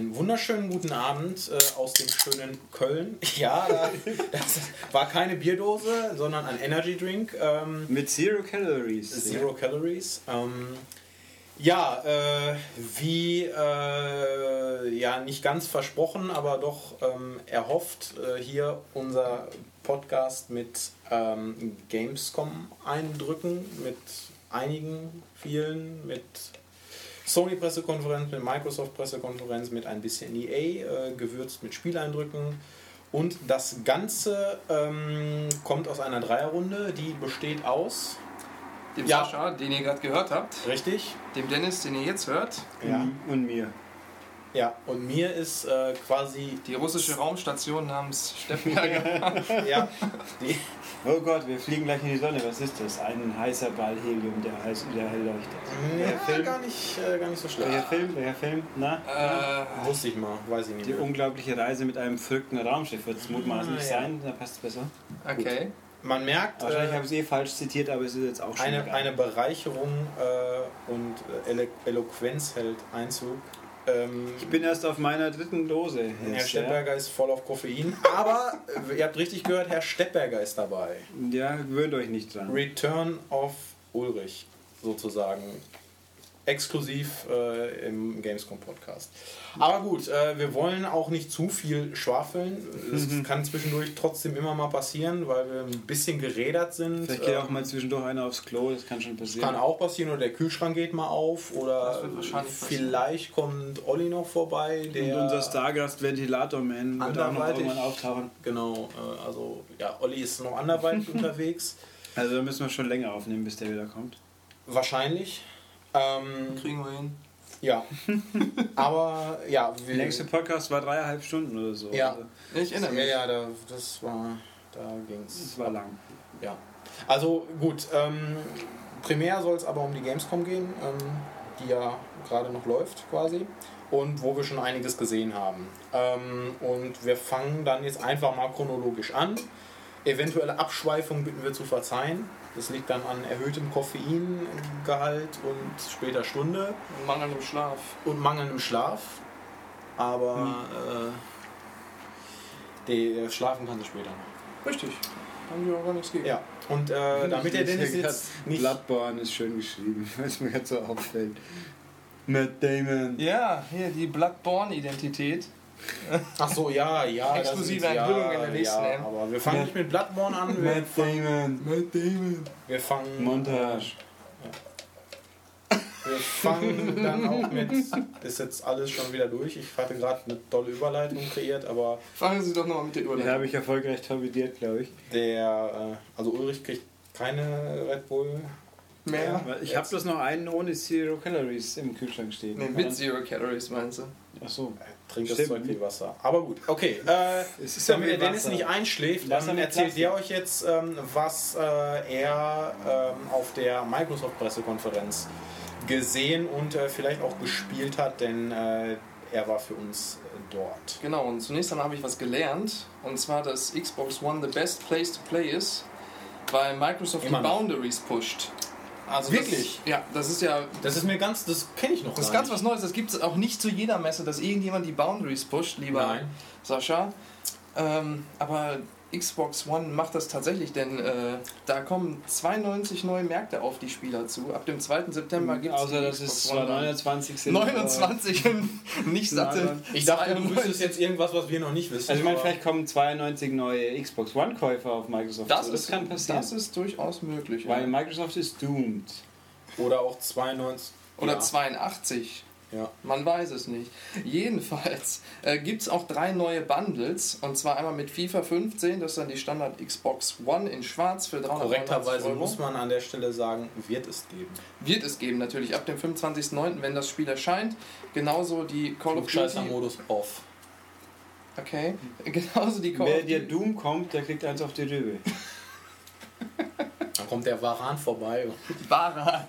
Einen wunderschönen guten Abend äh, aus dem schönen Köln. Ja, da, das war keine Bierdose, sondern ein Energy Drink. Ähm, Mit Zero Calories. Zero Calories. Ähm, ja, äh, wie äh, ja nicht ganz versprochen, aber doch ähm, erhofft äh, hier unser Podcast mit ähm, Gamescom-Eindrücken, mit einigen, vielen, mit Sony-Pressekonferenz, mit Microsoft-Pressekonferenz, mit ein bisschen EA, äh, gewürzt mit Spieleindrücken. Und das Ganze ähm, kommt aus einer Dreierrunde, die besteht aus. Dem Ja. Sascha, den ihr gerade gehört habt, Richtig? dem Dennis, den ihr jetzt hört, Ja. Und mir. Ja, und mir ist äh, quasi. die russische Raumstation namens Steffenberger. Ja, die, Oh Gott, wir fliegen gleich in die Sonne. Was ist das? Ein heißer Ball Helium, der, heiß, der hell leuchtet. ja, Film? gar, nicht, äh, gar nicht so schlecht. Welcher Film? Welcher Film? Na? äh, Wusste ich mal, weiß ich nicht. Die Mehr. unglaubliche Reise mit einem verrückten Raumschiff wird es mutmaßlich Ah, ja. sein. Da passt es besser. okay. Man merkt Wahrscheinlich habe äh, ich es eh falsch zitiert, aber es ist jetzt auch schon eine, eine Bereicherung äh, und äh, Elo Eloquenz hält Einzug. Ähm, Ich bin erst auf meiner dritten Dose. Herr jetzt, Steppberger ist voll auf Koffein, aber äh, ihr habt richtig gehört, Herr Steppberger ist dabei. Ja, ja gewöhnt euch nicht dran. Return of Ulrich sozusagen. Exklusiv äh, im Gamescom Podcast. Aber gut, äh, wir wollen auch nicht zu viel schwafeln. Es kann zwischendurch trotzdem immer mal passieren, weil wir ein bisschen gerädert sind. Vielleicht geht Ähm, auch mal zwischendurch einer aufs Klo, das kann schon passieren. kann auch passieren oder der Kühlschrank geht mal auf Das oder vielleicht kommt Olli noch vorbei, der Und unser Stargast-Ventilator-Man wird auch noch irgendwann auftauchen. genau, äh, also ja, Olli ist noch anderweitig unterwegs, Also da müssen wir schon länger aufnehmen, bis der wieder kommt. wahrscheinlich. Ähm, Kriegen wir hin. ja, aber ja, Der wir, längste Podcast war dreieinhalb Stunden oder so. Ja. Also, Ich erinnere ja, mich. ja, da, das war, da ging's. das war lang. Ja. Also gut, ähm, primär soll es aber um die Gamescom gehen, ähm, die ja gerade noch läuft quasi und wo wir schon einiges gesehen haben. Ähm, und wir fangen dann jetzt einfach mal chronologisch an. Eventuelle Abschweifungen bitten wir zu verzeihen. Das liegt dann an erhöhtem Koffeingehalt und später Stunde Mangelndem Schlaf. und mangelndem Schlaf. Aber äh, der Schlafen kann sich später noch. Richtig. Haben wir auch gar nichts gegen. Ja, und äh, damit der Dennis jetzt nicht. Bloodborne ist schön geschrieben, was mir jetzt so auffällt. Matt Damon. Ja, hier die Bloodborne-Identität. Ach so, ja, ja. das Exklusive ist- Enthüllung ja, in der nächsten Ja, M. aber wir fangen nicht mit Bloodborne an. Wir Matt fangen, Damon. Matt Damon. wir fangen, Montage. wir fangen dann auch mit. Ist jetzt alles schon wieder durch. Ich hatte gerade eine tolle Überleitung kreiert, aber Fangen Sie doch nochmal mit der Den Überleitung. habe ich erfolgreich torpediert, glaube ich. der. Äh, also Ulrich kriegt keine Red Bull. Mehr? Weil Ich habe bloß noch einen ohne Zero Calories im Kühlschrank stehen. Nee, mit Zero Calories meinst du? Ach so. Er trinkt das. Zeug wie Wasser. Aber gut, okay. Äh, Es ist ja damit der Dennis Wasser. nicht einschläft, Wasser dann erzählt der euch jetzt, ähm, was äh, er ähm, auf der Microsoft-Pressekonferenz gesehen und äh, vielleicht auch gespielt hat, denn äh, er war für uns äh, dort. Genau, und zunächst einmal habe ich was gelernt. Und zwar, dass Xbox One the best place to play ist, weil Microsoft Immer die noch. Boundaries pusht. Also Wirklich? Das, ja, das ist ja Das ist mir ganz, das kenne ich noch das ist ganz nicht. was Neues. Das gibt es auch nicht zu jeder Messe, dass irgendjemand die Boundaries pusht, lieber Nein. Sascha. Ähm, aber Xbox One macht das tatsächlich, denn äh, da kommen 92 neue Märkte auf die Spieler zu. Ab dem 2. September gibt es Außer dass es zwar 29 sind. 29 nicht satte. Ich dachte, du 92. wüsstest jetzt irgendwas, was wir noch nicht wissen. Also ich meine, vielleicht kommen 92 neue Xbox One-Käufer auf Microsoft Das, zu. ist, kann passieren. das ist durchaus möglich. weil ja. Microsoft ist doomed. Oder auch 92. Oder ja. 82. Ja. Man weiß es nicht. Jedenfalls äh, gibt es auch drei neue Bundles. Und zwar einmal mit FIFA 15, das ist dann die Standard Xbox One in schwarz für 399 Korrekterweise Euro. muss man an der Stelle sagen, wird es geben. Wird es geben, natürlich ab dem 25.09., wenn das Spiel erscheint. Genauso die Call of Duty. Klugscheißer-Modus off. Okay. Genauso die Call Wer of dir. Doom kommt, der kriegt eins auf die Rübe. Dann kommt der Varan vorbei. Bara.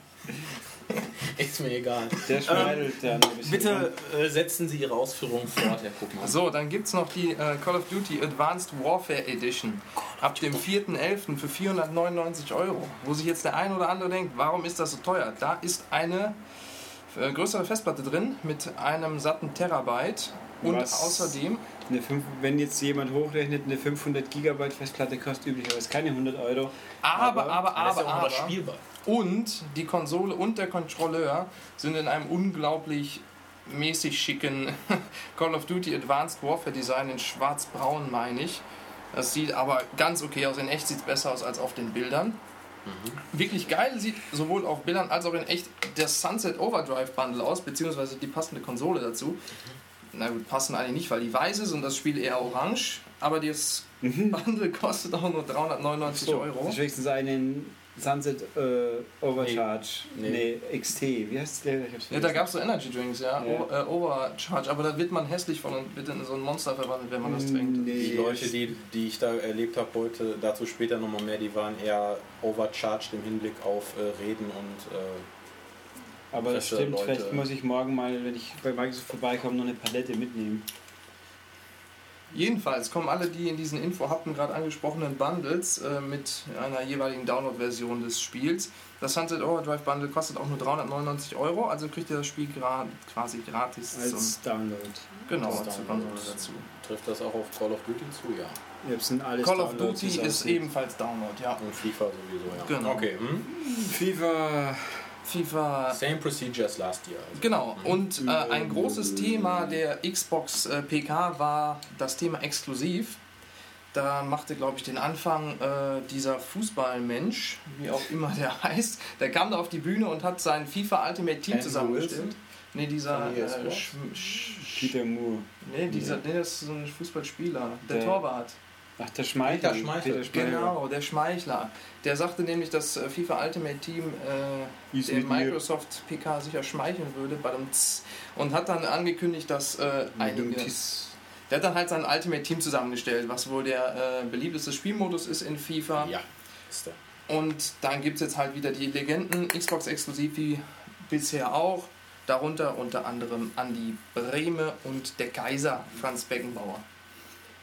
Ist mir egal. Der schneidelt dann ein bisschen. Bitte äh, setzen Sie Ihre Ausführungen fort, Herr Guckmann. So, dann gibt es noch die äh, Call of Duty Advanced Warfare Edition. Ab dem 4.11. für 499 Euro. Wo sich jetzt der ein oder andere denkt, warum ist das so teuer? Da ist eine Äh, größere Festplatte drin mit einem satten Terabyte und Was? außerdem Eine fünf, wenn jetzt jemand hochrechnet, eine 500 Gigabyte Festplatte kostet üblicherweise keine 100 Euro. aber aber aber auch noch aber spielbar. Und die Konsole und der Controller sind in einem unglaublich mäßig schicken Call of Duty Advanced Warfare Design in schwarz-braun meine ich. Das sieht aber ganz okay aus. In echt sieht es besser aus als auf den Bildern. Wirklich geil sieht sowohl auf Bildern als auch in echt das Sunset Overdrive Bundle aus, beziehungsweise die passende Konsole dazu. Na gut, passen eigentlich nicht, weil die weiß ist und das Spiel eher orange. Aber das Bundle kostet auch nur 399 So, Euro. Das ist wenigstens einen Sunset äh, Overcharge. Nee. Nee. XT. Wie heißt der? Ja, da gab es so Energy Drinks, ja, Ja. O äh, Overcharge, aber da wird man hässlich von und wird in so ein Monster verwandelt, wenn man das trinkt. Nee. Die Leute, die, die ich da erlebt habe heute, dazu später nochmal mehr, die waren eher overcharged im Hinblick auf äh, Reden und äh, Aber das stimmt. Leute. Vielleicht muss ich morgen mal, wenn ich bei Microsoft vorbeikomme, noch eine Palette mitnehmen. Jedenfalls kommen alle die in diesen Info-Happen gerade angesprochenen Bundles äh, mit einer jeweiligen Download-Version des Spiels. Das Sunset Overdrive Bundle kostet auch nur 399 Euro, also kriegt ihr das Spiel gra quasi gratis zum, Als Download. genau, als zur Download. Konsole dazu. trifft das auch auf Call of Duty zu, ja. Ja, sind alles Call of Duty ist alles- ebenfalls Download, ja. Und FIFA sowieso, ja. Genau. Okay. Hm? FIFA. FIFA Same procedure as last year. Also. Genau, und äh, ein großes Thema der Xbox äh, PK war das Thema exklusiv. Da machte, glaube ich, den Anfang äh, dieser Fußballmensch, wie auch immer der heißt. Der kam da auf die Bühne und hat sein FIFA Ultimate Team Andrew zusammengestellt. Wilson? Nee, dieser. EA Äh, Sports? Sch Sch Peter Moore. nee, dieser, nee, das ist so ein Fußballspieler. Der, Der- Torwart. Ach, der Schmeichel. Peter Schmeichel. Peter Schmeichel. Genau, der Schmeichler. Der sagte nämlich, dass äh, FIFA Ultimate Team äh, der mit mir. Microsoft PK sicher schmeicheln würde bei dem und hat dann angekündigt, dass äh, einige. Der hat dann halt sein Ultimate Team zusammengestellt, was wohl der äh, beliebteste Spielmodus ist in FIFA. Ja, ist der. Und dann gibt es jetzt halt wieder die Legenden, Xbox exklusiv wie bisher auch. Darunter unter anderem Andy Brehme und der Kaiser Franz Beckenbauer.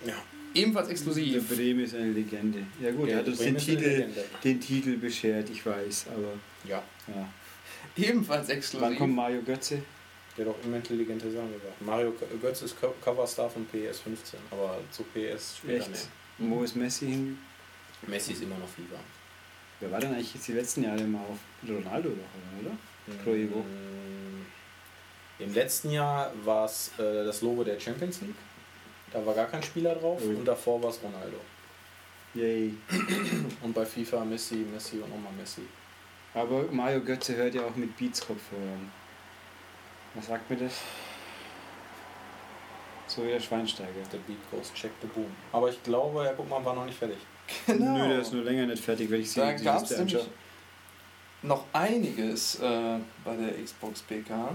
Ja. Ebenfalls Der exklusiv. Bremen ist eine Legende. Ja gut, Ja, er hat uns den Titel, den Titel beschert, ich weiß, aber Ja, ja. Ebenfalls Wann exklusiv. kommt Mario Götze? der immer intelligente Sachen gesagt. Mario Götz ist Co- Coverstar von PS15, aber zu PS später Echt? nicht. Wo ist Messi hin? Messi ist immer noch FIFA. Wer war denn eigentlich jetzt die letzten Jahre immer auf Ronaldo doch, oder? Pro Evo. Mm, Im letzten Jahr war es äh, das Logo der Champions League. Da war gar kein Spieler drauf Oh. und davor war es Ronaldo. Yay. Und bei FIFA Messi, Messi und nochmal Messi. Aber Mario Götze hört ja auch mit Beats-Kopfhörern. Was sagt mir das? So wie der Schweinsteiger. Der Beat goes check the boom. Aber ich glaube, Herr Guckmann war noch nicht fertig. Genau. Nö, der ist nur länger nicht fertig, wenn ich sie Da gab es nämlich noch einiges äh, bei der Xbox PK.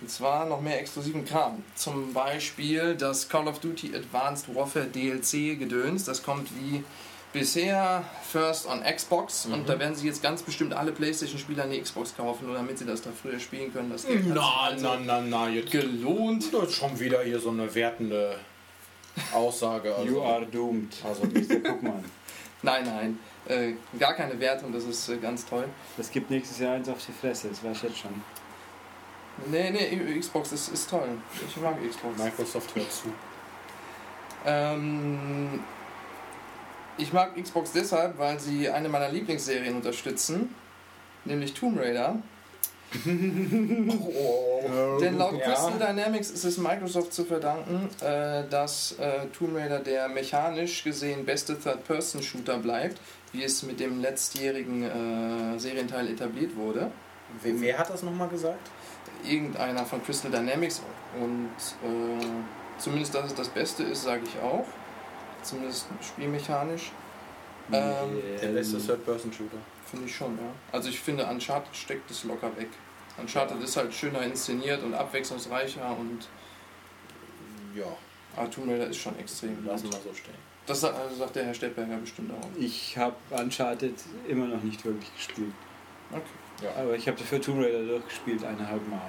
Und zwar noch mehr exklusiven Kram. Zum Beispiel das Call of Duty Advanced Warfare DLC Gedöns. Das kommt wie bisher first on Xbox. Und da werden sie jetzt ganz bestimmt alle PlayStation-Spieler eine Xbox kaufen, nur damit sie das da früher spielen können. Das sich Na, also na, na, na, jetzt gelohnt. Das ist schon wieder hier so eine wertende Aussage. Also, You are doomed. also Mr. Guckmann. Nein, nein. Äh, gar keine Wertung, das ist äh, ganz toll. Das gibt nächstes Jahr eins auf die Fresse, das weiß ich jetzt schon. Nee, nee, Xbox ist, ist toll. Ich mag Xbox. Microsoft hört zu. Ähm, ich mag Xbox deshalb, weil sie eine meiner Lieblingsserien unterstützen, nämlich Tomb Raider. Denn laut Ja. Crystal Dynamics ist es Microsoft zu verdanken, äh, dass äh, Tomb Raider der mechanisch gesehen beste Third-Person-Shooter bleibt, wie es mit dem letztjährigen äh, Serienteil etabliert wurde. Wer, wer hat das nochmal gesagt? Irgendeiner von Crystal Dynamics und äh, zumindest, dass es das Beste ist, sage ich auch. Zumindest spielmechanisch. Ähm, Der beste Third-Person-Shooter. Finde ich schon, ja. Also ich finde, Uncharted steckt es locker weg. Uncharted ist halt schöner inszeniert und abwechslungsreicher und Ja, aber Tomb Raider ist schon extrem. lassen wir so stehen. Das sa- also sagt der Herr Stettberger bestimmt auch. Ich habe Uncharted immer noch nicht wirklich gespielt. Okay. Ja. Aber ich habe dafür Tomb Raider durchgespielt, eineinhalb Mal.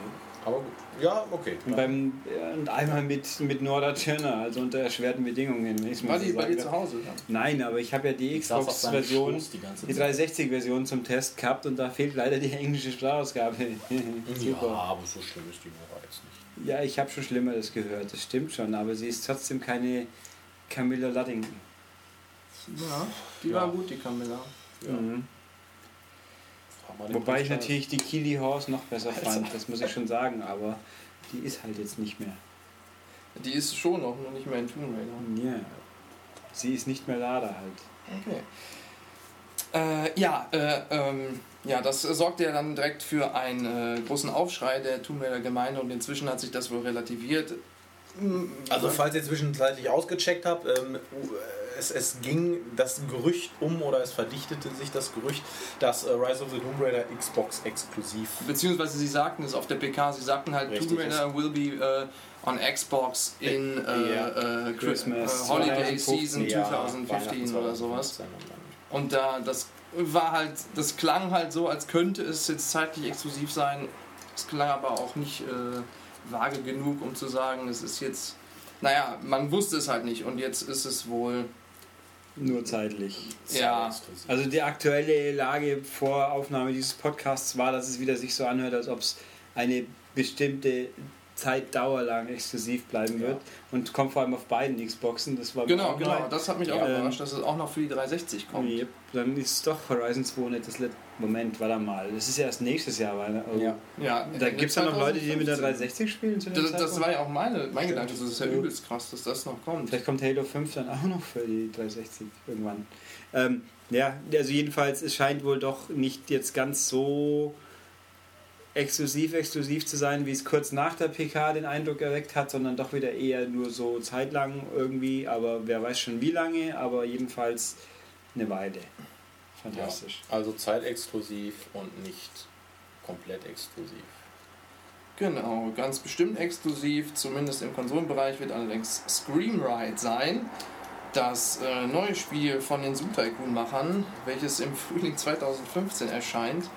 Aber gut. Ja, okay. Und, beim, ja, und einmal mit, mit Norda Turner, also unter erschwerten Bedingungen. mal War so die bei sagen dir zu Hause? Ja. Nein, aber ich habe ja die Ich Xbox-Version, die die Zeit. 360-Version zum Test gehabt und da fehlt leider die englische Sprachausgabe. Ja, Super. aber so schlimm ist die Nummer jetzt nicht. Ja, ich habe schon Schlimmeres gehört, das stimmt schon, aber sie ist trotzdem keine Camilla Luddington. Ja, die Ja. war gut, die Camilla. Ja. Mhm. Wobei ich natürlich die Keely Horse noch besser Alter. fand, das muss ich schon sagen, aber die ist halt jetzt nicht mehr. Die ist schon noch, nur nicht mehr in Tomb Raider. Ja. Sie ist nicht mehr Lada halt. Okay. Äh, ja, äh, ähm, ja, das äh, sorgte ja dann direkt für einen äh, großen Aufschrei der Tomb Raider Gemeinde und inzwischen hat sich das wohl relativiert. Also falls ihr zwischenzeitlich ausgecheckt habt, ähm, es, es ging das Gerücht um oder es verdichtete sich das Gerücht, dass äh, Rise of the Tomb Raider Xbox exklusiv. Beziehungsweise sie sagten es auf der PK, sie sagten halt, Richtig Tomb Raider will be äh, on Xbox in äh, Ja. äh, Chri- Christmas äh, Holiday 2015, Season Ja, 2015 Weihnachten oder sowas. 2015 und da das war halt, das klang halt so, als könnte es jetzt zeitlich exklusiv sein. Es klang aber auch nicht äh, vage genug, um zu sagen, es ist jetzt. Naja, man wusste es halt nicht und jetzt ist es wohl. Nur zeitlich. Ja. Also die aktuelle Lage vor Aufnahme dieses Podcasts war, dass es wieder sich so anhört, als ob es eine bestimmte Zeitdauer lang exklusiv bleiben Ja. wird und kommt vor allem auf beiden Xboxen. Das war Genau, genau. neu. Das hat mich auch Ja. überrascht, dass es auch noch für die 360 kommt. Yep. Dann ist doch Horizon 2 nicht das letzte. Moment, warte mal. Das ist ja erst nächstes Jahr. Weil, oh. Ja. Ja, Da gibt es ja noch Leute, die mit der 2015. 360 spielen. Das, das war ja auch meine, mein Gedanke, das ist ja Ja. übelst krass, dass das noch kommt. Vielleicht kommt Halo 5 dann auch noch für die 360 irgendwann. Ähm, ja, also jedenfalls, es scheint wohl doch nicht jetzt ganz so exklusiv exklusiv zu sein, wie es kurz nach der PK den Eindruck erweckt hat, sondern doch wieder eher nur so zeitlang irgendwie, aber wer weiß schon wie lange, aber jedenfalls eine Weile. Fantastisch. Ja, also zeitexklusiv und nicht komplett exklusiv. Genau, ganz bestimmt exklusiv, zumindest im Konsolenbereich, wird allerdings Scream Ride sein. Das äh, neue Spiel von den Zoo Tycoon-Machern, welches im Frühling 2015 erscheint.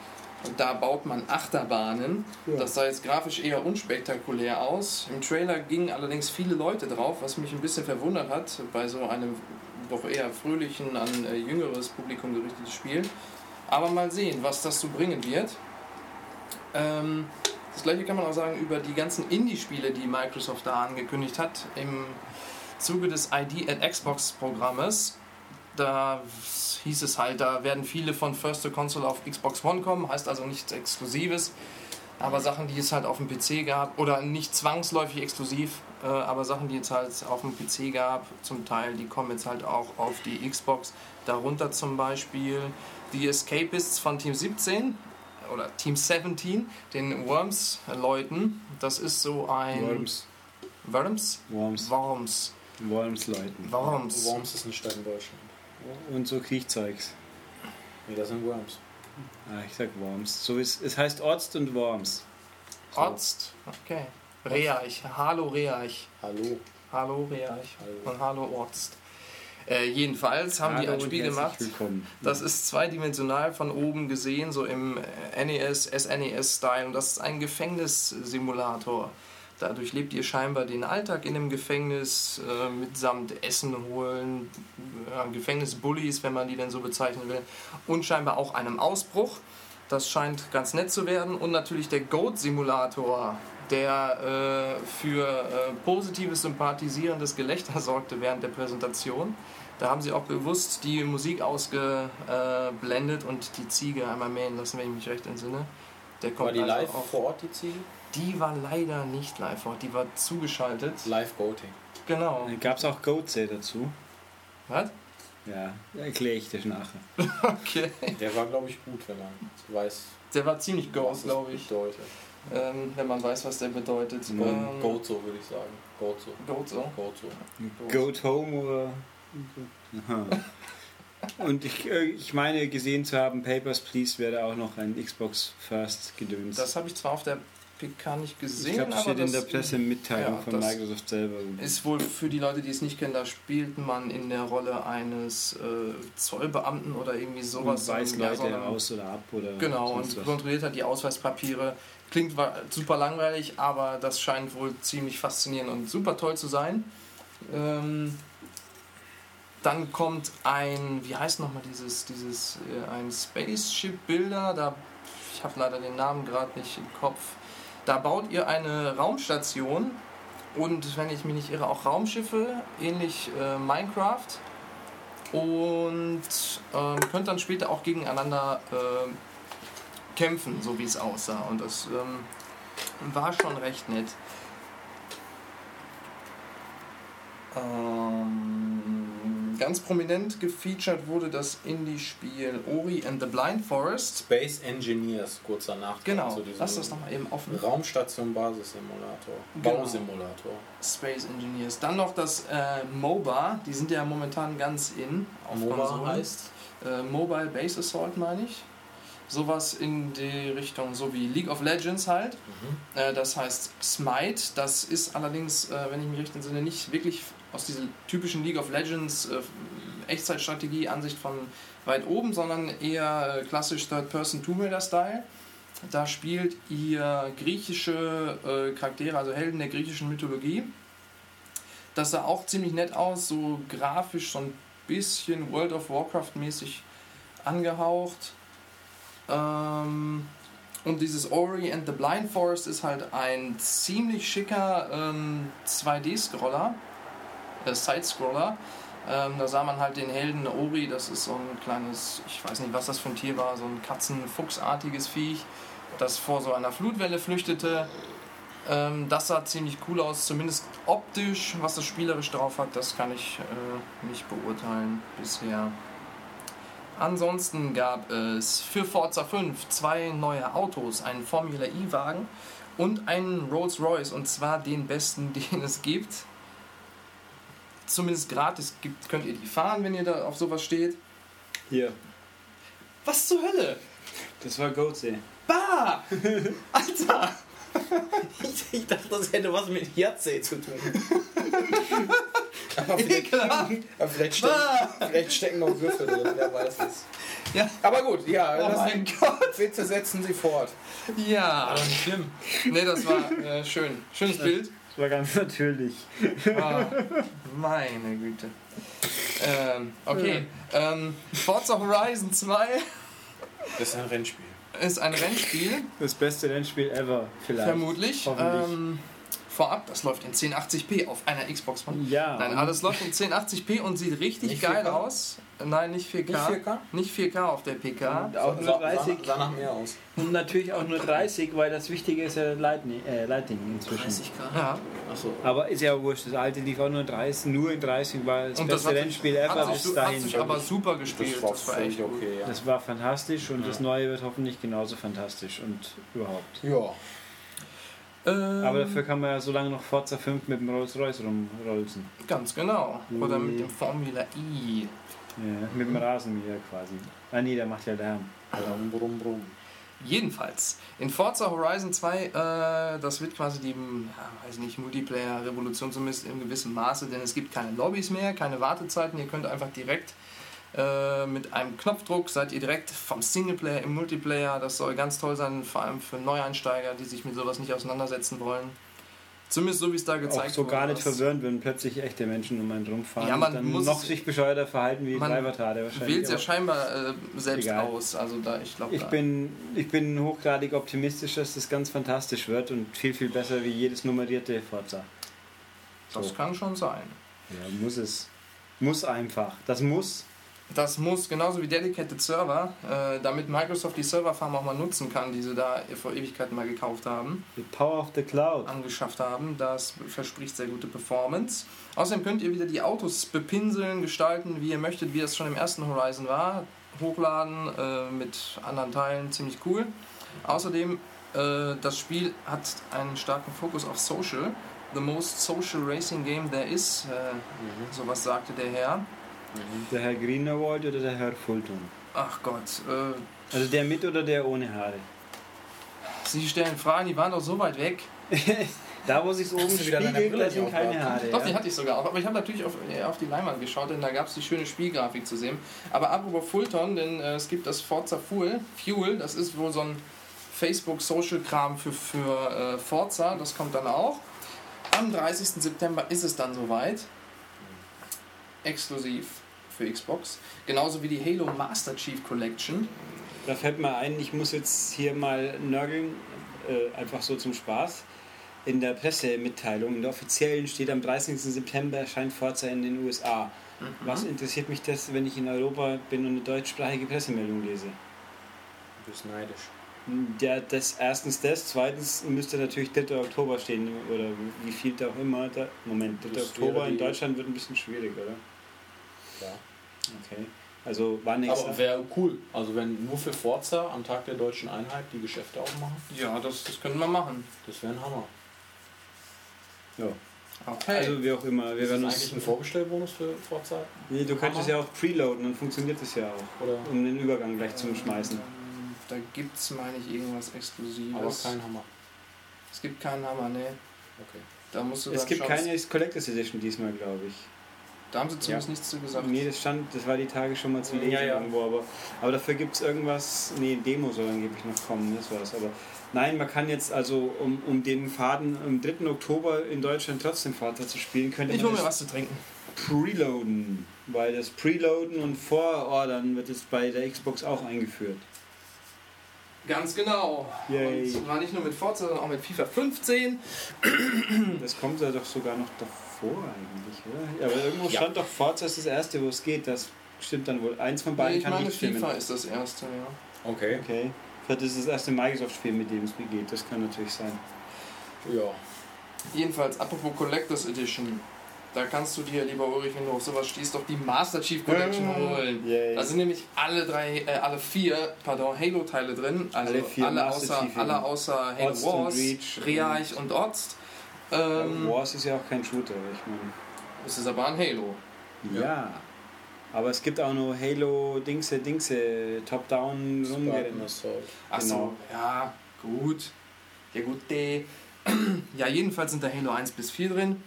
Und da baut man Achterbahnen. Ja. Das sah jetzt grafisch eher unspektakulär aus. Im Trailer gingen allerdings viele Leute drauf, was mich ein bisschen verwundert hat bei so einem doch eher fröhlichen, an äh, jüngeres Publikum gerichtetes Spiel. Aber mal sehen, was das so bringen wird. Ähm, das gleiche kann man auch sagen über die ganzen Indie-Spiele, die Microsoft da angekündigt hat. Im Zuge des ID at Xbox Programmes. Da hieß es halt, da werden viele von First to Console auf Xbox One kommen, heißt also nichts Exklusives. Aber Sachen, die es halt auf dem PC gab, oder nicht zwangsläufig exklusiv, äh, aber Sachen, die es halt auf dem PC gab, zum Teil, die kommen jetzt halt auch auf die Xbox. Darunter zum Beispiel die Escapists von Team 17 oder Team 17, den Worms-Leuten. Das ist so ein. Worms. Worms? Worms. Worms. Worms Leuten. Worms. Worms ist eine Stadt in Deutschland. Und so Kriechzeugs. Nee, das sind Worms. Ah, ich sag Worms. So ist, es heißt Orst und Worms. So. Orst. Okay. Reach. Hallo Reach. Hallo. Hallo. Hallo. Und hallo Orst. Äh, jedenfalls haben die Hallo ein und Spiel gemacht. Willkommen. Das ist zweidimensional von oben gesehen, so im NES, SNES-Style. Und das ist ein Gefängnissimulator. Dadurch lebt ihr scheinbar den Alltag in einem Gefängnis äh, mitsamt Essen holen, äh, Gefängnisbullies, wenn man die denn so bezeichnen will, und scheinbar auch einem Ausbruch. Das scheint ganz nett zu werden. Und natürlich der Goat-Simulator, der äh, für äh, positives, sympathisierendes Gelächter sorgte während der Präsentation. Da haben sie auch bewusst die Musik ausgeblendet und die Ziege einmal mähen lassen, wenn ich mich recht entsinne. Der kommt War die also live auch- vor Ort, die Ziege? Die war leider nicht live vor Ort, die war zugeschaltet. Live Voting. Genau. Gab es auch Goatsay dazu? Was? Ja, erkläre ich dir nachher. Okay. Der war, glaube ich, gut, wenn man weiß, Der war ziemlich es glaube ich. bedeutet. Ähm, wenn man weiß, was der bedeutet. Mhm. Ähm, Gozo, würde ich sagen. Gozo. Goat so. Gozo. Goat Home oder. Aha. Und ich, äh, ich meine gesehen zu haben, Papers, Please wäre auch noch ein Xbox First gedöns. Das habe ich zwar auf der PK nicht Ich gesehen, glaube, das aber steht in der Pressemitteilung ja, von Microsoft selber. ist wohl für die Leute, die es nicht kennen, da spielt man in der Rolle eines äh, Zollbeamten oder irgendwie sowas. und weiß Ja, Leute einem- aus oder ab oder Genau, und was. kontrolliert hat die Ausweispapiere. Klingt super langweilig, aber das scheint wohl ziemlich faszinierend und super toll zu sein. Ähm, dann kommt ein, wie heißt nochmal dieses, dieses, äh, ein Spaceship Builder, da, ich habe leider den Namen gerade nicht im Kopf. Da baut ihr eine Raumstation und, wenn ich mich nicht irre, auch Raumschiffe, ähnlich äh, Minecraft. Und ähm, könnt dann später auch gegeneinander ähm, kämpfen, so wie es aussah. Und das ähm, war schon recht nett. Ähm, ganz prominent gefeatured wurde das Indie-Spiel Ori and the Blind Forest. Space Engineers, kurzer Nachtrag Genau, lass das nochmal eben offen. Raumstation Basissimulator. Genau. Bausimulator. Space Engineers. Dann noch das äh, MOBA, die sind ja momentan ganz in auf MOBA Konsolen. heißt? Äh, Mobile Base Assault meine ich. Sowas in die Richtung, so wie League of Legends halt. Mhm. Äh, das heißt Smite. Das ist allerdings, äh, wenn ich mich recht entsinne, nicht wirklich aus dieser typischen League of Legends äh, Echtzeitstrategie Ansicht von weit oben, sondern eher äh, klassisch Third-Person Tomb Raider-Style. Da spielt ihr griechische äh, Charaktere, also Helden der griechischen Mythologie. Das sah auch ziemlich nett aus, so grafisch so ein bisschen World of Warcraft mäßig angehaucht. Ähm, und dieses Ori and the Blind Forest ist halt ein ziemlich schicker ähm, 2D-Scroller, äh, Side-Scroller. Ähm, da sah man halt den Helden Ori, das ist so ein kleines, ich weiß nicht, was das für ein Tier war, so ein Katzenfuchsartiges Viech, das vor so einer Flutwelle flüchtete. Ähm, das sah ziemlich cool aus, zumindest optisch, was das spielerisch drauf hat, das kann ich äh, nicht beurteilen bisher. Ansonsten gab es für Forza 5 zwei neue Autos, einen Formula E-Wagen und einen Rolls Royce und zwar den besten, den es gibt. Zumindest gratis gibt, könnt ihr die fahren, wenn ihr da auf sowas steht. Hier, Was zur Hölle? das war Goatsee. Bah! Alter! Ich, ich dachte, das hätte was mit Yatzee zu tun. aber, vielleicht, aber vielleicht, stecken, vielleicht stecken noch Würfel drin, wer weiß es. Ja. Aber gut, ja, Oh das mein Gott! bitte setzen Sie fort. Ja! nicht schlimm. Ne, das war äh, schön. Schönes Bild. Das war ganz natürlich. Ah, meine Güte. Ähm, okay. Ähm, Forza Horizon 2 Das ist ein Rennspiel. ist ein Rennspiel, Das beste Rennspiel ever, vielleicht. vermutlich. Hoffentlich. Ähm, vorab, das läuft in 1080p auf einer Xbox One. Ja. Nein, alles läuft in 1080p und sieht richtig Nicht geil 4K? aus. Nein, nicht 4K. Nicht 4K? Nicht 4K auf der PK. Und auch nur Sah, 30. sah, sah nach mehr aus. Und natürlich auch nur 30, weil das Wichtige ist ja Lightning, äh, Lightning inzwischen. Ja. Achso. Aber ist ja wurscht, das alte lief auch nur 30, nur in 30 war das Und das beste hat, Rennspiel sich, ever hat, bis sich, hat dahin. sich aber super gespielt. Das war, Das war echt gut. okay, ja. Das war fantastisch und das neue wird hoffentlich genauso fantastisch und überhaupt. ja. Ähm, Aber dafür kann man ja so lange noch Forza 5 mit dem Rolls Royce rumrolzen. Ganz genau. Oder mit dem Formula E. Ja, mit dem Rasenmäher quasi. Ah nee, der macht ja Lärm. Brumm, brumm, brumm. Jedenfalls, in Forza Horizon 2, äh, das wird quasi die, ja, weiß nicht, Multiplayer-Revolution zumindest in gewissem Maße, denn es gibt keine Lobbys mehr, keine Wartezeiten, ihr könnt einfach direkt äh, mit einem Knopfdruck seid ihr direkt vom Singleplayer im Multiplayer. Das soll ganz toll sein, vor allem für Neueinsteiger, die sich mit sowas nicht auseinandersetzen wollen. Zumindest so wie es da gezeigt Auch so gar nicht verwirrend, wenn plötzlich echte Menschen um einen rumfahren Ja, man und dann muss noch sich bescheuerter verhalten wie Man Treibertade wahrscheinlich. Wählt ja scheinbar äh, selbst Egal. aus. Also da, ich glaube, ich bin, ich bin hochgradig optimistisch, dass das ganz fantastisch wird und viel, viel besser wie jedes nummerierte Forza. das So. kann schon sein. Ja, muss es. Muss einfach. Das muss. Das muss genauso wie Dedicated Server, äh, damit Microsoft die Serverfarm auch mal nutzen kann, die sie da vor Ewigkeiten mal gekauft haben, The Power of the Cloud. angeschafft haben. Das verspricht sehr gute Performance. Außerdem könnt ihr wieder die Autos bepinseln, gestalten, wie ihr möchtet, wie es schon im ersten Horizon war. Hochladen äh, mit anderen Teilen, ziemlich cool. Außerdem, äh, das Spiel hat einen starken Fokus auf Social. The most social racing game there is, äh, sowas sagte der Herr. Der Herr Greenerwald oder der Herr Fulton? Ach Gott, äh, Also der mit oder der ohne Haare? Sie stellen Fragen, die waren doch so weit weg. Da, wo sich oben wieder spiegelt, da sind keine? Haare. Doch, ja. die hatte ich sogar auch. Aber ich habe natürlich auf, äh, auf die Leinwand geschaut, denn da gab es die schöne Spielgrafik zu sehen. Aber apropos Fulton, denn äh, es gibt das Forza Fuel. Fuel, das ist wohl so ein Facebook-Social-Kram für, für äh, Forza. Das kommt dann auch. Am 30. September ist es dann soweit. Exklusiv für Xbox. Genauso wie die Halo Master Chief Collection. Da fällt mir ein, ich muss jetzt hier mal nörgeln, äh, einfach so zum Spaß. In der Pressemitteilung, in der offiziellen steht am 30. September erscheint Forza in den USA. Mhm. Was interessiert mich das, wenn ich in Europa bin und eine deutschsprachige Pressemeldung lese? Du bist neidisch. Ja, das erstens das, zweitens müsste natürlich 3. Oktober stehen oder wie viel da auch immer. Da, Moment, 3. Das Oktober in Deutschland wird ein bisschen schwierig, oder? Ja. Okay. Also war nichts. Aber wäre cool. Also wenn nur für Forza am Tag der deutschen Einheit die Geschäfte aufmachen, Ja, das, das können wir machen. das wäre ein Hammer. Ja. Okay. Also wie auch immer, wir Ist das werden eigentlich uns. ein Vorbestellbonus für Forza? Nee, du könntest ja auch preloaden, dann funktioniert das ja auch. Oder? Um den Übergang gleich zum Schmeißen. Ähm, Da gibt es, meine ich, irgendwas Exklusives. Aber kein Hammer. Es gibt keinen Hammer, ne. Okay. Da musst du Es gibt keine Collectors Edition diesmal, glaube ich. Da haben sie zumindest nichts zu gesagt. Nee, das stand, das war die Tage schon mal zu lesen Ja, ja. irgendwo, aber, aber dafür gibt es irgendwas, nee, Demo soll angeblich noch kommen, das war's. Aber nein, man kann jetzt also, um, um den Faden am 3. Oktober in Deutschland trotzdem Vater zu spielen, könnte ich man hole mir das was zu trinken. preloaden. Weil das Preloaden und Vorordern wird jetzt bei der Xbox auch eingeführt. Ganz genau. Yay. Und zwar nicht nur mit Forza, sondern auch mit FIFA 15. Das kommt ja doch sogar noch davor eigentlich, oder? Aber irgendwo Ja. stand doch Forza ist das erste, wo es geht. Das stimmt dann wohl. Eins von beiden Nee, ich kann meine, nicht stimmen. FIFA ist das erste, ja. Okay. Okay. Vielleicht ist das erste Microsoft-Spiel, mit dem es geht. Das kann natürlich sein. Ja. Jedenfalls, apropos Collectors Edition. Da kannst du dir, lieber Ulrich, wenn du auf sowas stehst, doch die Master Chief Collection holen. Yay. Da sind nämlich alle drei, äh, alle vier, pardon, Halo-Teile drin. Also Alle alle, vier Master außer, alle außer Halo Wars, Reach Reach und Ozt. Ähm, Wars ist ja auch kein Shooter, ich meine. es ist aber ein Halo. Ja. Ja. Aber es gibt auch noch Halo Dingse Dingse Top-Down Spartan Rumgerennen. Assault. Ach so, Genau. ja, gut. Ja, gut, die. Ja, jedenfalls sind da Halo 1 bis 4 drin.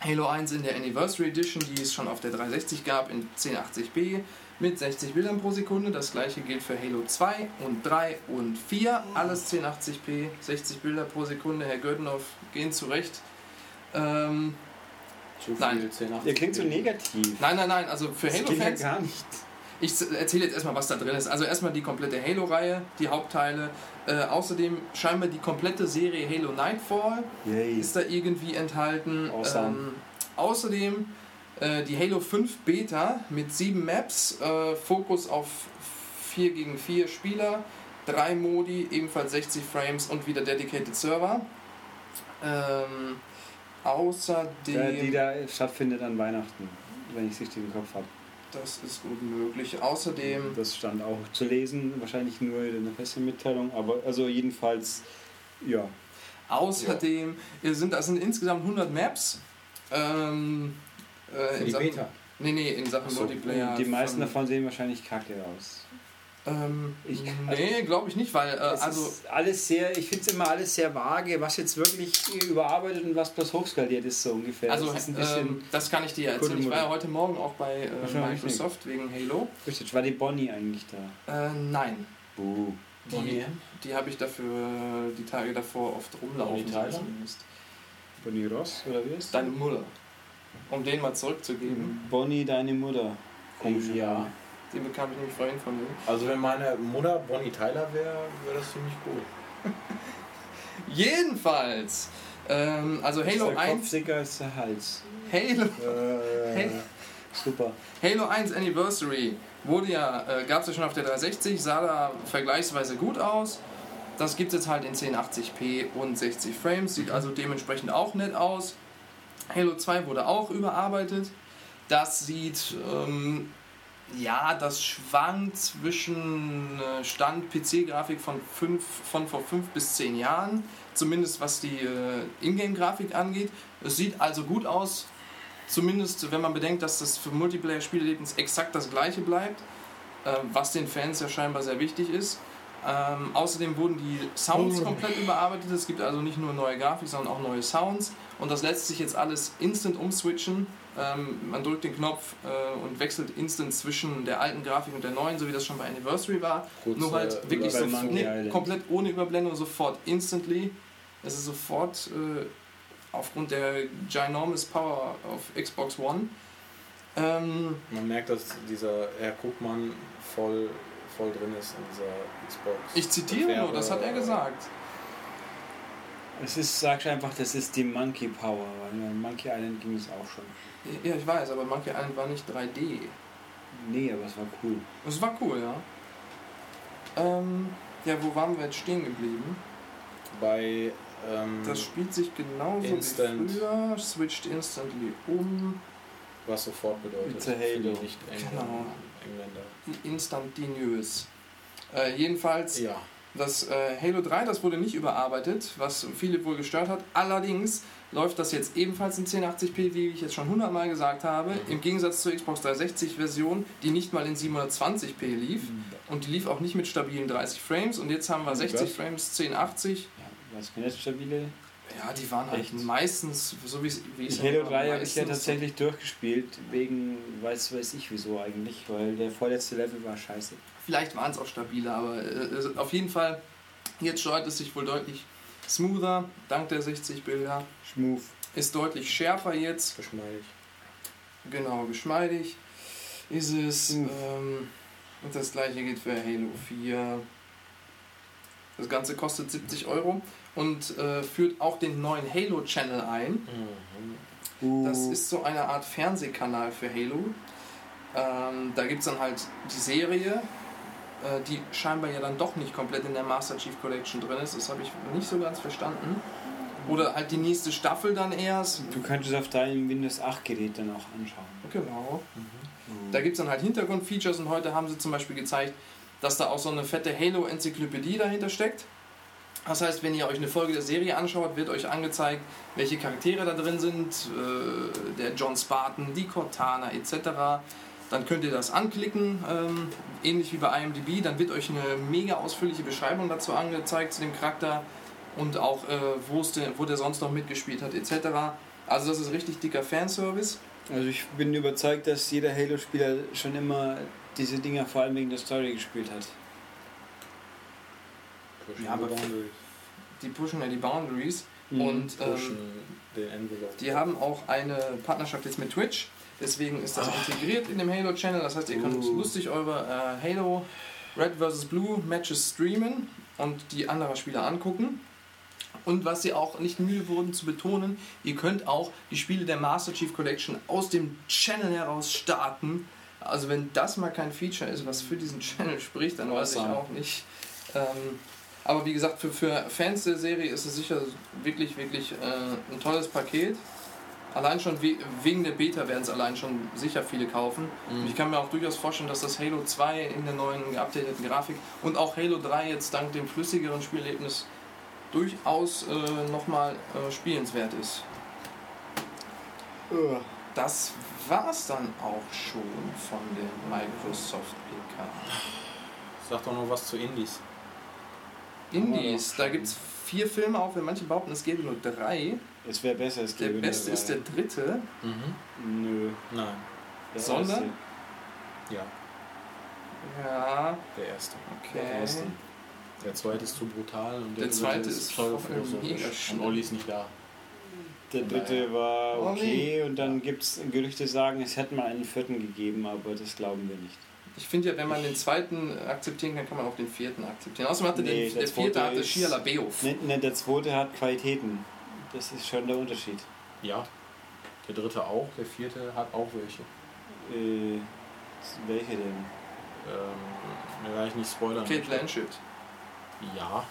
Halo 1 in der Anniversary Edition, die es schon auf der 360 gab, in 1080p mit 60 Bildern pro Sekunde. Das gleiche gilt für Halo 2 und 3 und 4. Alles 1080p, 60 Bilder pro Sekunde. Herr Göttenhoff, gehen zurecht. Ähm, Zu Nein. viel 10, 80. Ihr klingt so negativ. nein, nein, nein, also für Das klingt ja Halo-Fans. gar nicht. Ich erzähle jetzt erstmal, was da drin ist. Also erstmal die komplette Halo-Reihe, die Hauptteile. Äh, außerdem scheinbar die komplette Serie Halo Nightfall Yay. ist da irgendwie enthalten. Awesome. Ähm, außerdem äh, die Halo 5 Beta mit sieben Maps, äh, Fokus auf 4 gegen 4 Spieler, drei Modi, ebenfalls 60 Frames und wieder Dedicated Server. Ähm, außerdem, Ja, die da stattfindet an Weihnachten, wenn ich es richtig im Kopf habe. Das ist gut möglich. Außerdem Das stand auch zu lesen, wahrscheinlich nur in der Pressemitteilung, aber also jedenfalls, ja. Außerdem sind das sind insgesamt 100 Maps. Ähm, äh, in die Sachen, Beta. Nee, nee, in Sachen Ach so, Multiplayer. Die meisten von- davon sehen wahrscheinlich kacke aus. Ähm, Ich- nee, glaube ich nicht, weil äh, Es also ist alles sehr, ich finde es immer alles sehr vage, was jetzt wirklich überarbeitet und was bloß hochskaliert ist, so ungefähr. also das ist ein bisschen. ähm, das kann ich dir erzählen. Ich war ja heute Morgen auch bei äh, Microsoft wegen Halo. Richtig, war die Bonnie eigentlich da? Äh, nein, Buh. die, Bonnie? die habe ich dafür die Tage davor oft rumlaufen zumindest. Bonnie Ross, oder wie ist Deine Mutter. Um den mal zurückzugeben. Bonnie, deine Mutter. Komisch, Ja. Den bekam ich nämlich vorhin von ihm. Also wenn meine Mutter Bonnie Tyler wäre, wäre das ziemlich cool. Jedenfalls, ähm, also Halo ist der 1, Kopf dicker als der Hals. Halo Äh. Super. Halo 1 Anniversary wurde ja, äh, gab es ja schon auf der 360, sah da vergleichsweise gut aus. Das gibt es jetzt halt in 1080p und 60 Frames, sieht also dementsprechend auch nett aus. Halo 2 wurde auch überarbeitet. Das sieht, ähm, ja, das schwankt zwischen äh, Stand PC-Grafik von, fünf- von vor 5 bis 10 Jahren, zumindest was die äh, Ingame-Grafik angeht. Es sieht also gut aus, Zumindest wenn man bedenkt, dass das für Multiplayer-Spielerlebnis exakt das gleiche bleibt, äh, was den Fans ja scheinbar sehr wichtig ist. Ähm, außerdem wurden die Sounds komplett überarbeitet. Es gibt also nicht nur neue Grafik, sondern auch neue Sounds. Und das lässt sich jetzt alles instant umswitchen. Ähm, man drückt den Knopf äh, und wechselt instant zwischen der alten Grafik und der neuen, so wie das schon bei Anniversary war. Kurz, Nur halt äh, wirklich so, nee, komplett ohne Überblendung, sofort instantly. Es ist sofort äh, aufgrund der ginormous Power auf Xbox One. Ähm, Man merkt, dass dieser Herr Guckmann voll, voll drin ist in dieser Xbox. ich zitiere nur, das hat er gesagt. Es ist, sagst einfach, das ist die Monkey Power, weil in Monkey Island ging es auch schon. Ja, ich weiß, aber Monkey Island war nicht 3D. Nee, aber es war cool. Das war cool, ja. Ähm, ja, wo waren wir jetzt stehen geblieben? Bei ähm, Das spielt sich genauso Instant. wie früher, switcht instantly um, was sofort bedeutet. Für die nicht Genau. Engländer. instantaneous. Äh, jedenfalls, Ja. Das äh, Halo 3, das wurde nicht überarbeitet, was viele wohl gestört hat. Allerdings läuft das jetzt ebenfalls in 1080p, wie ich jetzt schon 100 Mal gesagt habe, Mhm. im Gegensatz zur Xbox 360 Version, die nicht mal in 720p lief und die lief auch nicht mit stabilen 30 Frames und jetzt haben wir 60 Was? Frames 1080. Ja, was kann jetzt stabile? Ja, die waren halt Echt? meistens, so wie es Halo immer 3 habe ich ja tatsächlich durchgespielt, wegen, weiß, weiß ich wieso eigentlich, weil der vorletzte Level war scheiße. Vielleicht waren es auch stabiler, aber äh, auf jeden Fall, jetzt steuert es sich wohl deutlich smoother, dank der 60 Bilder. Schmuf. Ist deutlich schärfer jetzt, Geschmeidig. genau, geschmeidig ist es. Ähm, und das gleiche gilt für Halo 4. Das Ganze kostet 70 Euro und äh, führt auch den neuen Halo-Channel ein. Mhm. Das ist so eine Art Fernsehkanal für Halo. Ähm, da gibt es dann halt die Serie, die scheinbar ja dann doch nicht komplett in der Master Chief Collection drin ist. Das habe ich nicht so ganz verstanden. Oder halt die nächste Staffel dann erst. Du kannst es auf deinem Windows 8 Gerät dann auch anschauen. Genau. Da gibt es dann halt Hintergrundfeatures und heute haben sie zum Beispiel gezeigt, dass da auch so eine fette Halo-Enzyklopädie dahinter steckt. Das heißt, wenn ihr euch eine Folge der Serie anschaut, wird euch angezeigt, welche Charaktere da drin sind, äh, der John Spartan, die Cortana etc. Dann könnt ihr das anklicken, ähm, ähnlich wie bei IMDb. Dann wird euch eine mega ausführliche Beschreibung dazu angezeigt zu dem Charakter und auch äh, wo, es denn, wo der sonst noch mitgespielt hat etc. Also das ist richtig dicker Fanservice. Also ich bin überzeugt, dass jeder Halo-Spieler schon immer diese Dinger vor allem wegen der Story gespielt hat. Pushen Ja, aber the boundaries. Die pushen ja die Boundaries. Mhm. Und ähm, die haben auch eine Partnerschaft jetzt mit Twitch. Deswegen ist das integriert in dem Halo Channel. Das heißt, ihr könnt Uh. lustig eure äh, Halo Red vs. Blue Matches streamen und die anderer Spieler angucken. Und was sie auch nicht müde wurden zu betonen, ihr könnt auch die Spiele der Master Chief Collection aus dem Channel heraus starten. Also wenn das mal kein Feature ist, was für diesen Channel spricht, dann weiß ich auch nicht. Ähm, aber wie gesagt, für, für Fans der Serie ist es sicher wirklich, wirklich äh, ein tolles Paket. Allein schon we wegen der Beta werden es allein schon sicher viele kaufen. Und ich kann mir auch durchaus vorstellen, dass das Halo 2 in der neuen geupdateten Grafik und auch Halo 3 jetzt dank dem flüssigeren Spielerlebnis durchaus äh, nochmal äh, spielenswert ist. Das war's dann auch schon von dem Microsoft PK. Sag doch noch was zu Indies. Indies, da gibt es vier Filme, auch wenn manche behaupten, es gäbe nur drei. Es wäre besser, es Der gäbe beste nur ist der dritte. Nö. Nein. Der Sondern? erste. Ja, Ja, der erste. okay. Der erste. Der zweite ist zu brutal und Der dritte zweite ist voll voll philosophisch. mega Und. Olli ist nicht da. Der dritte war okay und dann gibt es Gerüchte sagen, es hätte mal einen vierten gegeben, aber das glauben wir nicht. Ich finde ja, wenn man den zweiten akzeptieren kann, kann man auch den vierten akzeptieren. Außerdem hatte Nee, den, der der vierte zweite hatte Shia LaBeouf. Ne, ne, der zweite hat Qualitäten. Das ist schon der Unterschied. Ja. Der dritte auch, der vierte hat auch welche. Äh, welche denn? Ähm, da kann ich nicht spoilern. Kate Blanchett. Ja,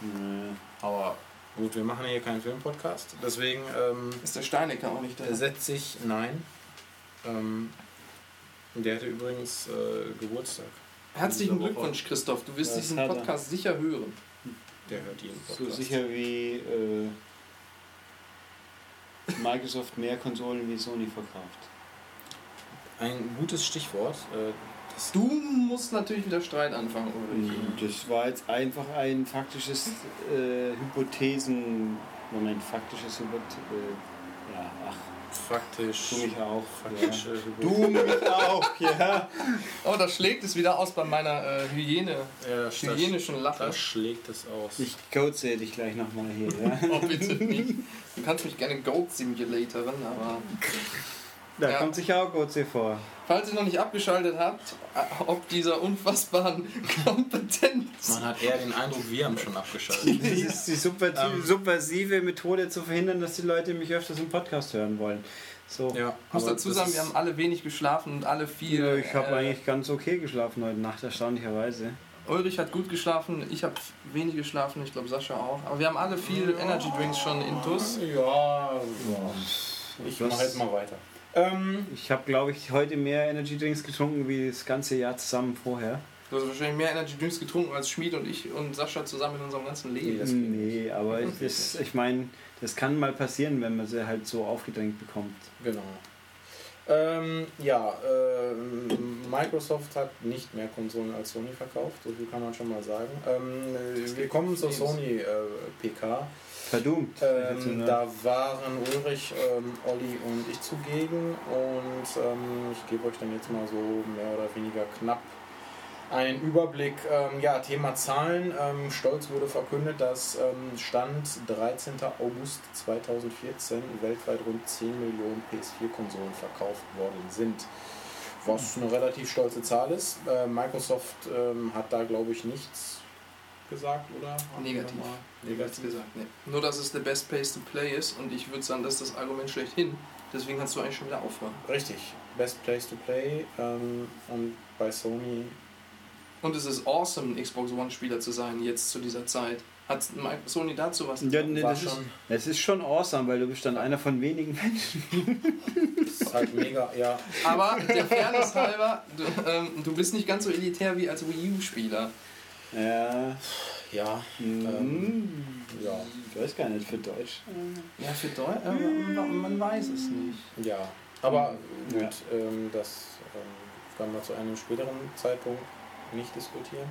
Nö. aber gut, wir machen hier keinen Filmpodcast. Deswegen ähm, Ist der Steinecker auch nicht da? setzt sich nein. Ähm, der hatte übrigens äh, Geburtstag. Herzlichen. Glückwunsch, Christoph. Du wirst Das diesen. Podcast sicher hören. Der hört jeden So Podcast. sicher wie äh, Microsoft mehr Konsolen wie Sony verkauft. Ein gutes Stichwort. Äh, Du musst natürlich wieder Streit anfangen. Das war jetzt einfach ein faktisches äh, Hypothesen. Moment, faktisches Hypothesen. ja, ach. Faktisch. Du mich auch. Faktisch. Ja. äh, Du mich auch, ja. Oh, da schlägt es wieder aus bei meiner äh, Hygiene, Ja, das, hygienischen Lache. das schlägt es aus. Ich coache dich gleich nochmal hier, ja. Oh, bitte nicht. Du kannst mich gerne Goat Simulatoren, aber Da Ja. kommt sicher auch Coach vor. falls ihr noch nicht abgeschaltet habt, äh, ob dieser unfassbaren Kompetenz. Man hat eher den Eindruck, wir haben schon abgeschaltet. Das ist die super, Ähm. subversive Methode zu verhindern, dass die Leute mich öfters im Podcast hören wollen. So. ja, Ich muss dazu sagen, wir haben alle wenig geschlafen und alle viel. Ja, ich habe äh, eigentlich ganz okay geschlafen heute Nacht, erstaunlicherweise. Ulrich hat gut geschlafen, ich habe wenig geschlafen, ich glaube Sascha auch. Aber wir haben alle viel Energy Drinks schon intus. Ja, ja. Ich mache jetzt mal weiter. Ähm, Ich habe, glaube ich, heute mehr Energy Drinks getrunken wie das ganze Jahr zusammen vorher. Du hast wahrscheinlich mehr Energy Drinks getrunken als Schmied und ich und Sascha zusammen in unserem ganzen Leben. das nee, aber ich, das, ich meine, das kann mal passieren, wenn man sie halt so aufgedrängt bekommt. genau. Ähm, ja, ähm, Microsoft hat nicht mehr Konsolen als Sony verkauft, so viel kann man schon mal sagen. Ähm, äh, wir kommen zur Sony äh, PK. Verdummt. Ähm, da waren Ulrich, ähm, Olli und ich zugegen und ähm, ich gebe euch dann jetzt mal so mehr oder weniger knapp einen Überblick. Ähm, ja, Thema Zahlen. Ähm, stolz wurde verkündet, dass ähm, Stand 13. August 2014 weltweit rund 10 Millionen PS4-Konsolen verkauft worden sind. Was eine relativ stolze Zahl ist. Äh, Microsoft ähm, hat da, glaube ich, nichts gesagt, oder? Negativ. Negativ gesagt, nee. Nur, dass es the best place to play ist und ich würde sagen, das ist das Argument schlechthin. Deswegen kannst du eigentlich schon wieder aufhören. Richtig, Best Place to Play ähm, und bei Sony. Und es ist awesome, ein Xbox One-Spieler zu sein, jetzt zu dieser Zeit. Hat Sony dazu was? Ja, nee, das, ist, schon- das ist schon awesome, weil du bist dann einer von wenigen Menschen. ist halt mega, ja. Aber der Fairness halber, du, ähm, du bist nicht ganz so elitär wie als Wii U-Spieler. Ja. Ja, Mhm. ja, Ich weiß gar nicht für Deutsch. Ja, für Deutsch, äh, man, man weiß es nicht. ja. Aber gut, Ja. ähm, das ähm, können wir zu einem späteren Zeitpunkt nicht diskutieren.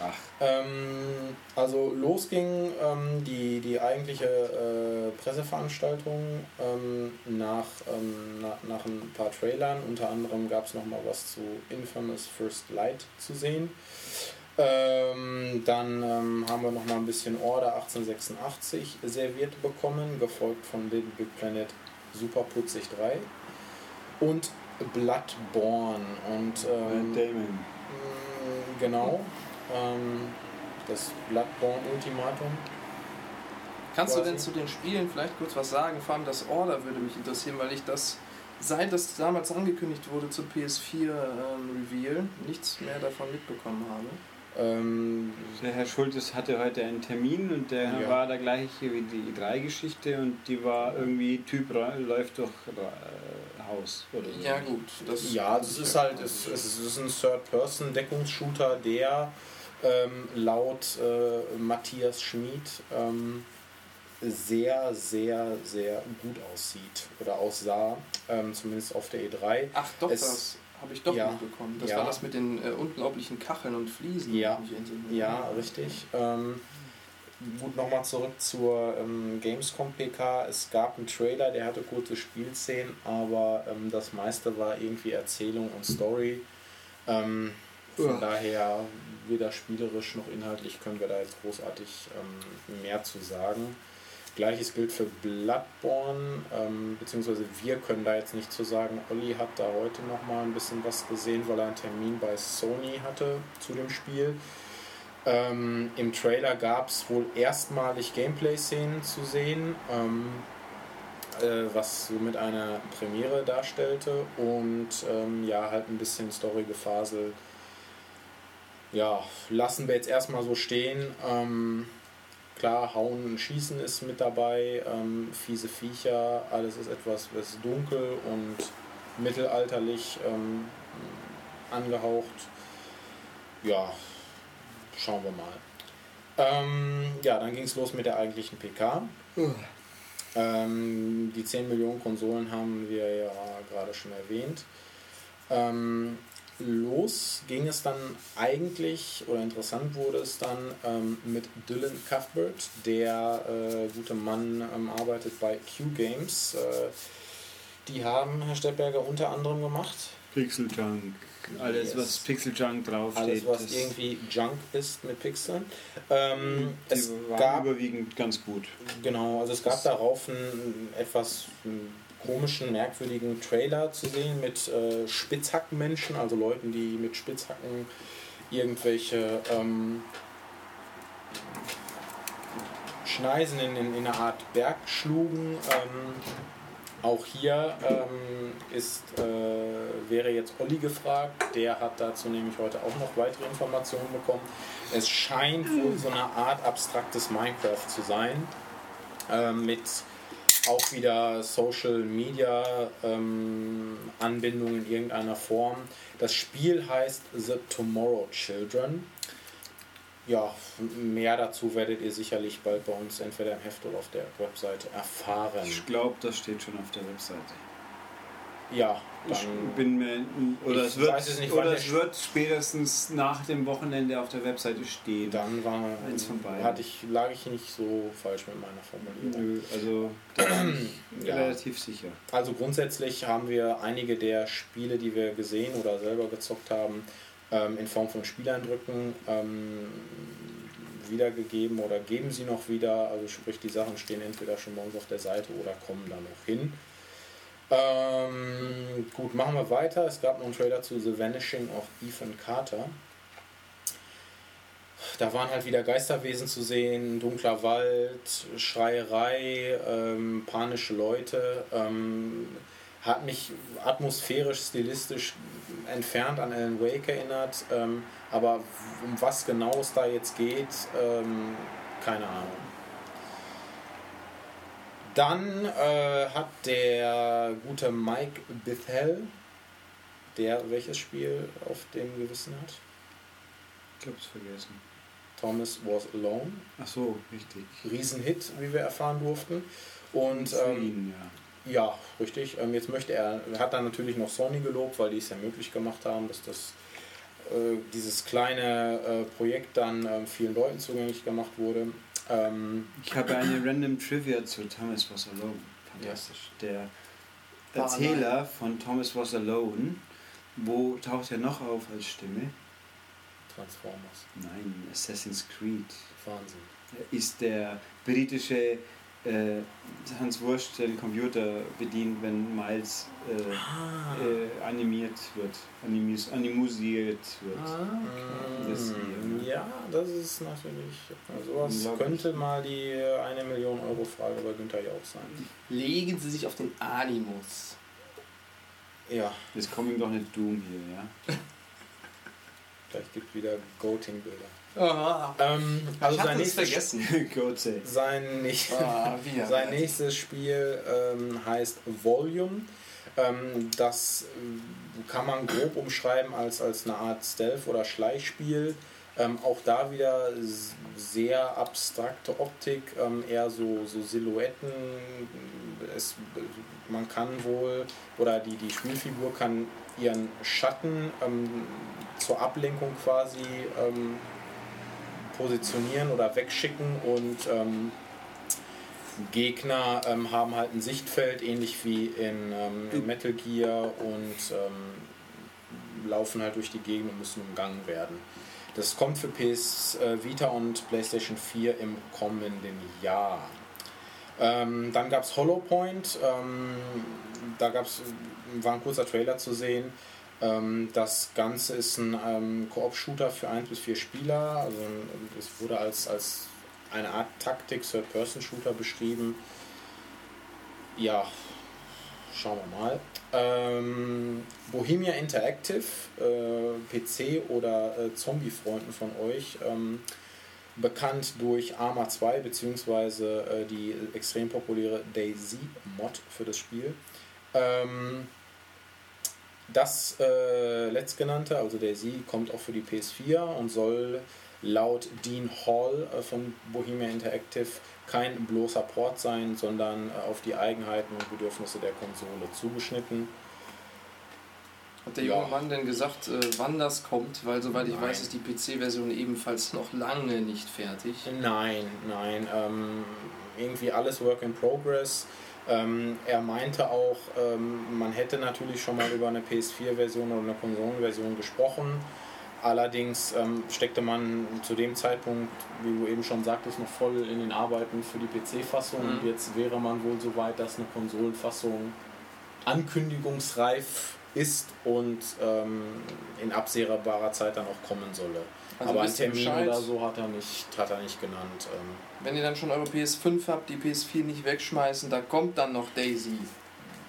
Ach. Ähm, also los ging ähm, die, die eigentliche äh, Presseveranstaltung ähm, nach, ähm, na, nach ein paar Trailern. Unter anderem gab es nochmal was zu Infamous First Light zu sehen. Ähm, dann ähm, haben wir nochmal ein bisschen Order 1886 serviert bekommen, gefolgt von Little Big Planet Super Putzig 3 und Bloodborne. Und ähm, Damon. Mm, Genau. Ähm, das Bloodborne Ultimatum. Kannst du denn zu den Spielen vielleicht kurz was sagen? Vor allem das Order würde mich interessieren, weil ich das, seit das damals angekündigt wurde zur PS4 ähm, Reveal, nichts mehr davon mitbekommen habe. Ähm, Der Herr Schultes hatte heute einen Termin und der Ja. war der gleiche wie die E3-Geschichte und die war irgendwie Typ läuft durch äh, Haus oder so. Ja gut, das ja, das ist halt es, es ist ein Third-Person-Deckungsshooter, der ähm, laut äh, Matthias Schmid ähm, sehr, sehr, sehr gut aussieht oder aussah, ähm, zumindest auf der E3. Ach doch, Es- das habe ich doch ja, mitbekommen. Das ja. war das mit den äh, unglaublichen Kacheln und Fliesen. Ja. Ja, richtig. Ähm, gut, nochmal zurück zur ähm, Gamescom PK. Es gab einen Trailer, der hatte kurze Spielszenen, aber ähm, das meiste war irgendwie Erzählung und Story. Ähm, von Uah. daher, weder spielerisch noch inhaltlich können wir da jetzt großartig ähm, mehr zu sagen. Gleiches gilt für Bloodborne, ähm, beziehungsweise wir können da jetzt nicht zu sagen. Olli hat da heute noch mal ein bisschen was gesehen, weil er einen Termin bei Sony hatte zu dem Spiel. Ähm, Im Trailer gab es wohl erstmalig Gameplay-Szenen zu sehen, ähm, äh, was somit eine Premiere darstellte und ähm, ja, halt ein bisschen Story-Gefasel. Ja, lassen wir jetzt erstmal so stehen. Ähm, klar, Hauen und Schießen ist mit dabei, ähm, fiese Viecher, alles ist etwas ist dunkel und mittelalterlich ähm, angehaucht. Ja, schauen wir mal. Ähm, ja, dann ging es los mit der eigentlichen PK. Ähm, die 10 Millionen Konsolen haben wir ja gerade schon erwähnt. Los ging es dann eigentlich, oder interessant wurde es dann ähm, mit Dylan Cuthbert. Der äh, gute Mann ähm, arbeitet bei Q Games. Äh, die haben Herr Steppberger unter anderem gemacht. Pixel Junk. Alles, Yes. was Pixel Junk draufsteht. Alles, was irgendwie Junk ist mit Pixeln. Ähm, die es waren gab überwiegend ganz gut. Genau, also es gab darauf einen etwas hm, komischen, merkwürdigen Trailer zu sehen mit äh, Spitzhackenmenschen, also Leuten, die mit Spitzhacken irgendwelche ähm, Schneisen in, in, in eine Art Berg schlugen. Ähm, auch hier ähm, ist, äh, wäre jetzt Olli gefragt, der hat dazu nämlich heute auch noch weitere Informationen bekommen. Es scheint wohl so eine Art abstraktes Minecraft zu sein, ähm, mit auch wieder Social Media ähm, Anbindung in irgendeiner Form. Das Spiel heißt The Tomorrow Children. Ja, mehr dazu werdet ihr sicherlich bald bei uns entweder im Heft oder auf der Webseite erfahren. Ich glaube, das steht schon auf der Webseite. Ja, Ich bin mir oder Ich es wird weiß es nicht, oder der es wird spätestens nach dem Wochenende auf der Webseite stehen. dann war, Eins von beiden. hatte ich, lag ich nicht so falsch mit meiner Formulierung. Nö, also Ja. relativ sicher. Also grundsätzlich haben wir einige der Spiele, die wir gesehen oder selber gezockt haben, ähm, in Form von Spieleindrücken ähm, wiedergegeben oder geben sie noch wieder. Also sprich, die Sachen stehen entweder schon bei uns auf der Seite oder kommen da noch hin. Ähm, gut, machen wir weiter. Es gab noch einen Trailer zu The Vanishing of Ethan Carter. Da waren halt wieder Geisterwesen zu sehen, dunkler Wald, Schreierei, ähm, panische Leute. Ähm, hat mich atmosphärisch, stilistisch entfernt an Alan Wake erinnert. Ähm, aber um was genau es da jetzt geht, ähm, keine Ahnung. Dann äh, hat der gute Mike Bithell, der welches Spiel auf dem Gewissen hat? Ich glaube es vergessen. Thomas Was Alone. Ach so, richtig. Riesenhit, wie wir erfahren durften. Und ähm, ihn, ja. ja, richtig. Ähm, jetzt möchte er, er hat dann natürlich noch Sony gelobt, weil die es ja möglich gemacht haben, dass das äh, dieses kleine äh, Projekt dann ähm, vielen Leuten zugänglich gemacht wurde. Ähm, Ich habe eine random Trivia zu Thomas Was Alone. Fantastisch. Der Erzähler von Thomas Was Alone, wo taucht er noch auf als Stimme? Transformers. Nein, Assassin's Creed. Wahnsinn. Er ist der britische äh, Hans Wurst, der den Computer bedient, wenn Miles äh, äh, animiert wird, animis, animusiert wird. Das hier. Mm, Ja, das ist natürlich. Sowas Unglaublich. könnte mal die äh, eine Million Euro Frage bei Günther Jauch sein. Legen Sie sich auf den Animus. Ja, Jetzt kommt ihm doch nicht Doom hier, ja? vielleicht gibt wieder Goating-Bilder. Ähm, also ich sein nächstes, vergessen. Sein, Ah, sein nächstes Spiel ähm, heißt Volume. Ähm, das äh, kann man grob umschreiben als, als eine Art Stealth- oder Schleichspiel. Ähm, auch da wieder sehr abstrakte Optik, ähm, eher so, so Silhouetten. Es, man kann wohl, oder die, die Spielfigur kann ihren Schatten ähm, zur Ablenkung quasi positionieren oder wegschicken und ähm, Gegner ähm, haben halt ein Sichtfeld, ähnlich wie in, ähm, in Metal Gear und ähm, laufen halt durch die Gegend und müssen umgangen werden. Das kommt für PS äh, Vita und PlayStation 4 im kommenden Jahr. Ähm, dann gab es Hollow Point, ähm, da gab's, war ein kurzer Trailer zu sehen. Ähm, das Ganze ist ein ähm, Koop-Shooter für 1 bis 4 Spieler. Also es wurde als, als eine Art Taktik Third-Person-Shooter beschrieben. Ja, schauen wir mal. Ähm, Bohemia Interactive, äh, PC oder äh, Zombie-Freunden von euch, ähm, bekannt durch Arma 2 bzw. Äh, die extrem populäre Daisy-Mod für das Spiel. Ähm, das äh, letztgenannte, also Daisy, kommt auch für die PS4 und soll laut Dean Hall äh, von Bohemia Interactive kein bloßer Port sein, sondern äh, auf die Eigenheiten und Bedürfnisse der Konsole zugeschnitten. Hat der Ja. junge Mann denn gesagt, äh, wann das kommt? Weil soweit ich Nein. weiß, ist die PC-Version ebenfalls noch lange nicht fertig. Nein, nein. Ähm, irgendwie alles Work in Progress. Ähm, er meinte auch, ähm, man hätte natürlich schon mal über eine PS4-Version oder eine Konsolenversion gesprochen. Allerdings ähm, steckte man zu dem Zeitpunkt, wie du eben schon sagtest, noch voll in den Arbeiten für die PC-Fassung. Mhm. Und jetzt wäre man wohl so weit, dass eine Konsolenfassung ankündigungsreif ist und ähm, in absehbarer Zeit dann auch kommen solle. Also Aber einen Termin Bescheid? oder so hat er nicht, hat er nicht genannt. Ähm, Wenn ihr dann schon eure PS5 habt, die PS4 nicht wegschmeißen, da kommt dann noch Daisy.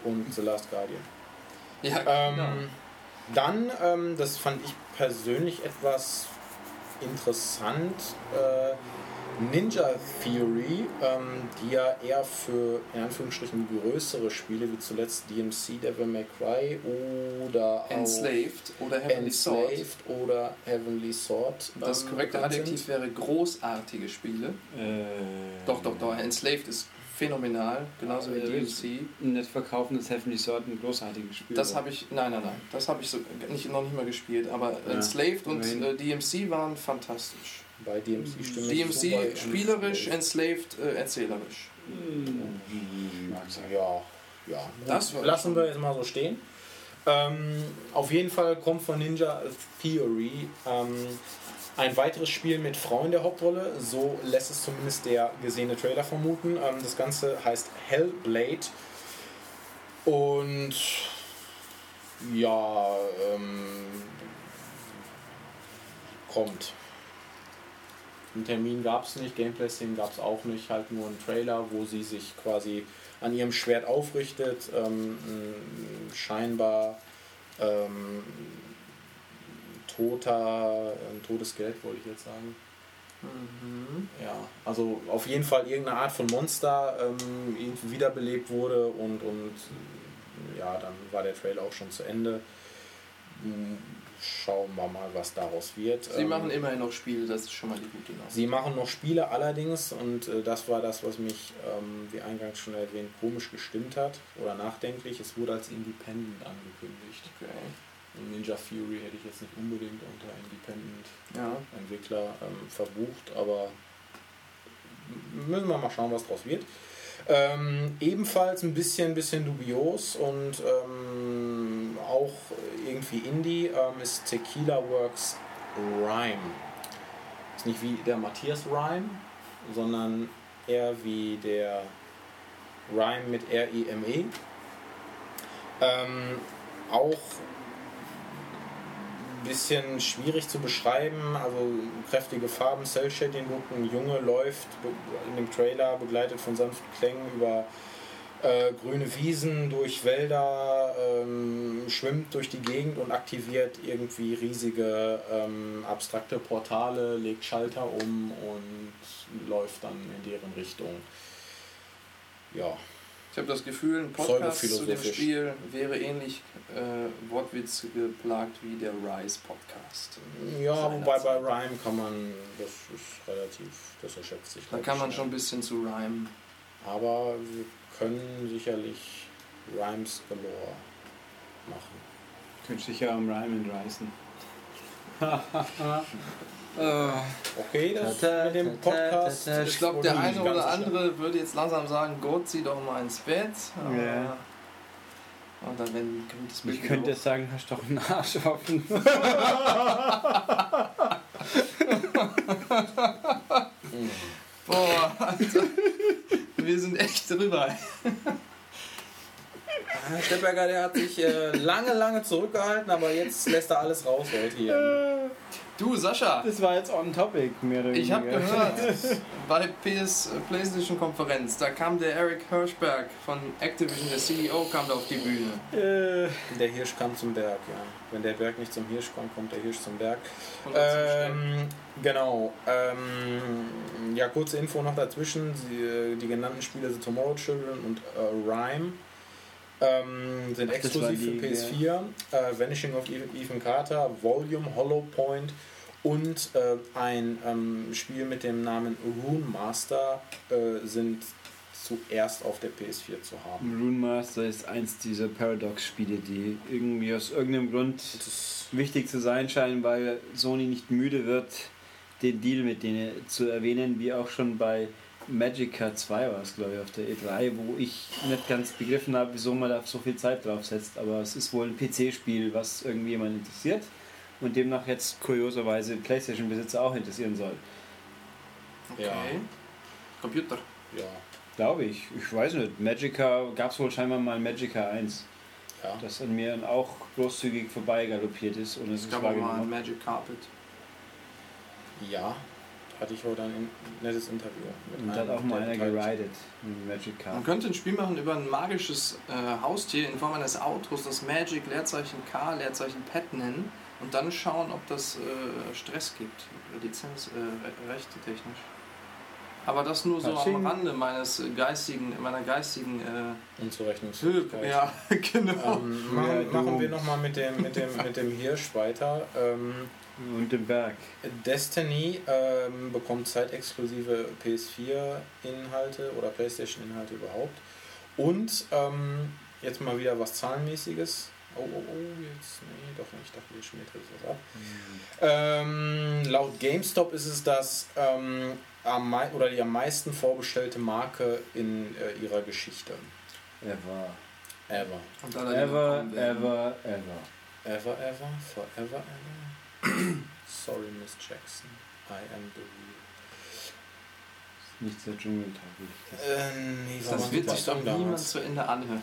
und The Last Guardian. Ja, Ähm, genau. Dann, ähm, das fand ich persönlich etwas interessant, äh, Ninja Theory, ähm, die ja eher für in Anführungsstrichen größere Spiele wie zuletzt DMC, Devil May Cry oder auch Enslaved oder Heavenly Sword. Enslaved oder Heavenly Sword. Das ähm, korrekte Adjektiv sind. wäre großartige Spiele. Äh, Doch, doch, doch. Enslaved ist phänomenal, genauso wie Äh, DLC. Nicht verkaufen das Heavenly Sword ein großartiges Spiel. Das habe ich, nein, nein, nein, das habe ich so, nicht, noch nicht mal gespielt, aber Ja, Enslaved und äh, DMC waren fantastisch. Bei DMC stimme ich zu, bei DMC spielerisch, Enslaved- äh, erzählerisch. Hm, sein. Ja, ja. Das lassen wir jetzt mal so stehen. Ähm, auf jeden Fall kommt von Ninja Theory ähm, ein weiteres Spiel mit Frau in der Hauptrolle. So lässt es zumindest der gesehene Trailer vermuten. Ähm, das Ganze heißt Hellblade. Und ja, ähm, kommt. Einen Termin gab es nicht, Gameplay-Szenen gab es auch nicht, halt nur einen Trailer, wo sie sich quasi an ihrem Schwert aufrichtet, ähm, ein scheinbar ähm, toter, ein totes Skelett wollte ich jetzt sagen. Mhm. Ja, also auf jeden Fall irgendeine Art von Monster ähm, irgendwie wiederbelebt wurde und, und ja, dann war der Trailer auch schon zu Ende. Schauen wir mal, was daraus wird. Sie Ähm, machen immerhin noch Spiele, das ist schon mal die gute Nachricht. Sie machen noch Spiele allerdings und äh, das war das, was mich, ähm, wie eingangs schon erwähnt, komisch gestimmt hat oder nachdenklich. Es wurde als Independent angekündigt. Okay. Ninja Fury hätte ich jetzt nicht unbedingt unter Independent Ja. Entwickler ähm, verbucht, aber müssen wir mal schauen, was draus wird. Ähm, ebenfalls ein bisschen, bisschen dubios und ähm, auch irgendwie Indie ähm, ist Tequila Works Rhyme. Ist nicht wie der Matthias Rhyme, sondern eher wie der Rhyme mit R-I-M-E. Ähm, auch bisschen schwierig zu beschreiben. Also kräftige Farben, Cell Shading Look. Ein Junge läuft in dem Trailer begleitet von sanften Klängen über äh, grüne Wiesen, durch Wälder, ähm, schwimmt durch die Gegend und aktiviert irgendwie riesige ähm, abstrakte Portale, legt Schalter um und läuft dann in deren Richtung. Ja, Ich habe das Gefühl, ein Podcast zu dem. Spiel wäre ähnlich äh, Wortwitz geplagt wie der Rise Podcast. ja wobei bei. Rhyme kann man, das ist relativ, das erschöpft sich. Da kann man schon ein bisschen zu rhymen. Aber können sicherlich Rhymes galore machen. Könnte sicher am Ryman reißen. Okay, das Ta- ta- mit dem ta- ta- Podcast. ta- ta- ist Ich glaube, der eine oder andere würde jetzt langsam sagen, Gott, zieh doch mal ins Bett. Aber- Ja. Und dann, wenn kommt das Bild Ich könnte hoch. sagen, hast doch einen Arsch offen. Boah, Alter. Wir sind echt drüber. Herr Steppberger, der hat sich äh, lange, lange zurückgehalten, aber jetzt lässt er alles raus heute hier. Du, Sascha, Das war jetzt on topic, mehr oder ich habe weniger. gehört, bei PS PlayStation Konferenz, da kam der Eric Hirschberg von Activision, der CEO, kam da auf die Bühne. Äh, Der Hirsch kam zum Berg, ja. Wenn der Berg nicht zum Hirsch kommt, kommt der Hirsch zum Berg. Ähm, genau. Ähm, ja, kurze Info noch dazwischen. Äh, die genannten Spiele sind Tomorrow Children und äh, Rhyme. Ähm, sind Ach, exklusiv für die, PS4. Äh, Vanishing of Ethan Carter, Volume, Hollow Point und äh, ein ähm, Spiel mit dem Namen Rune Master äh, sind zuerst auf der PS4 zu haben. Rune Master ist eins dieser Paradox-Spiele, die irgendwie aus irgendeinem Grund wichtig zu sein scheinen, weil Sony nicht müde wird, den Deal mit denen zu erwähnen, wie auch schon bei Magica 2 war es, glaube ich, auf der E3, wo ich nicht ganz begriffen habe, wieso man da so viel Zeit drauf setzt. Aber es ist wohl ein PC-Spiel, was irgendwie jemand interessiert und demnach jetzt kurioserweise PlayStation-Besitzer auch interessieren soll. Okay. Ja. Computer. ja, Glaube ich. Ich weiß nicht. Magica gab es wohl scheinbar mal Magica 1, ja. das an mir auch großzügig vorbei galoppiert ist. Und es gab auch mal ein. Magic Carpet. Ja, hatte ich heute ein nettes Interview. mit Und hat auch mal einer geridet. Ein Magic Car. Man könnte ein Spiel machen über ein magisches äh, Haustier in Form eines Autos, das Magic Leerzeichen K Leerzeichen Pet nennen und dann schauen, ob das äh, Stress gibt, Lizenz, äh, rechte technisch. Aber das nur so Patsching. am Rande meines geistigen, meiner geistigen äh, Unzurechnungsfähigkeit. Ja, genau. Ähm, machen, machen wir nochmal mit dem, mit, dem, mit dem Hirsch weiter. Ähm, Und den Berg. Destiny ähm, bekommt zeitexklusive PS4-Inhalte oder PlayStation-Inhalte überhaupt. Und ähm, jetzt mal wieder was Zahlenmäßiges. Oh, oh, oh, jetzt, nee, doch nicht, ich dachte, jetzt schmiert was ab. Ähm, laut GameStop ist es das ähm, am oder die am meisten vorbestellte Marke in äh, ihrer Geschichte. Ever. Ever. Ever, ever, ever. Ever, ever, forever, ever. Sorry, Miss Jackson. I am the real. Nicht sehr dschungeltauglich. Äh, nee, Das wird sich doch niemand damals. zu Ende anhören.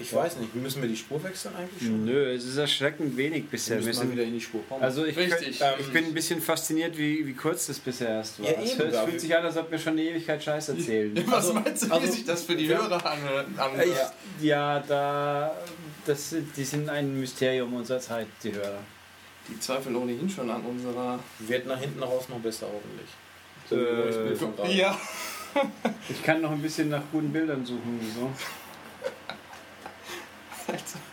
Ich weiß nicht, müssen wir die Spur wechseln eigentlich schon? Nö, es ist erschreckend wenig bisher. Wir müssen wieder in die Spur kommen. also ich, Richtig. ähm, ich bin ein bisschen fasziniert, wie, wie kurz das bisher erst war. Ja, es, eben, es fühlt sich an, als ob wir schon eine Ewigkeit Scheiß erzählen. Was Also- meinst du, wie also- sich das für die Hörer anhört? Ich, anhört? ja, da, das, die sind ein Mysterium unserer Zeit, die Hörer. Die zweifeln ohnehin schon an unserer. Wird nach hinten raus noch besser hoffentlich. Äh, wie das Bild von gerade. Ja. Ich kann noch ein bisschen nach guten Bildern suchen. So.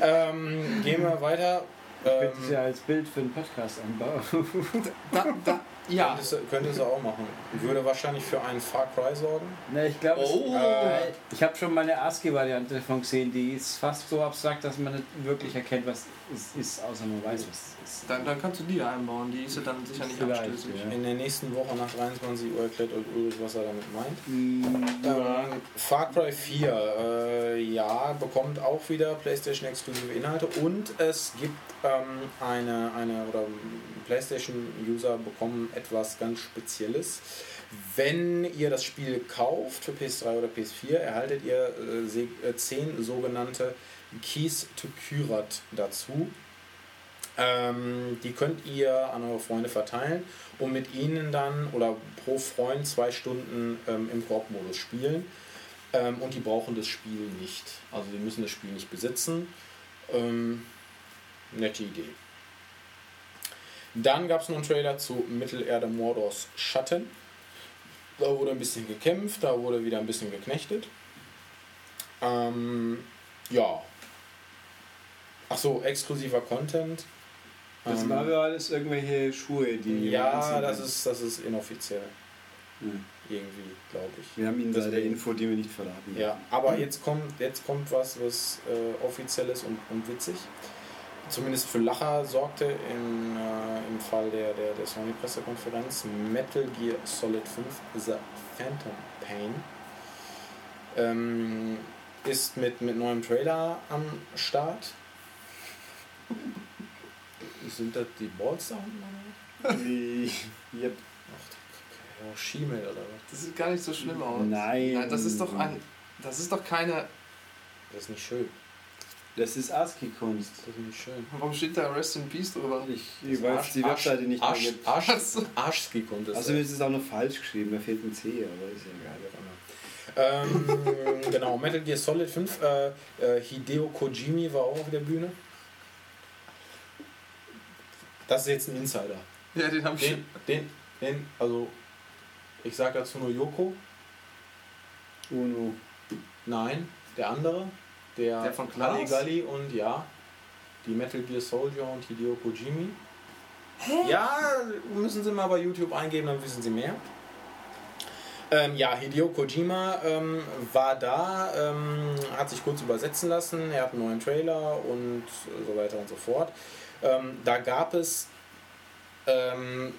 Ähm, gehen wir weiter. Ich Ähm, könnte es ja als Bild für einen Podcast anbauen. Da, da, ja. Könntest, könntest du auch machen. Würde wahrscheinlich für einen Far Cry sorgen. Ne, ich glaube, Oh. äh, ich habe schon mal eine ASCII-Variante davon gesehen, die ist fast so abstrakt, dass man nicht wirklich erkennt, was es ist, außer man weiß, was es ist. Dann, dann kannst du die einbauen, die ist ja dann sicher nicht Vielleicht, abstößig. ja. In der nächsten Woche nach 23 Uhr erklärt euch Ulrich, was er damit meint. Mm, Ja. Ähm, Far Cry 4, äh, ja, bekommt auch wieder PlayStation-exklusive Inhalte und es gibt ähm, eine, eine, oder PlayStation-User bekommen etwas ganz Spezielles. Wenn ihr das Spiel kauft für PS3 oder PS4, erhaltet ihr äh, se- äh, 10 sogenannte Keys to Kyrat dazu. Ähm, die könnt ihr an eure Freunde verteilen und mit ihnen dann oder pro Freund zwei Stunden ähm, im Koop-Modus spielen. Ähm, und die brauchen das Spiel nicht. Also die müssen das Spiel nicht besitzen. Ähm, nette Idee. Dann gab es noch einen Trailer zu Mittelerde Mordors Schatten. Da wurde ein bisschen gekämpft, da wurde wieder ein bisschen geknechtet. Ähm, ja. Ach so, exklusiver Content. Das Ähm, war aber alles irgendwelche Schuhe, die ja, das ist, das ist inoffiziell. Ja. Irgendwie, glaube ich. Wir haben Ihnen da der Info, die wir nicht verraten. Ja, aber jetzt kommt, jetzt kommt was, was äh, offizielles und, und witzig. Zumindest für Lacher sorgte in, äh, im Fall der, der, der Sony-Pressekonferenz Metal Gear Solid 5 The Phantom Pain. Ähm, ist mit, mit neuem Trailer am Start. Sind das die Balls da unten? Die- Yep. Oh, Schiemel oder was? Das sieht gar nicht so schlimm aus. Nein. Nein, das ist doch ein. Das ist doch keine. Das ist nicht schön. Das ist ASCII-Kunst. Das ist nicht schön. Warum steht da Rest in Peace drüber? Ich, ich weiß die Webseite nicht mehr Arsch, gibt. Arsch, Was? Arschski-Kunst. Also ist es auch noch falsch geschrieben, da fehlt ein C, aber ist ja egal. Ähm, genau, Metal Gear Solid 5. Äh, äh, Hideo Kojimi war auch auf der Bühne. Das ist jetzt ein Insider. Ja, den habe ich. Den, den, den, also ich sage dazu nur Yoko. Uno. Nein, der andere. Der, Der von Klaas? Halligalli und ja, die Metal Gear Soldier und Hideo Kojimi. Ja, müssen Sie mal bei YouTube eingeben, dann wissen Sie mehr. Ähm, ja, Hideo Kojima ähm, war da, ähm, hat sich kurz übersetzen lassen, er hat einen neuen Trailer und so weiter und so fort. Ähm, da gab es ähm,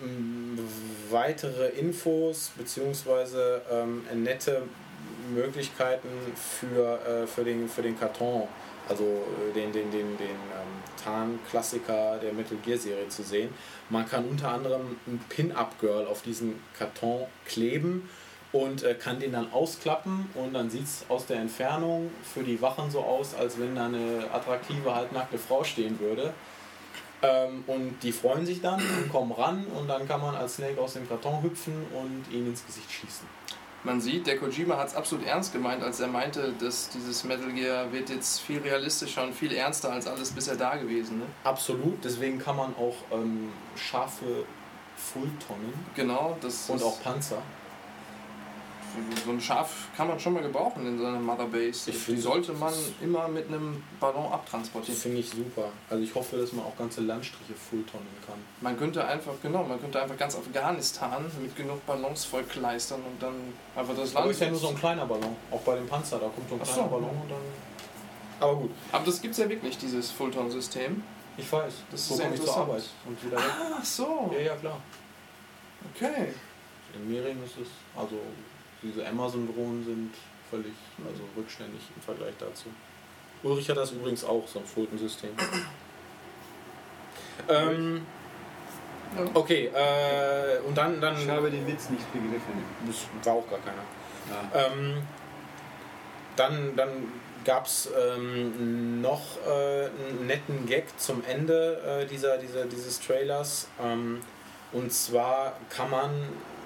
weitere Infos bzw. Ähm, nette Möglichkeiten für, äh, für, den, für den Karton, also äh, den, den, den, den ähm, Tarn-Klassiker der Metal Gear Serie zu sehen. Man kann unter anderem ein Pin-Up-Girl auf diesen Karton kleben und äh, kann den dann ausklappen und dann sieht es aus der Entfernung für die Wachen so aus, als wenn da eine attraktive, halbnackte Frau stehen würde. Ähm, und die freuen sich dann und kommen ran und dann kann man als Snake aus dem Karton hüpfen und ihn ins Gesicht schießen. Man sieht, der Kojima hat es absolut ernst gemeint, als er meinte, dass dieses Metal Gear wird jetzt viel realistischer und viel ernster als alles bisher da gewesen. Ne? Absolut, deswegen kann man auch ähm, scharfe Fulltonnen Genau, das und auch Panzer. So ein Schaf kann man schon mal gebrauchen in seiner Mother Base. Ich Die sollte man immer mit einem Ballon Das abtransportieren. finde ich super. Also ich hoffe, dass man auch ganze Landstriche Fulltonnen kann. Man könnte einfach, genau, man könnte einfach ganz Afghanistan mit genug Ballons vollkleistern und dann einfach das Land. Aber ist ja nur so ein kleiner Ballon. Auch bei dem Panzer, da kommt so ein Ach so. kleiner Ballon und dann. Aber gut, Aber das gibt es ja wirklich, dieses Fullton-System. ich weiß. Das ist so komme ich zur. Arbeit und wieder weg. Ach so, Ja, ja, klar. okay. In Mering ist es, also diese Amazon-Drohnen sind völlig also rückständig im Vergleich dazu. Ulrich hat das übrigens auch, so ein Fulton-System. ähm, Ja. okay, äh, und dann, dann. Ich habe den Witz nicht begriffen. Das war auch gar keiner. Ja. Ähm, dann dann gab es ähm, noch äh, einen netten Gag zum Ende äh, dieser, dieser, dieses Trailers. Ähm, und zwar kann man,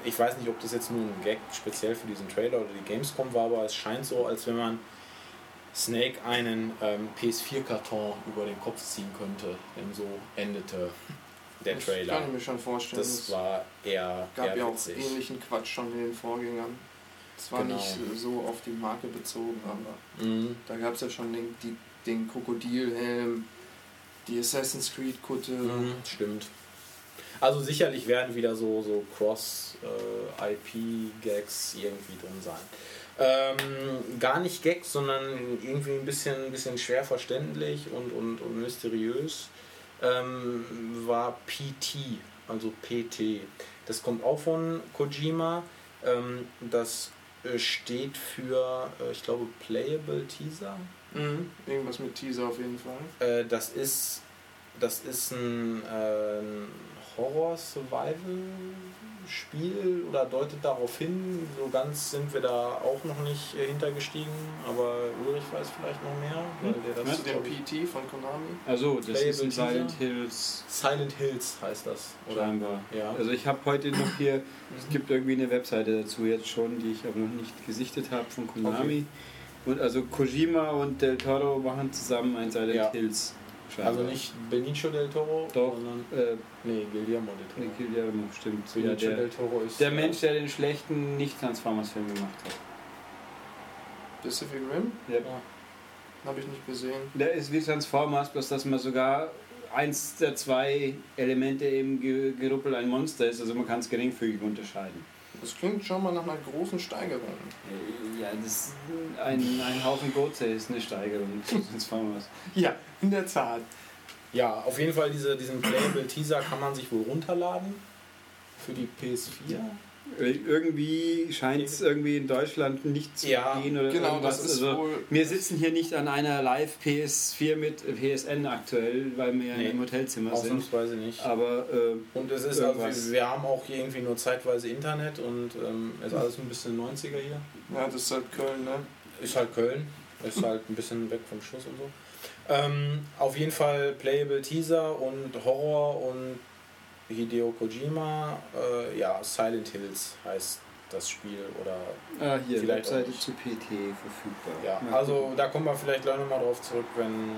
ich weiß nicht, ob das jetzt nur ein Gag speziell für diesen Trailer oder die Gamescom war, aber es scheint so, als wenn man Snake einen ähm, PS4-Karton über den Kopf ziehen könnte. Denn so endete der Das Trailer. kann ich mir schon vorstellen. Das Es war eher, gab eher ja auch witzig. ähnlichen Quatsch schon in den Vorgängern. Es war Genau. nicht so auf die Marke bezogen, aber Mhm. da gab es ja schon den, die, den Krokodilhelm, die Assassin's Creed Kutte. Mhm, stimmt. Also sicherlich werden wieder so, so Cross-IP-Gags irgendwie drin sein. Ähm, gar nicht Gags, sondern irgendwie ein bisschen, ein bisschen schwer verständlich und, und, und mysteriös ähm, war PT, also PT. Das kommt auch von Kojima. Ähm, das äh, steht für, äh, ich glaube, Playable Teaser. Mhm. Irgendwas mit Teaser auf jeden Fall. Äh, das ist das ist ein, äh, ein Horror-Survival-Spiel oder deutet darauf hin. So ganz sind wir da auch noch nicht äh, hintergestiegen, aber Ulrich weiß vielleicht noch mehr, weil der das ich, PT von Konami. Also, das ist Playable ein Silent. Hills Silent Hills heißt das. Oder? scheinbar. Ja. Also ich habe heute noch hier, es gibt irgendwie eine Webseite dazu jetzt schon, die ich aber noch nicht gesichtet habe von Konami. Und also Kojima und Del Toro machen zusammen ein Silent Ja. Hills. Scheinbar. Also nicht Benicio del Toro, Doch, sondern äh, nee, Guillermo del Toro. Guillermo, stimmt. Ja, Benicio der, del Toro ist der Mensch, der den schlechten Nicht-Transformers-Film gemacht hat. Pacific Rim? Ja. Habe ich nicht gesehen. Der ist wie Transformers, bloß dass man sogar eins der zwei Elemente im Ge- Geruppel ein Monster ist, also man kann es geringfügig unterscheiden. Das klingt schon mal nach einer großen Steigerung. Ja, das ist ein, ein Haufen Gotze ist eine Steigerung zu Transformers. Ja, in der Tat. Ja, auf jeden Fall diese, diesen Playable Teaser kann man sich wohl runterladen für die PS4. Äh, Irgendwie scheint es irgendwie in Deutschland nicht zu Ja, gehen oder Genau, irgendwas. das ist also, wohl. wir sitzen hier nicht an einer Live PS4 mit PSN aktuell, weil wir ja Nee, im Hotelzimmer sind. Ausnahmsweise nicht. Aber äh, Und es ist also, Irgendwas. wir haben auch hier irgendwie nur zeitweise Internet und ähm, es ist alles ein bisschen 90er hier. Ja, das ist halt Köln, ne? Ist halt Köln, ist halt ein bisschen weg vom Schuss und so. Ähm, auf jeden Fall Playable Teaser und Horror und Hideo Kojima. Äh, ja, Silent Hills heißt das Spiel oder ah, hier, Vielleicht Webseite zu PT verfügbar. Ja, also da kommen wir vielleicht gleich nochmal drauf zurück, wenn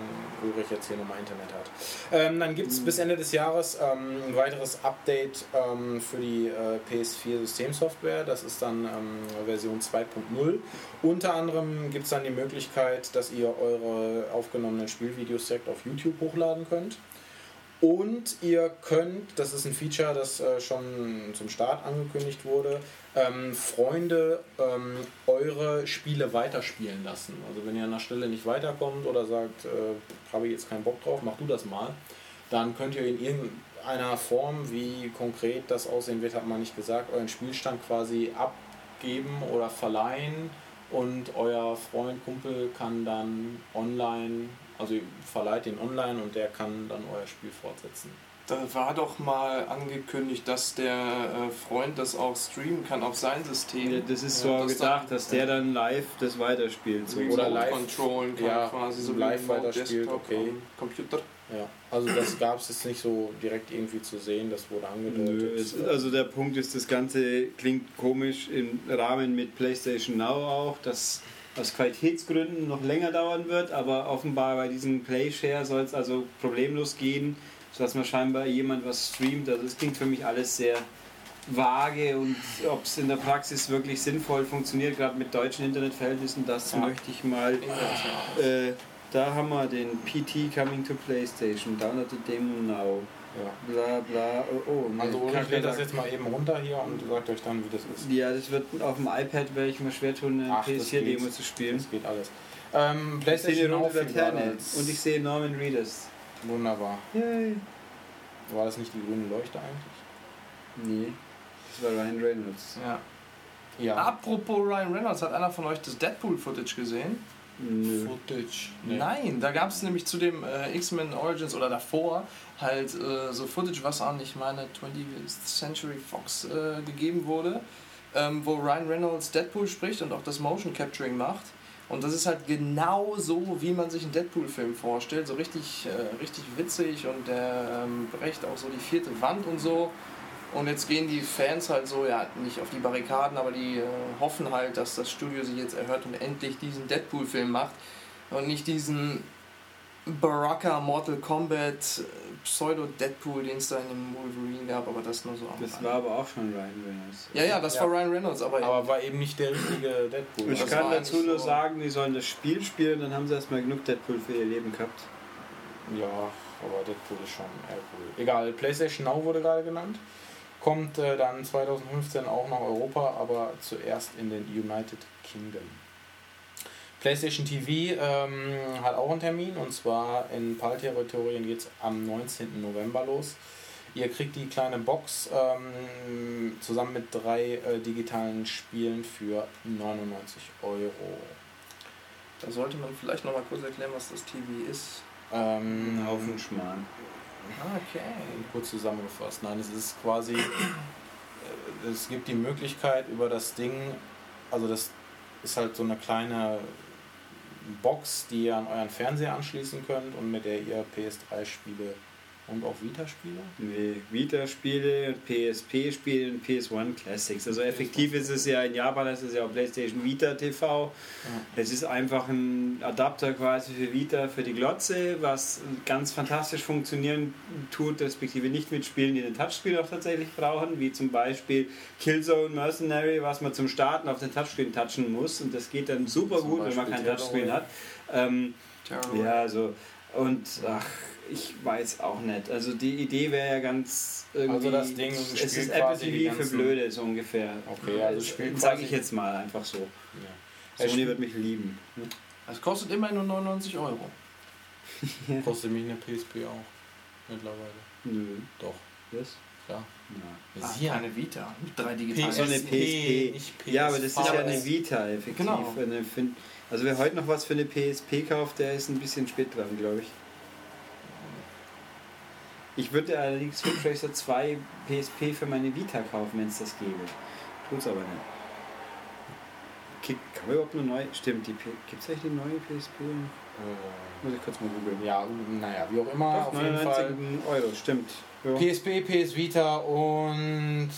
Ulrich jetzt hier nochmal Internet hat. Ähm, dann gibt es bis Ende des Jahres ähm, ein weiteres Update ähm, für die äh, PS4 Systemsoftware. Das ist dann ähm, Version 2.0. Unter anderem gibt es dann die Möglichkeit, dass ihr eure aufgenommenen Spielvideos direkt auf YouTube hochladen könnt. Und ihr könnt, das ist ein Feature, das äh, schon zum Start angekündigt wurde, ähm, Freunde ähm, eure Spiele weiterspielen lassen. Also wenn ihr an der Stelle nicht weiterkommt oder sagt, äh, habe ich jetzt keinen Bock drauf, mach du das mal, dann könnt ihr in irgendeiner Form, wie konkret das aussehen wird, hat man nicht gesagt, euren Spielstand quasi abgeben oder verleihen und euer Freund, Kumpel kann dann online, also ihr verleiht den online und der kann dann euer Spiel fortsetzen. Da war doch mal angekündigt, dass der äh, Freund das auch streamen kann auf sein System. Ja, das ist Ja, so das gedacht, dann- dass der dann live das weiterspielt. So. Oder live- controllen kann ja, quasi so live weiterspielt, Desktop okay. Computer. Ja, also das gab es jetzt nicht so direkt irgendwie zu sehen, das wurde angedeutet. Nö, es, also der Punkt ist, das Ganze klingt komisch im Rahmen mit PlayStation Now auch, dass aus Qualitätsgründen noch länger dauern wird, aber offenbar bei diesem Playshare soll es also problemlos gehen, sodass man scheinbar jemand was streamt. Also es klingt für mich alles sehr vage und ob es in der Praxis wirklich sinnvoll funktioniert, gerade mit deutschen Internetverhältnissen, das Ja. möchte ich mal. Äh, da haben wir den PT Coming to PlayStation, download the Demo now. Ja. Bla bla. Oh, oh Also ich Kacke, lade das da- jetzt mal eben runter hier und sagt euch dann, wie das ist. Ja, das wird auf dem iPad werde ich mir schwer tun, eine Ach, das PS4-Demo geht. zu spielen. Das geht alles. Ähm, PlayStation runde und ich sehe Norman Reedus. Wunderbar. Yay. War das nicht die grüne Leuchte eigentlich? Nee, das war Ryan Reynolds. Ja. Ja. Apropos Ryan Reynolds, hat einer von euch das Deadpool-Footage gesehen? Nö. Footage. Nein, da gab es nämlich zu dem äh, X-Men Origins oder davor halt äh, so Footage, was an, ich meine, 20th Century Fox äh, gegeben wurde, ähm, wo Ryan Reynolds Deadpool spricht und auch das Motion Capturing macht. Und das ist halt genau so, wie man sich einen Deadpool-Film vorstellt. So richtig, äh, richtig witzig und der ähm, brecht auch so die vierte Wand und so. Und jetzt gehen die Fans halt so, ja, nicht auf die Barrikaden, aber die äh, hoffen halt, dass das Studio sich jetzt erhört und endlich diesen Deadpool-Film macht und nicht diesen Baraka Mortal Kombat äh, Pseudo-Deadpool, den es da in dem Wolverine gab, aber das nur so am Das Rande. war aber auch schon Ryan Reynolds. Ja, ja, das Ja. war Ryan Reynolds, aber, Aber war eben nicht der richtige Deadpool. Ich das kann dazu nur so- sagen, die sollen das Spiel spielen, dann haben sie erstmal genug Deadpool für ihr Leben gehabt. Ja, aber Deadpool ist schon eher cool. Egal, PlayStation Now wurde gerade genannt. Kommt äh, dann 2015 auch nach Europa, aber zuerst in den United Kingdom. PlayStation TV ähm, hat auch einen Termin und zwar in PAL-Territorien geht es am 19. November los. Ihr kriegt die kleine Box ähm, zusammen mit drei äh, digitalen Spielen für 99 Euro. da sollte man vielleicht noch mal kurz erklären, was das TV ist. Ähm, Ein Haufen Schmarrn. Ah, Okay. kurz zusammengefasst. Nein, es ist quasi, äh, es gibt die Möglichkeit über das Ding, also das ist halt so eine kleine Box, die ihr an euren Fernseher anschließen könnt und mit der ihr PS3-Spiele und auch Vita-Spiele. Nee, Vita-Spiele, PSP-Spiele und PS1 Classics. Also effektiv ist es ja in Japan, ist es ja auch PlayStation Vita TV. Es ist einfach ein Adapter quasi für Vita, für die Glotze, was ganz fantastisch funktionieren tut, respektive nicht mit Spielen, die den Touchscreen auch tatsächlich brauchen, wie zum Beispiel Killzone Mercenary, was man zum Starten auf den Touchscreen touchen muss. Und das geht dann super Zum gut, wenn man Beispiel kein Touchscreen hat. Ähm, ja, also und ach, ich weiß auch nicht. Also die Idee wäre ja ganz irgendwie. Also das Ding es spielt ist Apple TV für Blöde so ungefähr. Okay, also spielt sage ich jetzt mal einfach so. Ja. Sony wird mich lieben. Es kostet immerhin nur 99 Euro. Kostet mich eine PSP auch mittlerweile. Nö. Doch, Was? ja. Ja. Ah, Sie keine Vita. Mit drei digitalen. So eine PSP, PSP. Ja, aber das ist ja eine Vita effektiv. Genau. Eine, fin- also wer heute noch was für eine PSP kauft, der ist ein bisschen spät dran, glaube ich. Ich würde allerdings Ridge Racer 2 PSP für meine Vita kaufen, wenn es das gäbe. Tut's aber nicht. Kann man überhaupt eine neue. Stimmt, gibt es eigentlich eine neue PSP? Äh, Muss ich kurz mal googeln. ja, naja, wie auch immer, Doch, auf jeden 99 Fall. Euro, stimmt. Ja. PSP, PS Vita und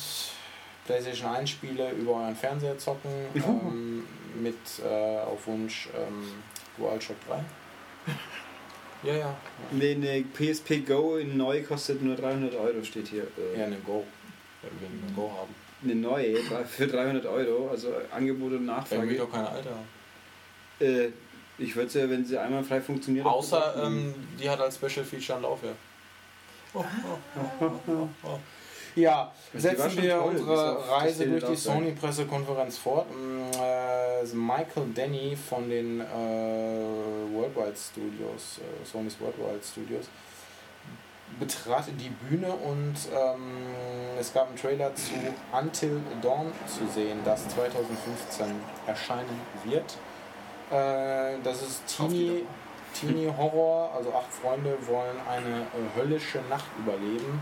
PlayStation 1 Spiele über euren Fernseher zocken ähm, mit äh, auf Wunsch ähm, DualShock 3. Ja, ja. Nee, eine PSP Go in neu kostet nur 300 Euro, steht hier. Äh, Ja, eine Go. Wenn wir eine Go haben. Eine neue für 300 Euro, also Angebot und Wenn wir Nachfrage. doch keine alte haben. Äh, ich würde sie, wenn sie einmal frei funktioniert. Außer ähm, die hat als Special Feature ein Laufwerk. Ja, Die war setzen wir toll, unsere Reise durch die. Sony-Pressekonferenz fort. Mm, Äh, Michael Denny von den äh, Worldwide Studios, äh, Sony's Worldwide Studios, betrat die Bühne und ähm, es gab einen Trailer zu Until Dawn zu sehen, das 2015 erscheinen wird. Äh, das ist Teenie, Teenie Horror, also acht Freunde wollen eine äh, höllische Nacht überleben.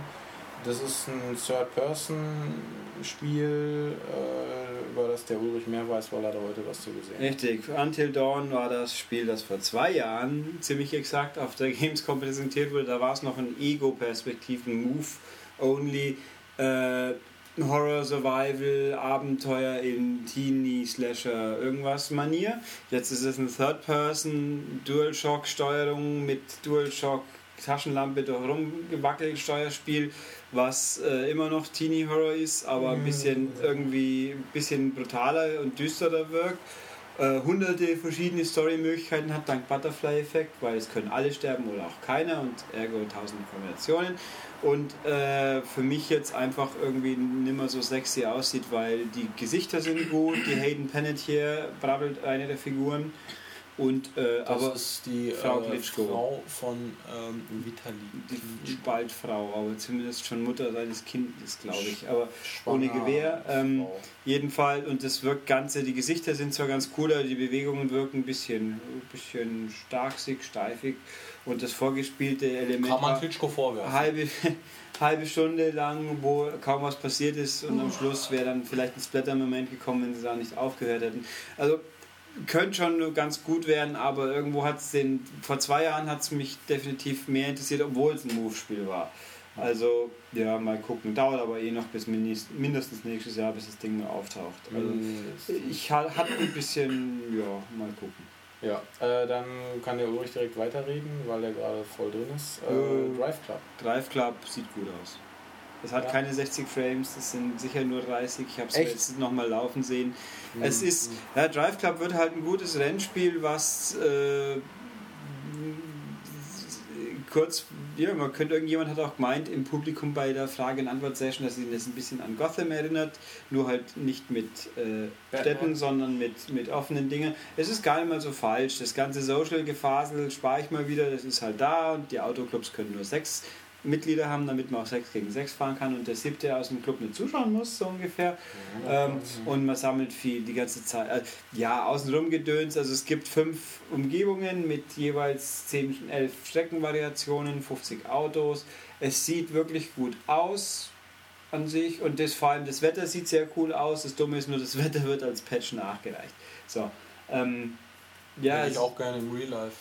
Das ist ein Third-Person-Spiel, äh, über das der Ulrich mehr weiß, weil er da heute was zu gesehen hat. Richtig, Until Dawn war das Spiel, das vor zwei Jahren ziemlich exakt auf der Gamescom präsentiert wurde. Da war es noch ein Ego-Perspektiven, Move-Only, äh, Horror, Survival, Abenteuer in Teenie, Slasher, irgendwas Manier. Jetzt ist es ein Third-Person, Dual-Shock-Steuerung mit Dual-Shock. Taschenlampe durch rumgewackelt Steuerspiel, was äh, immer noch Teenie Horror ist, aber ein bisschen irgendwie ein bisschen brutaler und düsterer wirkt. Äh, hunderte verschiedene Story-Möglichkeiten hat, dank Butterfly-Effekt, weil es können alle sterben oder auch keiner und ergo tausende Kombinationen. Und äh, für mich jetzt einfach irgendwie nimmer so sexy aussieht, weil die Gesichter sind gut, die Hayden Panettiere brabbelt eine der Figuren und äh, Das aber ist die Frau äh. Frau von ähm, Vitali. die bald Frau, aber zumindest schon Mutter seines Kindes, glaube ich. Aber ohne Schwanger Gewehr. Ähm. Jedenfalls, und das wirkt Ganze, die Gesichter sind zwar ganz cool, aber die Bewegungen wirken ein bisschen, bisschen starksig, steifig und das vorgespielte Element Kann man Klitschko vorwerfen. halbe, halbe Stunde lang, wo kaum was passiert ist und am Schluss wäre dann vielleicht ein Splatter-Moment gekommen, wenn sie da nicht aufgehört hätten. Also könnte schon nur ganz gut werden, aber irgendwo hat es den, vor zwei Jahren hat es mich definitiv mehr interessiert, obwohl es ein Move-Spiel war. Also, ja, mal gucken. Dauert aber eh noch bis mindest- mindestens nächstes Jahr, bis das Ding mal auftaucht. Also, ich ha- hatte ein bisschen, ja, mal gucken. Ja, äh, dann kann der Ulrich direkt weiterreden, weil der gerade voll drin ist. Äh, Äh, Drive Club. Drive Club sieht gut aus. Es hat Ja. keine 60 Frames, das sind sicher nur 30. Ich habe es jetzt nochmal laufen sehen. Es Mhm. ist, ja, Drive Club wird halt ein gutes Rennspiel, was äh, kurz, ja, man könnte, irgendjemand hat auch gemeint im Publikum bei der Frage- und Antwort-Session, dass ihn das ein bisschen an Gotham erinnert, nur halt nicht mit äh. Städten, sondern mit, mit offenen Dingen. Es ist gar nicht mal so falsch. Das ganze Social-Gefasel spare ich mal wieder, das ist halt da und die Autoclubs können nur sechs Mitglieder haben, damit man auch 6 gegen 6 fahren kann und der siebte aus dem Club nicht zuschauen muss, so ungefähr. Ähm, und man sammelt viel die ganze Zeit. Äh, ja, außenrum gedöns. Also es gibt fünf Umgebungen mit jeweils 10, 11 Streckenvariationen, 50 Autos. Es sieht wirklich gut aus an sich und das, vor allem das Wetter sieht sehr cool aus. Das Dumme ist nur, das Wetter wird als Patch nachgereicht. So. Ähm, ja, Hätte ich auch gerne im Real Life.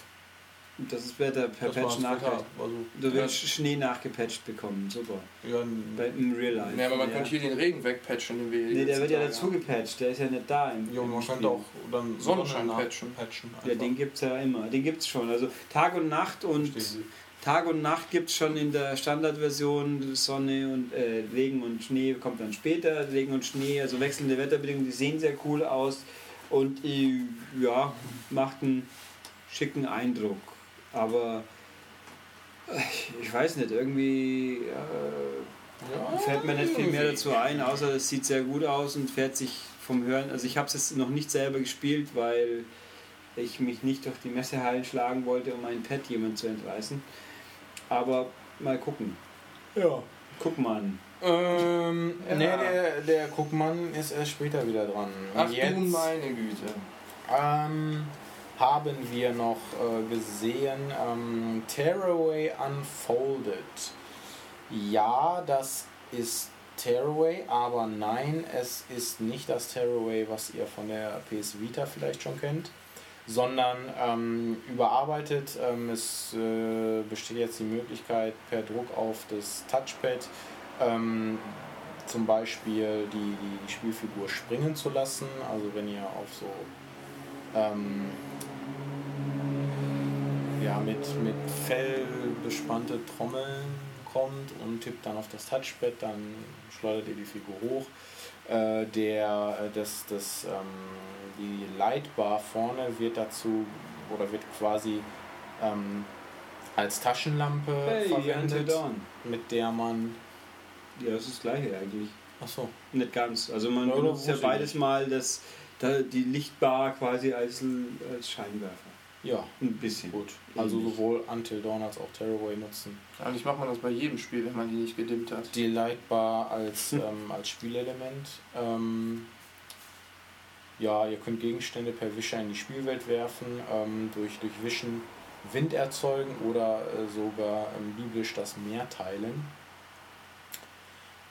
Das ist Wetter per Das Patch nachgereicht. Also, Du willst Schnee nachgepatcht bekommen, super. ja, Bei, Im Real Life. Ja, aber man ja. könnte hier den Regen wegpatchen, den wir Nee, der wird ja dazu gepatcht, der ist ja nicht da im, ja, im man Spiel. könnte auch dann Sonnenschein patchen. patchen Ja, den gibt es ja immer. Den gibt es schon. Also Tag und Nacht und Verstehen. Tag und Nacht gibt es schon in der Standardversion. Sonne und äh, Regen und Schnee kommt dann später. Regen und Schnee, also wechselnde Wetterbedingungen, die sehen sehr cool aus und äh, ja, macht einen schicken Eindruck. Aber äh, ich weiß nicht, irgendwie äh, fällt mir nicht viel mehr dazu ein, außer es sieht sehr gut aus und fährt sich vom Hören. Also ich habe es jetzt noch nicht selber gespielt, weil ich mich nicht durch die Messehallen schlagen wollte, um ein Pad jemand zu entreißen. Aber mal gucken. Ja. Guck mal an. Ähm, Ja. Nee, der, der Guckmann ist erst später wieder dran. Ach Jetzt du meine Güte. ähm, haben wir noch äh, gesehen ähm, Tearaway Unfolded. Ja, das ist Tearaway, aber nein, es ist nicht das Tearaway, was ihr von der PS Vita vielleicht schon kennt, sondern ähm, überarbeitet. Ähm, es äh, besteht jetzt die Möglichkeit, per Druck auf das Touchpad ähm, zum Beispiel die, die, die Spielfigur springen zu lassen. Also wenn ihr auf so ähm, ja, mit, mit Fell bespannte Trommeln kommt und tippt dann auf das Touchpad, dann schleudert ihr die Figur hoch. Äh, der, äh, das, das, ähm, die Lightbar vorne wird dazu oder wird quasi ähm, als Taschenlampe Hey, verwendet, mit der man. Ja, das ist das gleiche eigentlich. Achso. Nicht ganz. Also man Ja, benutzt ja beides nicht. mal das, da, die Lichtbar quasi als, als Scheinwerfer. Ja, Ein bisschen. gut. Also Ähnlich. sowohl Until Dawn als auch Tearaway nutzen. Eigentlich macht man das bei jedem Spiel, wenn man die nicht gedimmt hat. Die Lightbar als, ähm, als Spielelement. Ähm, ja, ihr könnt Gegenstände per Wischer in die Spielwelt werfen, ähm, durch, durch Wischen Wind erzeugen oder äh, sogar ähm, biblisch das Meer teilen.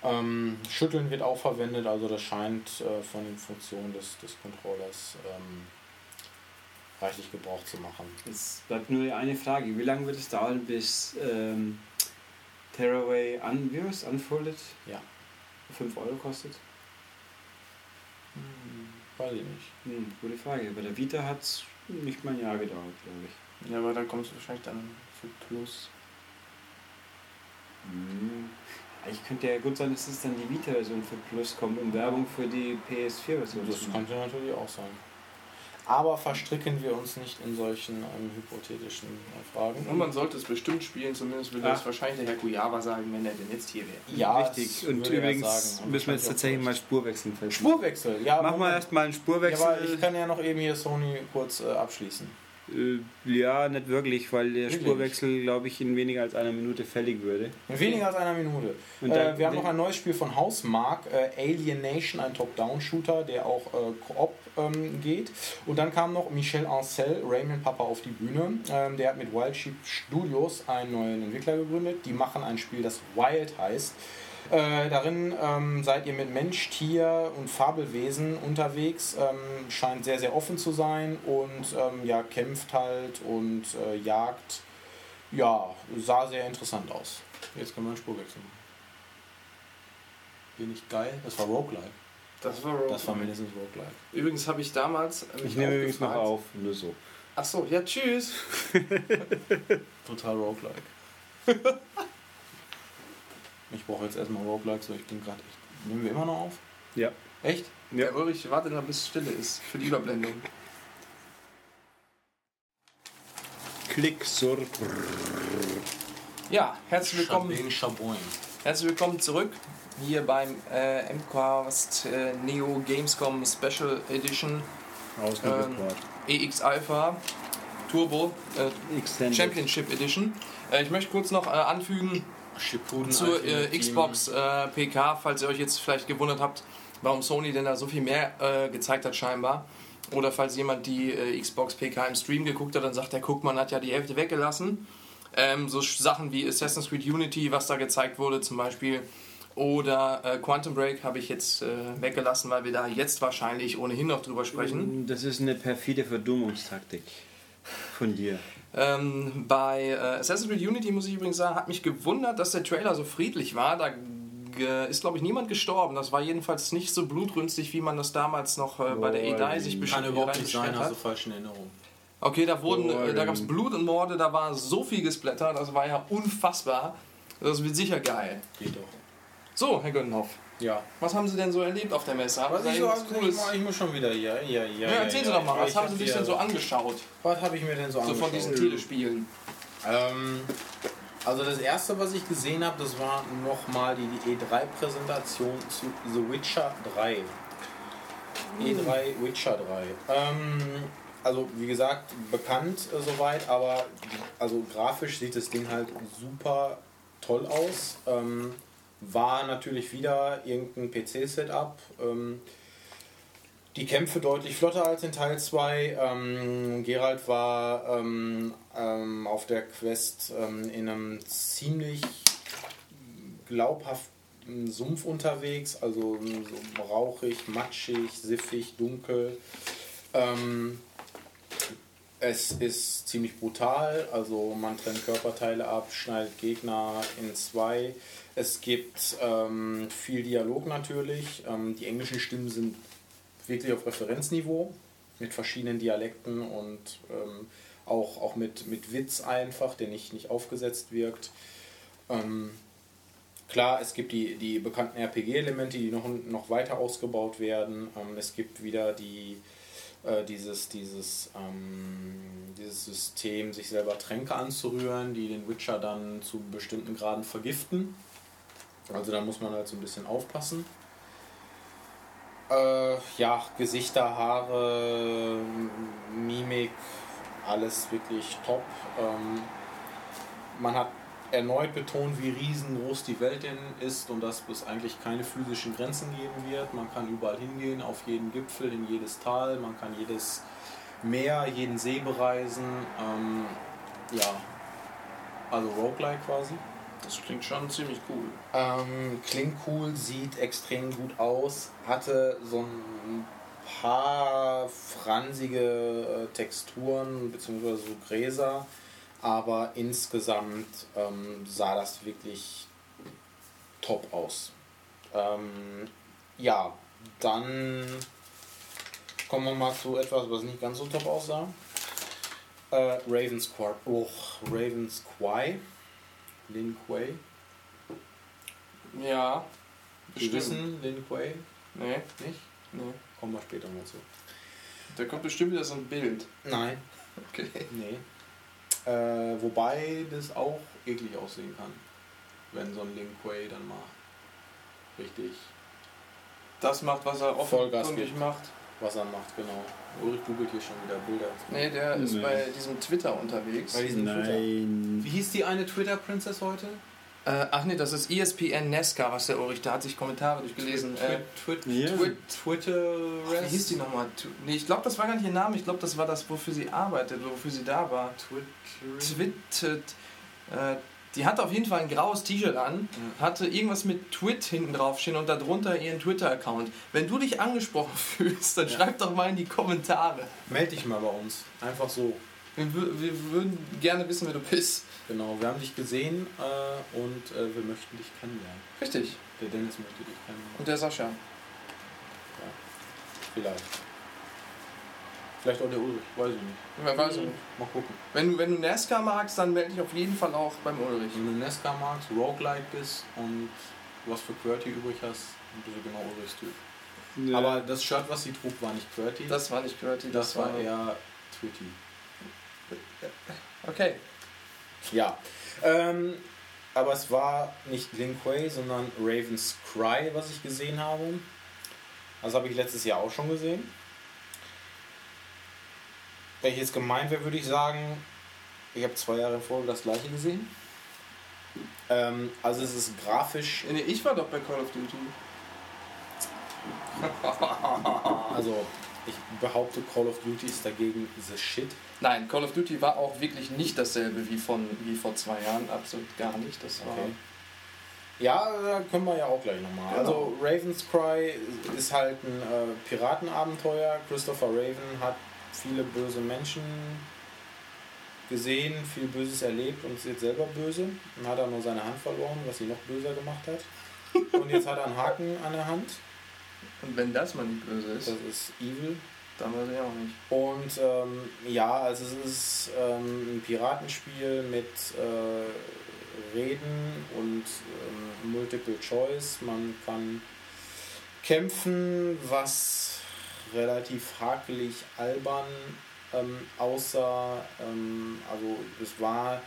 Ähm, Schütteln wird auch verwendet, also das scheint äh, von den Funktionen des, des Controllers ähm, reichlich Gebrauch zu machen. Jetzt bleibt nur die eine Frage. Wie lange wird es dauern, bis ähm, Tearaway un wie heißt, unfolded? Ja. 5 Euro kostet? Weiß ich nicht. Hm, gute Frage. Bei der Vita hat es nicht mal ein Jahr gedauert, glaube ich. Ja, aber da kommt es wahrscheinlich dann für Plus. Hm. Ich könnte ja gut sein, dass es dann die Vita-Version für Plus kommt und Werbung für die PS4-Version. Das könnte natürlich auch sein. Aber verstricken wir uns nicht in solchen ähm, hypothetischen äh, Fragen. Und man sollte es bestimmt spielen, zumindest würde das wahrscheinlich der Herr Kuyava sagen, wenn er denn jetzt hier wäre. ja, richtig. das Und würde er übrigens sagen. Und müssen wir jetzt tatsächlich mal Spurwechseln recht. feststellen. Spurwechsel. Ja, Machen wir erstmal einen Ja, Spurwechsel. aber ich kann ja noch eben hier Sony kurz äh, abschließen. Äh, Ja, nicht wirklich, weil der Wirklich? Spurwechsel, glaube ich, in weniger als einer Minute fällig würde. In weniger als einer Minute. Und äh, wir haben noch ein neues Spiel von Hausmark, äh, Alien Nation, ein Top-Down-Shooter, der auch äh, Koop ähm, geht. Und dann kam noch Michel Ancel, Raymond Papa auf die Bühne. Ähm, der hat mit Wild Sheep Studios einen neuen Entwickler gegründet. Die machen ein Spiel, das Wild heißt. Äh, darin ähm, seid ihr mit Mensch, Tier und Fabelwesen unterwegs. Ähm, scheint sehr, sehr offen zu sein und ähm, ja, kämpft halt und äh, jagt. Ja, sah sehr interessant aus. Jetzt können wir einen Spurwechsel machen. Bin ich geil? Das war Roguelike. Das war Das war mindestens Roguelike. Übrigens habe ich damals. äh, mich Ich nehme übrigens noch auf, nur so. Ach so, ja, tschüss. Total Roguelike. ich brauche jetzt erstmal Roguelike, so ich bin gerade echt. Nehmen wir immer noch auf? Ja. Echt? Ja. Der Ulrich wartet noch bis Stille ist für die Überblendung. Klick sur. Ja, herzlich willkommen, Chaboin. herzlich willkommen zurück hier beim äh, MCAST äh, Neo Gamescom Special Edition Außenreport. EX Alpha Turbo äh. Championship Edition. Äh, ich möchte kurz noch äh, anfügen, Shippuden zur äh. Xbox äh, PK, falls ihr euch jetzt vielleicht gewundert habt, warum Sony denn da so viel mehr äh, gezeigt hat scheinbar. Oder falls jemand die äh, Xbox PK im Stream geguckt hat, dann sagt er, guck, man hat ja die Hälfte weggelassen. Ähm, so Sachen wie Assassin's Creed Unity, was da gezeigt wurde zum Beispiel. Oder äh, Quantum Break habe ich jetzt äh, weggelassen, weil wir da jetzt wahrscheinlich ohnehin noch drüber sprechen. Das ist eine perfide Verdummungstaktik von dir. Ähm, bei äh, Assassin's Creed Unity muss ich übrigens sagen, hat mich gewundert, dass der Trailer so friedlich war. Da ge- ist, glaube ich, niemand gestorben. Das war jedenfalls nicht so blutrünstig, wie man das damals noch äh, bei der E3 sich kann besch- Kann überhaupt nicht sein, hat. also falsche Erinnerung. Okay, da wurden, äh, da gab es. Blut und Morde, da war so viel gesplattert, das war ja unfassbar. Das wird sicher geil. Geht doch. So, Herr Gönnhoff, Ja. was haben Sie denn so erlebt auf der Messe? Haben Was ich, so, ich, Cooles? ich muss schon wieder hier. Ja, ja, Ja, ja, erzählen Sie doch mal, was ich haben hab Sie sich denn so angeschaut? Was habe ich mir denn so So angeschaut? von diesen Telespielen. Ähm, also das erste, was ich gesehen habe, das war nochmal die, die E3-Präsentation zu The Witcher 3. E3 Witcher 3. Ähm, also wie gesagt, bekannt äh, soweit, aber also grafisch sieht das Ding halt super toll aus. Ähm, war natürlich wieder irgendein PC-Setup. Ähm, die Kämpfe deutlich flotter als in Teil 2. Ähm, Geralt war ähm, ähm, auf der Quest ähm, in einem ziemlich glaubhaften Sumpf unterwegs, also ähm, so rauchig, matschig, siffig, dunkel. Es ist ziemlich brutal, also man trennt Körperteile ab, schneidet Gegner in zwei. Es gibt ähm, viel Dialog natürlich. Ähm, die englischen Stimmen sind wirklich auf Referenzniveau mit verschiedenen Dialekten und ähm, auch, auch mit, mit Witz einfach, der nicht, nicht aufgesetzt wirkt. Ähm, klar, es gibt die, die bekannten RPG-Elemente, die noch, noch weiter ausgebaut werden. Ähm, es gibt wieder die, äh, dieses, dieses, ähm, dieses System, sich selber Tränke anzurühren, die den Witcher dann zu bestimmten Graden vergiften. Also da muss man halt so ein bisschen aufpassen. Äh, ja, Gesichter, Haare, Mimik, alles wirklich top. Ähm, man hat erneut betont, wie riesengroß die Welt denn ist und dass es eigentlich keine physischen Grenzen geben wird. Man kann überall hingehen, auf jeden Gipfel, in jedes Tal, man kann jedes Meer, jeden See bereisen. Ähm, ja, also Roguelike quasi. Das klingt schon ziemlich cool. Ähm, klingt cool, sieht extrem gut aus, hatte so ein paar fransige äh, Texturen bzw. so Gräser, aber insgesamt ähm, sah das wirklich top aus. Ähm, ja, dann kommen wir mal zu etwas, was nicht ganz so top aussah. Äh, Raven's Quay. Oh, Raven's Quay. Lin Kuei. Ja. Bestimmt. wissen Lin Kuei Nee, nicht? nee. Kommen wir später mal zu. Da kommt bestimmt wieder so ein Bild. Nein. Okay. Nee. Äh, wobei das auch eklig aussehen kann. Wenn so ein Lin Kuei dann mal richtig Das macht, was er offenkundig macht. Was er macht, genau. Ulrich googelt hier schon wieder Bilder. Nee, der ist Nee. bei diesem Twitter unterwegs. Bei diesem Twitter. Nein. Wie hieß die eine Twitter-Princess heute? Äh, ach nee, das ist ESPN Nesca, was der Ulrich, da hat sich Kommentare durchgelesen. Äh, Twit Ja. Twit Twitter. wie hieß die nochmal? Nee, ich glaube, das war gar nicht ihr Name, ich glaube, das war das, wofür sie arbeitet, wofür sie da war. Twittet. Äh, die hatte auf jeden Fall ein graues T-Shirt an, hatte irgendwas mit Twit hinten drauf stehen und darunter ihren Twitter-Account. Wenn du dich angesprochen fühlst, dann Ja. schreib doch mal in die Kommentare. Meld dich mal bei uns. Einfach so. Wir, wir würden gerne wissen, wer du bist. Genau, wir haben dich gesehen äh, und äh, wir möchten dich kennenlernen. Richtig. Der Dennis möchte dich kennenlernen. Und der Sascha. Vielleicht. Vielleicht auch der Ulrich, weiß ich nicht. Wer weiß nicht. Mal gucken. Wenn du, wenn du Nesca magst, dann melde dich auf jeden Fall auch beim Ulrich. Wenn du Nesca magst, Roguelike bist und was für QWERTY übrig hast, dann bist du genau Ulrichs Typ. Ja. Aber das Shirt, was sie trug, war nicht QWERTY. Das war nicht Gertie, das war eher Twitty. Okay. Ja. Ähm, aber es war nicht Lin Kuei, sondern Raven's Cry, was ich gesehen habe. Das habe ich letztes Jahr auch schon gesehen. Wenn ich jetzt gemeint wäre, würde ich sagen, ich habe zwei Jahre Folge das gleiche gesehen. Ähm, also es ist grafisch, Nee, ich war doch bei Call of Duty. also ich behaupte, Call of Duty ist dagegen the shit. Nein, Call of Duty war auch wirklich nicht dasselbe wie, von, wie vor zwei Jahren. Absolut gar nicht. Das war. Okay. Ja, da können wir ja auch gleich nochmal. Genau. Also Raven's Cry ist halt ein äh, Piratenabenteuer. Christopher Raven hat viele böse Menschen gesehen, viel Böses erlebt und ist jetzt selber böse. Und hat er nur seine Hand verloren, was ihn noch böser gemacht hat. Und jetzt hat er einen Haken an der Hand. Und wenn das mal nicht böse Das ist, ist evil. dann weiß ich auch nicht. Und ähm, ja, also es ist ähm, ein Piratenspiel mit äh, Reden und ähm, Multiple Choice. Man kann kämpfen, was relativ hakelig albern ähm, aussah. Ähm, also es war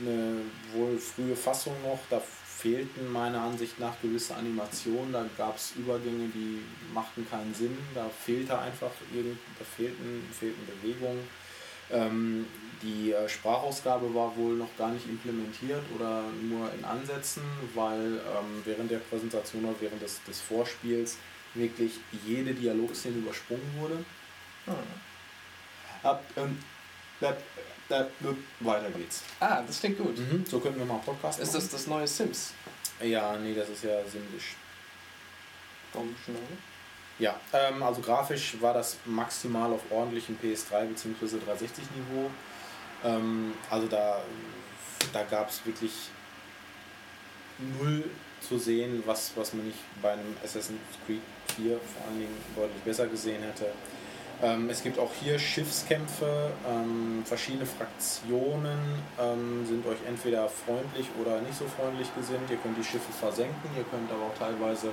eine wohl frühe Fassung noch, da fehlten meiner Ansicht nach gewisse Animationen, da gab es Übergänge, die machten keinen Sinn, da fehlte einfach irgend, da fehlten, fehlten Bewegungen. Ähm, die äh, Sprachausgabe war wohl noch gar nicht implementiert oder nur in Ansätzen, weil ähm, während der Präsentation oder während des, des Vorspiels wirklich jede Dialogszene übersprungen wurde. Ab, ähm, da, da, weiter geht's. Ah, das klingt gut. Mhm, so könnten wir mal einen Podcast Ist das das neue Sims? Ja, nee, das ist ja Simlish. Komm, schnell. Ja, ähm, also grafisch war das maximal auf ordentlichem PS3 bzw. 360 Niveau. Ähm, also da, da gab es wirklich null zu sehen, was, was man nicht bei einem Assassin's Creed 4 vor allen Dingen deutlich besser gesehen hätte. Ähm, es gibt auch hier Schiffskämpfe, ähm, verschiedene Fraktionen ähm, sind euch entweder freundlich oder nicht so freundlich gesinnt. Ihr könnt die Schiffe versenken, ihr könnt aber auch teilweise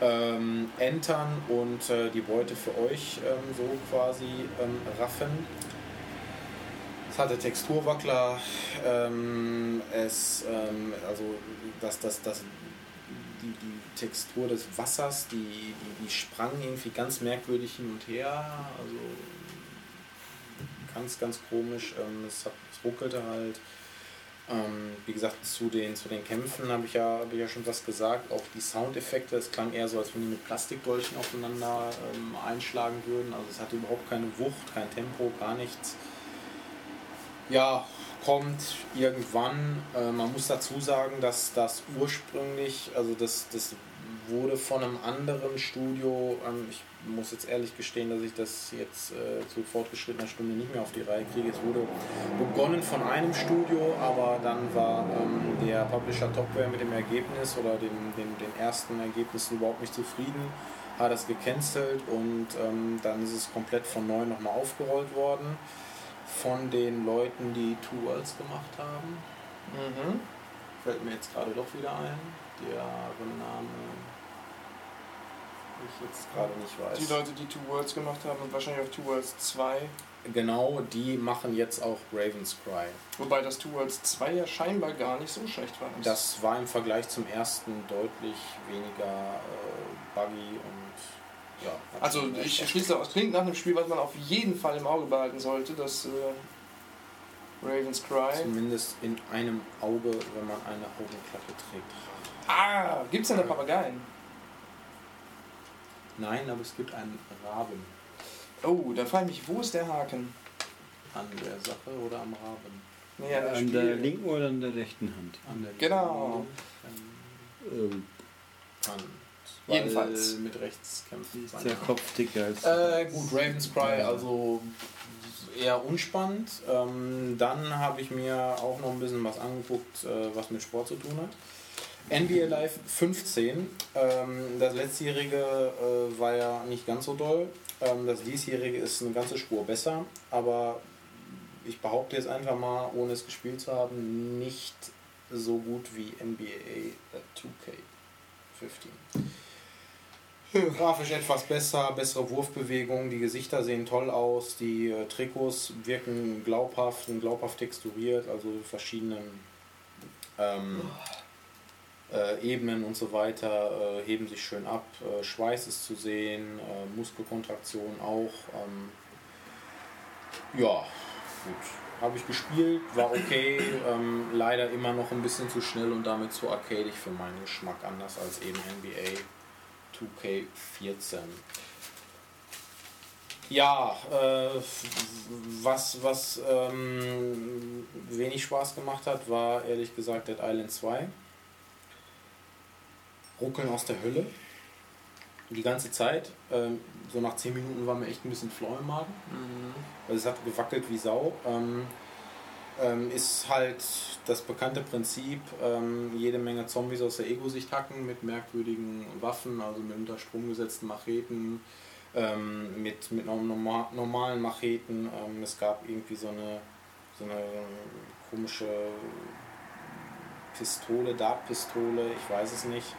ähm, entern und äh, die Beute für euch ähm, so quasi ähm, raffen. Es hatte Texturwackler, ähm, es, ähm, also das, das, das, die, die Textur des Wassers, die, die, die sprang irgendwie ganz merkwürdig hin und her. Also ganz, ganz komisch. Ähm, es, hat, es ruckelte halt. Ähm, wie gesagt, zu den, zu den Kämpfen habe ich, ja, hab ich ja schon was gesagt. Auch die Soundeffekte, es klang eher so, als wenn die mit Plastikdolchen aufeinander ähm, einschlagen würden. Also es hatte überhaupt keine Wucht, kein Tempo, gar nichts. Ja, kommt irgendwann. Äh, man muss dazu sagen, dass das ursprünglich, also das, das wurde von einem anderen Studio, ähm, ich muss jetzt ehrlich gestehen, dass ich das jetzt äh, zu fortgeschrittener Stunde nicht mehr auf die Reihe kriege. Es wurde begonnen von einem Studio, aber dann war ähm, der Publisher Topware mit dem Ergebnis oder dem, dem, den ersten Ergebnissen überhaupt nicht zufrieden, hat das gecancelt und ähm, dann ist es komplett von neu nochmal aufgerollt worden von den Leuten, die Two Worlds gemacht haben. Mhm. Fällt mir jetzt gerade doch wieder ein, deren Name ich jetzt gerade nicht weiß. Die Leute, die Two Worlds gemacht haben und wahrscheinlich auch Two Worlds 2. Genau, die machen jetzt auch Raven's Cry. Wobei das Two Worlds 2 ja scheinbar gar nicht so schlecht war. Das war im Vergleich zum ersten deutlich weniger äh, buggy und ja. Also ich schließe aus, klingt nach einem Spiel, was man auf jeden Fall im Auge behalten sollte, das äh, Raven's Cry. Zumindest in einem Auge, wenn man eine Augenklappe trägt. Ah, gibt's denn da Papageien? Nein, aber es gibt einen Raben Oh, da frage ich mich, wo ist der Haken? an der Sache oder am Raben. Nee, an der An der linken oder an der rechten Hand? An der Genau. Ähm, Jedenfalls. Mit rechts kämpfen. ist der Kopf dicker als. Äh, gut, Raven's Cry, also eher unspannend. Ähm, dann habe ich mir auch noch ein bisschen was angeguckt, äh, was mit Sport zu tun hat. NBA Live 15. Ähm, das letztjährige äh, war ja nicht ganz so doll. Ähm, das diesjährige ist eine ganze Spur besser, aber ich behaupte jetzt einfach mal, ohne es gespielt zu haben, nicht so gut wie NBA 2K15. Grafisch etwas besser, bessere Wurfbewegung, die Gesichter sehen toll aus, die äh, Trikots wirken glaubhaft und glaubhaft texturiert, also verschiedene ähm, äh, Ebenen und so weiter äh, heben sich schön ab. Äh, Schweiß ist zu sehen, äh, Muskelkontraktion auch. Ähm, ja, gut. Habe ich gespielt, war okay, ähm, leider immer noch ein bisschen zu schnell und damit zu arcadig für meinen Geschmack, anders als eben NBA 2K14. Ja, äh, was, was ähm, wenig Spaß gemacht hat, war ehrlich gesagt Dead Island 2. Ruckeln aus der Hölle. Die ganze Zeit. Ähm, so nach 10 Minuten war mir echt ein bisschen flau im Magen. Also es hat gewackelt wie Sau. Ähm, ähm, ist halt das bekannte Prinzip, ähm, jede Menge Zombies aus der Ego-Sicht hacken mit merkwürdigen Waffen, also mit unter Strom gesetzten Macheten, ähm, mit, mit norma normalen Macheten. Ähm, es gab irgendwie so eine, so eine komische Pistole, Dartpistole, ich weiß es nicht.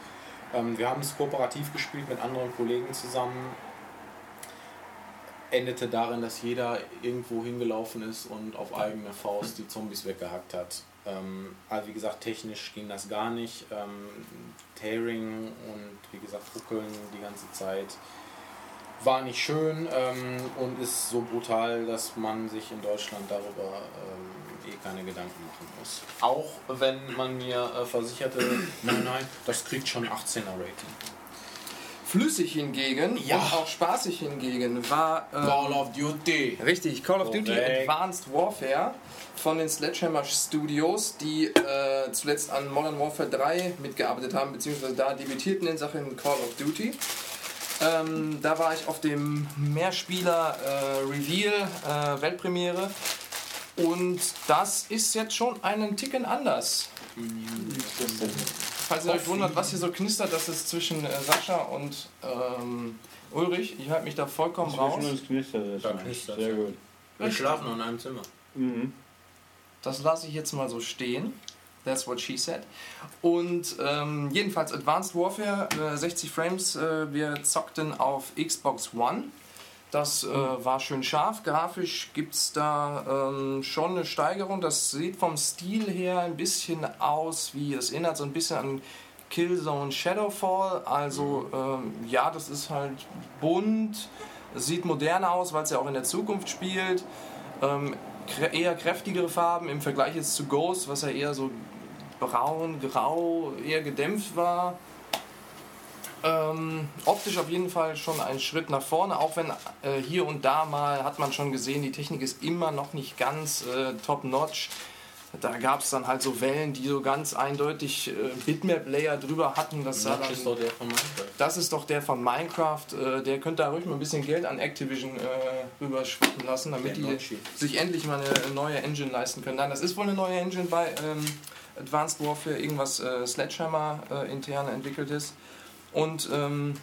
Ähm, wir haben es kooperativ gespielt mit anderen Kollegen zusammen endete darin, dass jeder irgendwo hingelaufen ist und auf eigene Faust die Zombies weggehackt hat. Ähm, also wie gesagt, technisch ging das gar nicht. Ähm, Tearing und wie gesagt, Ruckeln die ganze Zeit war nicht schön ähm, und ist so brutal, dass man sich in Deutschland darüber ähm, eh keine Gedanken machen muss. Auch wenn man mir äh, versicherte, nein, nein, das kriegt schon 18er Rating. Flüssig hingegen Ja. und auch spaßig hingegen war ähm, Call of Duty. richtig Call of Duty Korrekt. Advanced Warfare von den Sledgehammer Studios, die äh, zuletzt an Modern Warfare 3 mitgearbeitet haben, beziehungsweise da debütierten in Sachen Call of Duty. Ähm, da war ich auf dem Mehrspieler äh, Reveal äh, Weltpremiere und das ist jetzt schon einen Ticken anders. Falls ihr euch wundert, was hier so knistert, das ist zwischen äh, Sascha und ähm, Ulrich. Ich halte mich da vollkommen raus. Uns knistert es. Da schon. knistert's, Sehr ja. gut. Wir schlafen in einem Zimmer. Mhm. Das lasse ich jetzt mal so stehen. That's what she said. Und ähm, jedenfalls Advanced Warfare, äh, 60 Frames. Äh, wir zockten auf Xbox One. Das äh, war schön scharf. Grafisch gibt es da ähm, schon eine Steigerung. Das sieht vom Stil her ein bisschen aus wie, es erinnert so ein bisschen an Killzone Shadowfall. Also ähm, ja, das ist halt bunt, sieht modern aus, weil es ja auch in der Zukunft spielt. Ähm, eher kräftigere Farben im Vergleich jetzt zu Ghost, was ja eher so braun, grau, eher gedämpft war. Ähm, optisch auf jeden Fall schon ein Schritt nach vorne, auch wenn äh, hier und da mal hat man schon gesehen, die Technik ist immer noch nicht ganz äh, top-notch. Da gab es dann halt so Wellen, die so ganz eindeutig äh, Bitmap-Layer drüber hatten. Das, Das ist doch dann, der von Minecraft. das ist doch der von Minecraft. Äh, der könnte da ruhig mal ein bisschen Geld an Activision äh, rüberschwappen lassen, damit Der die Notchi. sich endlich mal eine neue Engine leisten können. Nein, das ist wohl eine neue Engine bei ähm, Advanced Warfare, irgendwas äh, Sledgehammer intern entwickelt ist. Und ähm,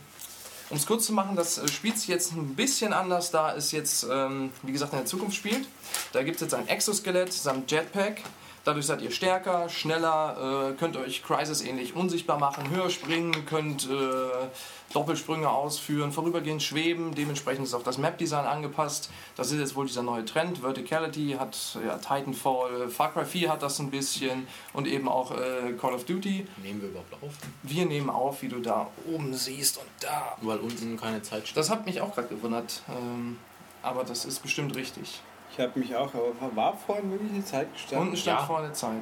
um es kurz zu machen, das äh, spielt sich jetzt ein bisschen anders, da es jetzt, ähm, wie gesagt, in der Zukunft spielt. Da gibt es jetzt ein Exoskelett samt Jetpack. Dadurch seid ihr stärker, schneller, äh, könnt euch Crisis ähnlich unsichtbar machen, höher springen, könnt äh, Doppelsprünge ausführen, vorübergehend schweben. Dementsprechend ist auch das Map-Design angepasst. Das ist jetzt wohl dieser neue Trend. Verticality hat ja, Titanfall, Far Cry 4 hat das ein bisschen und eben auch äh, Call of Duty. Nehmen wir überhaupt auf? Wir nehmen auf, wie du da oben siehst und da. Weil unten keine Zeit steht. Das hat mich auch gerade gewundert. Ähm, aber das ist bestimmt richtig. Ich habe mich auch, aber war vorhin wirklich eine Zeit gestanden? Unten stand Ja. vorne Zeit.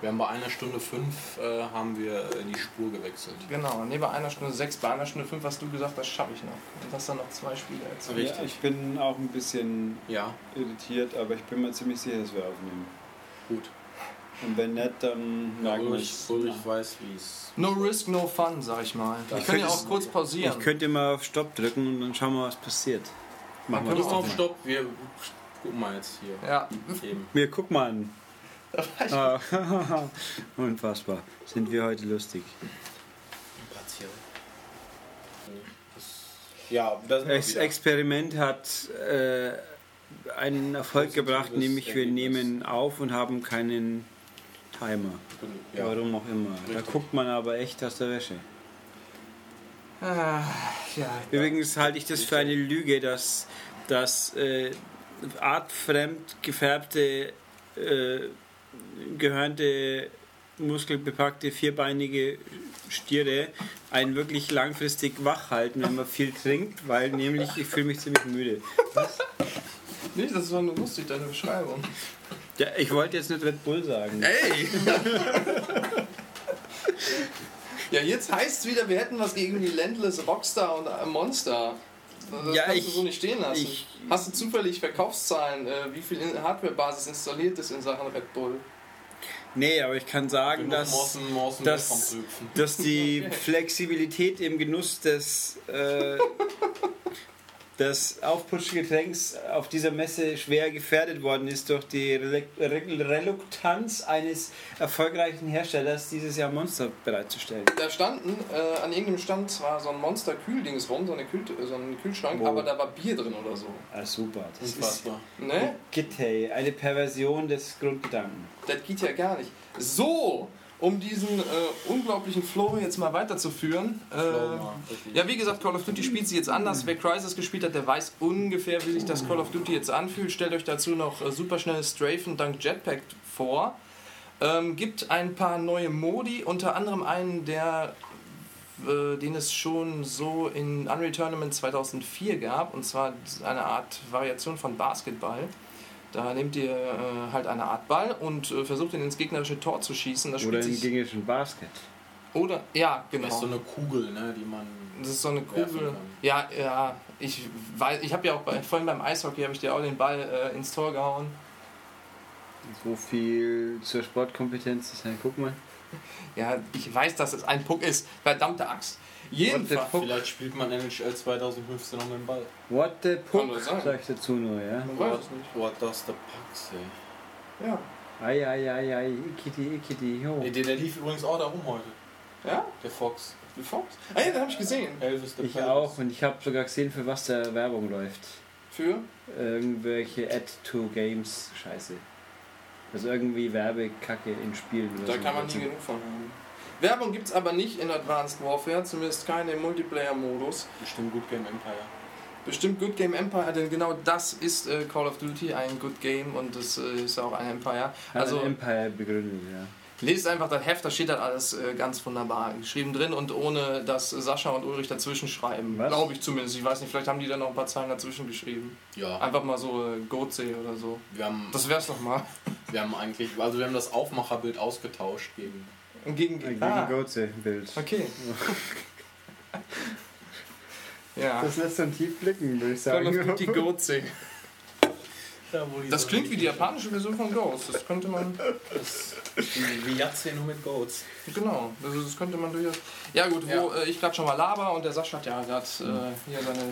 Wir haben bei einer Stunde fünf äh, haben wir äh, die Spur gewechselt. Genau, nee, bei einer Stunde sechs, bei einer Stunde fünf hast du gesagt, das schaffe ich noch. Und hast dann noch zwei Spiele erzählt. Richtig. Ja, ich bin auch ein bisschen Ja, irritiert, aber ich bin mir ziemlich sicher, dass wir aufnehmen. gut. Und wenn nicht, dann merken wir Ulrich, es. Ulrich weiß, wie es. No risk, no fun, sag ich mal. Ich Ich kann ja könnte auch kurz pausieren. Ich könnte mal auf Stopp drücken und dann schauen wir, was passiert. Machen wir das auf. Stopp, wir gucken mal jetzt hier. Ja, Eben. Wir guck mal an. Ah, Unfassbar. Sind wir heute lustig. Platz hier. Ja, da Das. Experiment hat äh, einen Erfolg gebracht, nämlich wir nehmen auf und haben keinen Timer. Ja. Warum auch immer. Da Richtig. guckt man aber echt aus der Wäsche. Ah, ja. Übrigens halte ich das für eine Lüge, dass, dass äh, artfremd gefärbte, äh, gehörnte, muskelbepackte, vierbeinige Stiere einen wirklich langfristig wach halten, wenn man viel trinkt, weil nämlich ich fühle mich ziemlich müde. Nicht, das war nur lustig, deine Beschreibung. Ja, ich wollte jetzt nicht Red Bull sagen. Ey! ja, jetzt heißt es wieder, wir hätten was gegen die Landless Rockstar und Monster. Das Ja, kannst du ich- so nicht stehen lassen. ich- Hast du zufällig Verkaufszahlen, äh, wie viel in- Hardwarebasis installiert ist in Sachen Red Bull? Nee, aber ich kann sagen, dass, Morsen, Morsen dass- dass die Flexibilität im Genuss des, äh, des Aufputschgetränks auf dieser Messe schwer gefährdet worden ist durch die Reluktanz eines erfolgreichen Herstellers, dieses Jahr Monster bereitzustellen. Da standen, äh, an irgendeinem Stand zwar so ein Monster-Kühldings rum, so, eine Kühl so ein Kühlschrank, Wo? aber da war Bier drin oder so. Ah, super. Das ist Unfassbar. Ne? Gittey, eine Perversion des Grundgedanken. Das geht ja gar nicht. So, um diesen äh, unglaublichen Flow jetzt mal weiterzuführen. Äh, ja, wie gesagt, Call of Duty spielt sich jetzt anders. Wer Crisis gespielt hat, der weiß ungefähr, wie sich das Call of Duty jetzt anfühlt. Stellt euch dazu noch äh, superschnelles Strafen dank Jetpack vor. Ähm, gibt ein paar neue Modi, unter anderem einen, der, äh, den es schon so in Unreal Tournament 2004 gab, und zwar eine Art Variation von Basketball. Da nehmt ihr äh, halt eine Art Ball und äh, versucht ihn ins gegnerische Tor zu schießen. Das Oder im gegnerischen Basket. oder ja, Das ist so genau. eine Kugel, ne, die man. Das ist so eine Kugel. Ja, ja. Ich weiß, ich habe ja auch bei, vorhin beim Eishockey habe ich dir auch den Ball äh, ins Tor gehauen. So viel zur Sportkompetenz. Das heißt, guck mal. Ja, ich weiß, dass es ein Puck ist. Verdammte Axt. Jedenfalls. Puck? Vielleicht spielt man NHL 2015 noch mit dem Ball. What the Puck, nur sein. sag ich dazu nur, ja. Man weiß es nicht. What does the puck say? Ja. Ei, ei, ei, ei, ikiti, ikiti, ho. Nee, der, der lief übrigens auch da rum heute. Ja? Der Fox. Du Fox? Ah ja, den habe ich gesehen. Elvis the Ich Pelvis. auch und ich habe sogar gesehen, für was da Werbung läuft. Für? Irgendwelche Add-to-Games Scheiße. Also irgendwie Werbekacke in Spielen oder Da so. kann man nie genug von haben. Werbung gibt es aber nicht in Advanced Warfare, zumindest keine im Multiplayer-Modus. Bestimmt gut Game Empire. Bestimmt Good Game Empire, denn genau das ist äh, Call of Duty, ein Good Game und das äh, ist auch ein Empire. Also Also Empire begründet, ja. lest einfach das Heft, da steht das alles äh, ganz wunderbar geschrieben drin und ohne dass Sascha und Ulrich dazwischen schreiben. Glaube ich zumindest. Ich weiß nicht, vielleicht haben die da noch ein paar Zeilen dazwischen geschrieben. Ja, Einfach mal so äh, Goatsee oder so. wir haben, Das wär's doch mal. wir haben eigentlich, also wir haben das Aufmacherbild ausgetauscht gegen. Gegen, Gegen ah, Goze-Bild. okay. ja. Das lässt dann tief blicken, würde ich Call of sagen. Duty Goatsee. Das klingt wie die japanische Version von Ghost. Das könnte man. Wie Yahtzee nur mit Goats. Genau, also das könnte man durchaus. Ja gut, wo äh, ich gerade schon mal laber und der Sascha hat ja gerade äh, hier seine.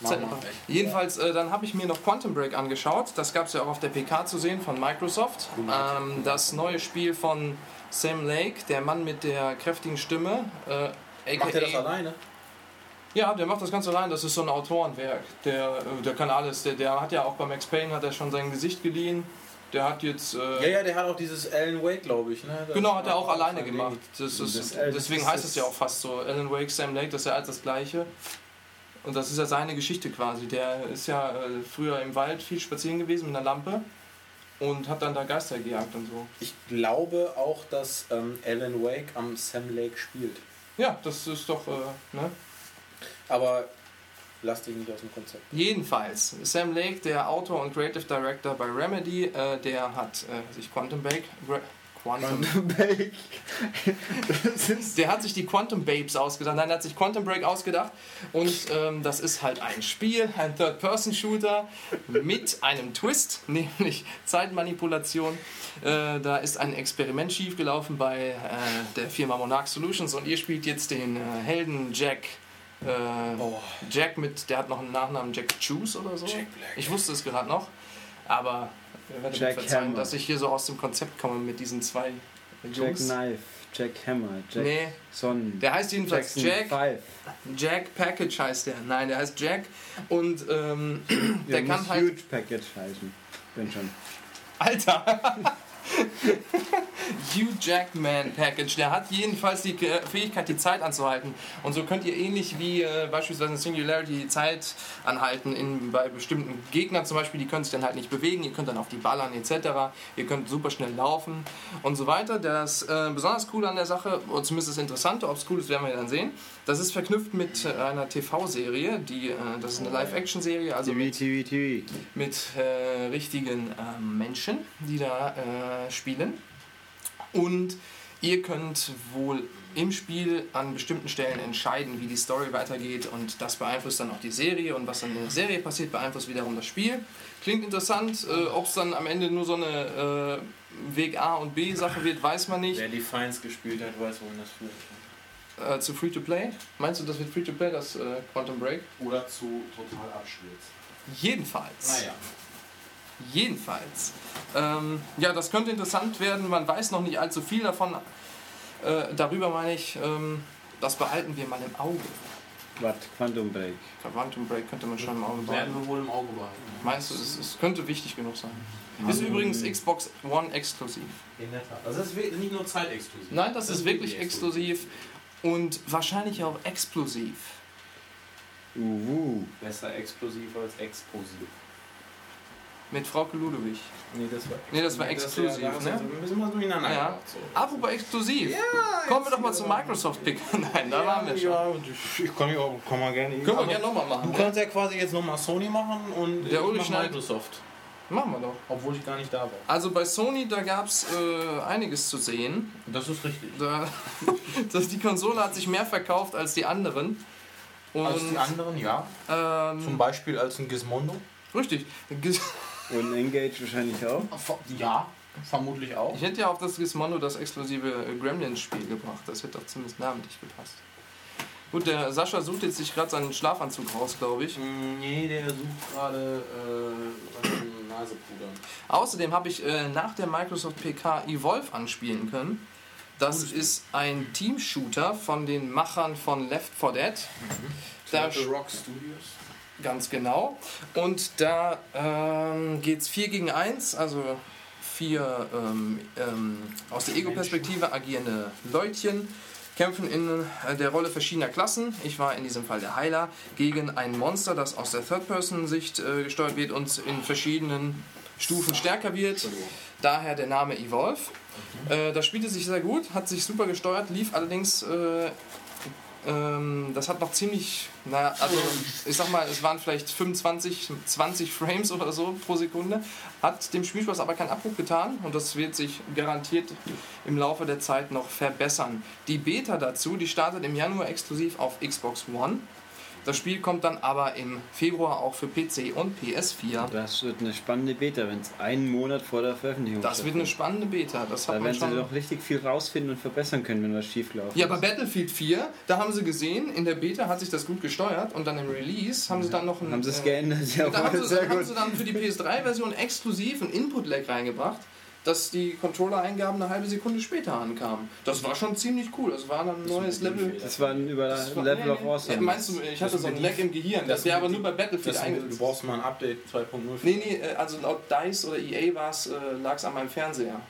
Mama. Jedenfalls, äh, dann habe ich mir noch Quantum Break angeschaut. Das gab es ja auch auf der PK zu sehen von Microsoft. Ähm, das neue Spiel von Sam Lake, der Mann mit der kräftigen Stimme. Äh, Macht er das alleine? Ja, der macht das ganz allein. Das ist so ein Autorenwerk. Der, äh, der kann alles. Der, der hat ja auch bei Max Payne hat er schon sein Gesicht geliehen. Der hat jetzt. Äh, Ja, ja, der hat auch dieses Alan Wake, glaube ich. Ne? Das Genau, hat er auch war alleine gemacht. Das ist, Das, das deswegen ist heißt das- es ja auch fast so. Alan Wake, Sam Lake, das ist ja alles das Gleiche. Und das ist ja seine Geschichte quasi. Der ist ja äh, früher im Wald viel spazieren gewesen mit einer Lampe und hat dann da Geister gejagt und so. Ich glaube auch, dass ähm, Alan Wake am Sam Lake spielt. Ja, das ist doch. Äh, ne? Aber lass dich nicht aus dem Konzept. Jedenfalls, Sam Lake, der Autor und Creative Director bei Remedy, äh, der hat äh, sich Quantum Bake. Quantum, Bake. Der hat sich die Quantum Babes ausgedacht. Nein, der hat sich Quantum Break ausgedacht. Und ähm, das ist halt ein Spiel, ein Third-Person-Shooter mit einem Twist, nämlich Zeitmanipulation. Äh, da ist ein Experiment schiefgelaufen bei äh, der Firma Monarch Solutions und ihr spielt jetzt den äh, Helden Jack. Äh, Oh, Jack mit, der hat noch einen Nachnamen Jack Juice oder so. Jack Black. Ich wusste es gerade noch, aber Jack verzeihen, Hammer. dass ich hier so aus dem Konzept komme mit diesen zwei Jack Jungs. Knife, Jack Hammer, Jack Nee, Son. der heißt jedenfalls Jackson Jack. Five. Jack Package heißt der. Nein, der heißt Jack und ähm, der Der kann muss halt. Huge Package heißen. Wenn schon. Alter! Hugh Jackman Package. Der hat jedenfalls die äh, Fähigkeit, die Zeit anzuhalten. Und so könnt ihr ähnlich wie äh, beispielsweise in Singularity die Zeit anhalten in, bei bestimmten Gegnern zum Beispiel. Die können sich dann halt nicht bewegen. Ihr könnt dann auf die ballern etc. Ihr könnt super schnell laufen und so weiter. Das äh, besonders coole an der Sache, oder zumindest das Interessante, ob es cool ist, werden wir dann sehen. Das ist verknüpft mit äh, einer TV-Serie. Die, äh, das ist eine Live-Action-Serie. Also TV, mit TV, TV. mit äh, richtigen ähm, Menschen, die da äh, spielen. Und ihr könnt wohl im Spiel an bestimmten Stellen entscheiden, wie die Story weitergeht und das beeinflusst dann auch die Serie und was dann in der Serie passiert, beeinflusst wiederum das Spiel. Klingt interessant, äh, ob es dann am Ende nur so eine äh, Weg A und B Sache wird, weiß man nicht. Wer die Feinds gespielt hat, weiß, wohin das führt. Äh, zu Free-to-Play? Meinst du, das wird Free-to-Play, das äh, Quantum Break? Oder zu total abstürzt. Jedenfalls. Naja. Jedenfalls. Ähm, ja, das könnte interessant werden. Man weiß noch nicht allzu viel davon. Äh, darüber meine ich, ähm, das behalten wir mal im Auge. Was? Quantum Break. Quantum Break könnte man schon im Auge Werden behalten. wir wohl im Auge behalten. Meinst du, es, es könnte wichtig genug sein? Ist übrigens Xbox One exklusiv. In der Tat. Also das ist nicht nur zeitexklusiv. Nein, das, ist wirklich exklusiv und wahrscheinlich auch explosiv. Uhu. Besser explosiv als explosiv. Mit Frauke Ludwig. Nee, das war, Nee, das war ist exklusiv, ja, da hast du ne? so ein bisschen was durcheinander Ja. so. Apropos exklusiv. Kommen wir doch mal zum Microsoft-Pick. Nein, da waren wir schon. Ja, ich, ich kann, ja auch, kann mal gerne. Können wir gerne nochmal Du machen. Ne? kannst ja quasi jetzt nochmal Sony machen und Der ich mach Microsoft. Machen wir doch. Obwohl ich gar nicht da war. Also bei Sony, da gab es äh, einiges zu sehen. Das ist richtig. Da, das, die Konsole hat sich mehr verkauft als die anderen. Und, Als die anderen, ja. ähm, Zum Beispiel als ein Gizmondo. richtig. Ge- Und Engage wahrscheinlich auch. Ja, vermutlich auch. Ich hätte ja auf das Gizmondo das exklusive äh, Gremlins-Spiel gebracht. Das hätte doch zumindest namentlich gepasst. Gut, der Sascha sucht jetzt sich gerade seinen Schlafanzug raus, glaube ich. Mm, Nee, der sucht gerade äh, Nasepudern. Außerdem habe ich äh, nach der Microsoft PK Evolve anspielen können. Das ist ein Team-Shooter von den Machern von Left 4 Dead. Da Turtle Rock Studios. Ganz genau. Und da ähm, geht es 4 gegen 1, also vier ähm, ähm, aus der Ego-Perspektive agierende Leutchen kämpfen in äh, der Rolle verschiedener Klassen. Ich war in diesem Fall der Heiler gegen ein Monster, das aus der Third-Person-Sicht äh, gesteuert wird und in verschiedenen Stufen stärker wird. Daher der Name Evolve. Äh, das spielte sich sehr gut, hat sich super gesteuert, lief allerdings äh, ähm, das hat noch ziemlich, naja, also ich sag mal, es waren vielleicht 25, 20 Frames oder so pro Sekunde. Hat dem Spielspaß aber keinen Abbruch getan und das wird sich garantiert im Laufe der Zeit noch verbessern. Die Beta dazu, die startet im Januar exklusiv auf Xbox One. Das Spiel kommt dann aber im Februar auch für PC und PS4. Das wird eine spannende Beta, wenn es einen Monat vor der Veröffentlichung Das wird eine spannende Beta. Das hat Da man werden sie schon. doch richtig viel rausfinden und verbessern können, wenn was schief läuft. Ja, bei Battlefield 4, da haben sie gesehen, in der Beta hat sich das gut gesteuert und dann im Release haben sie dann noch ein. Haben sie es äh, geändert? Ja, da haben sie, haben sie dann für die PS3-Version exklusiv ein Input-Lag reingebracht, dass die Controller-Eingaben eine halbe Sekunde später ankamen. Das war schon ziemlich cool. Das war dann ein neues Level. Das war ein über Das war- Level of. Awesome. Ja, meinst du, ich hatte so ein Lag im Gehirn. Das das wäre aber nur bei Battlefield Das, eingesetzt. du brauchst mal ein Update 2.0. Nee, nee, äh, also laut DICE oder EA war's, äh, lag es an meinem Fernseher.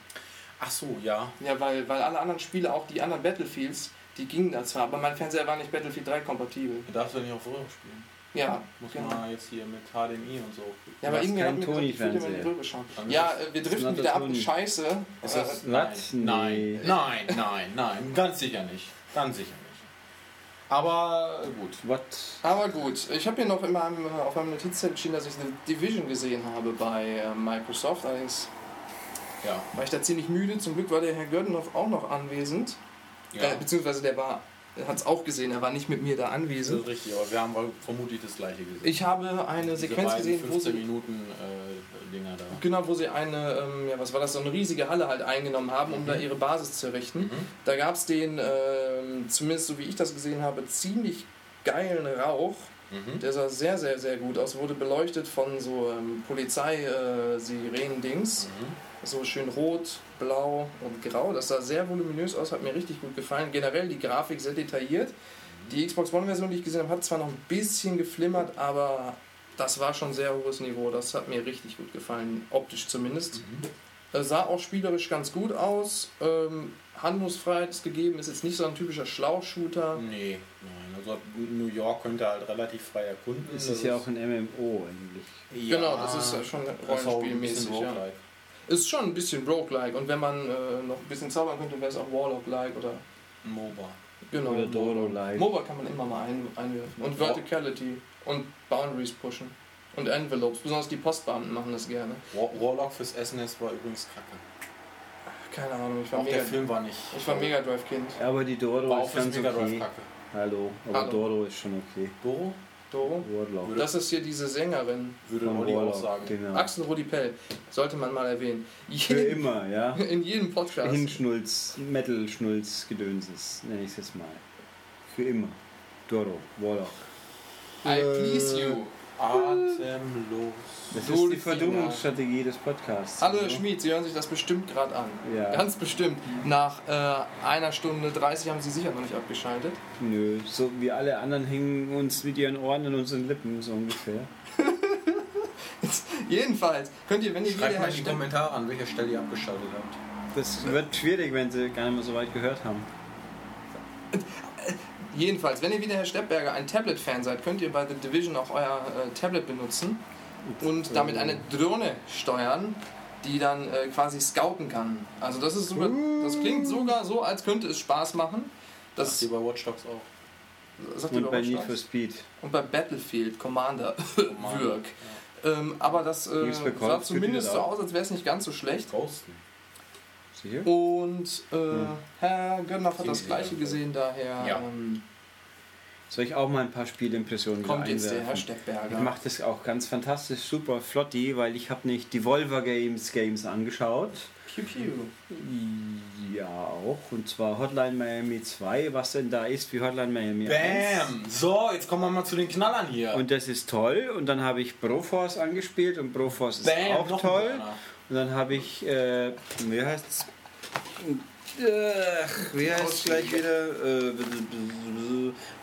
Ach so, ja. Ja, weil, weil alle anderen Spiele, auch die anderen Battlefields, die gingen da zwar, aber mein Fernseher war nicht Battlefield 3 kompatibel. Du darfst ja nicht auf Röhre spielen. Ja, Muss genau. man jetzt hier mit HDMI und so. Ja, aber irgendwie hat immer schauen. Dann Ja, äh, wir driften wieder ab. Tony. Scheiße. Ist Äh, das- Was? Nein, Nee. nein, nein, nein, ganz sicher nicht. Ganz sicher nicht. Aber gut. What? aber gut, ich habe hier noch in meinem, auf meinem Notizzettel stehen, dass ich eine Division gesehen habe bei äh, Microsoft. Allerdings Ja. war ich da ziemlich müde. Zum Glück war der Herr Gördenhoff auch noch anwesend. ja. Äh, beziehungsweise der war, hat es auch gesehen, er war nicht mit mir da anwesend. richtig, aber wir haben vermutlich das gleiche gesehen. Ich habe eine Diese Sequenz gesehen, wo 15 sie Minuten äh, Dinger da. Genau, wo sie eine, ähm, ja, was war das, so eine riesige Halle halt eingenommen haben, um da ihre Basis zu errichten. Mhm. Da gab es den, ähm, zumindest so wie ich das gesehen habe, ziemlich geilen Rauch. Mhm. Der sah sehr, sehr, sehr gut aus. Wurde beleuchtet von so ähm, Polizei-Sirenen-Dings. Mhm. So schön rot, blau und grau. Das sah sehr voluminös aus, hat mir richtig gut gefallen. Generell die Grafik sehr detailliert. Die Xbox One-Version, die ich gesehen habe, hat zwar noch ein bisschen geflimmert, aber das war schon sehr hohes Niveau. Das hat mir richtig gut gefallen, optisch zumindest. Mhm. Es sah auch spielerisch ganz gut aus. Ähm, Handlungsfreiheit ist gegeben, ist jetzt nicht so ein typischer Schlauchshooter. Nee, nein. Also New York könnte halt relativ frei erkunden. Das ist ja auch ein MMO eigentlich. Ja, Genau, das ist ja schon ein rollenspielmäßig. Ja. Ist schon ein bisschen roguelike und wenn man äh, noch ein bisschen zaubern könnte, wäre es auch Warlock-like oder MOBA. genau. Oder Doro-like. MOBA kann man immer mal ein, einwerfen. Und Verticality und Boundaries pushen. Und Envelopes, besonders die Postbeamten machen das gerne. War Warlock fürs SNES war übrigens kacke. Keine Ahnung, ich war Auch mega, der Film war nicht. ich war Mega Drive Kind. Aber die Doro War auch ist ganz Mega okay. Hallo, aber Hallo. Doro ist schon okay. Doro? Doro. Warlock. Das ist hier diese Sängerin, Würde Olli auch sagen. genau. Axel Rodipell. Sollte man mal erwähnen. Für Jeden, immer, ja. in jedem Podcast. Hinschnulz, Metal-Schnulz, Gedönses, nenne ich es jetzt mal. Für immer. Doro, Warlock. I please you. Atemlos. Das ist die Verdummungsstrategie des Podcasts. Hallo Herr Schmid, Sie hören sich das bestimmt gerade an. Ja. Ganz bestimmt. Nach äh, einer Stunde 30 haben Sie sicher noch nicht abgeschaltet. Nö, so wie alle anderen hängen uns mit ihren Ohren an unseren Lippen, so ungefähr. Jedenfalls könnt ihr, wenn ihr wieder Schreibt mal in die Kommentare an, welcher Stelle ihr abgeschaltet habt. Das wird schwierig, wenn sie gar nicht mehr so weit gehört haben. jedenfalls, wenn ihr wieder Herr Steppberger ein Tablet-Fan seid, könnt ihr bei The Division auch euer äh, Tablet benutzen und damit eine Drohne steuern, die dann äh, quasi scouten kann. Also das ist sogar, das klingt sogar so, als könnte es Spaß machen. Das ist wie bei Watch Dogs auch. sagt ihr Und bei auch Need for Speed. Und bei Battlefield Commander Commander, Wirk. Ähm, aber das äh, bei sah zumindest so aus, als wäre es nicht ganz so schlecht. Ghosten. Sicher? Und äh, Hm. Herr Gönnhoff hat das gleiche gesehen, daher Ja. ähm, Soll ich auch mal ein paar Spielimpressionen kommt jetzt der Herr? Steckberger. Ich mache das auch ganz fantastisch super flotti, weil ich habe nicht Devolver Games Games angeschaut. Piu, piu. Ja, auch. Und zwar Hotline Miami 2, was denn da ist wie Hotline Miami 1. Bam! So, jetzt kommen wir mal zu den Knallern hier. Und das ist toll. Und dann habe ich Broforce angespielt und Broforce ist Bam! auch toll. einer. Und dann habe ich, äh, wie heißt's? Ach, wie heißt es gleich wieder? Äh,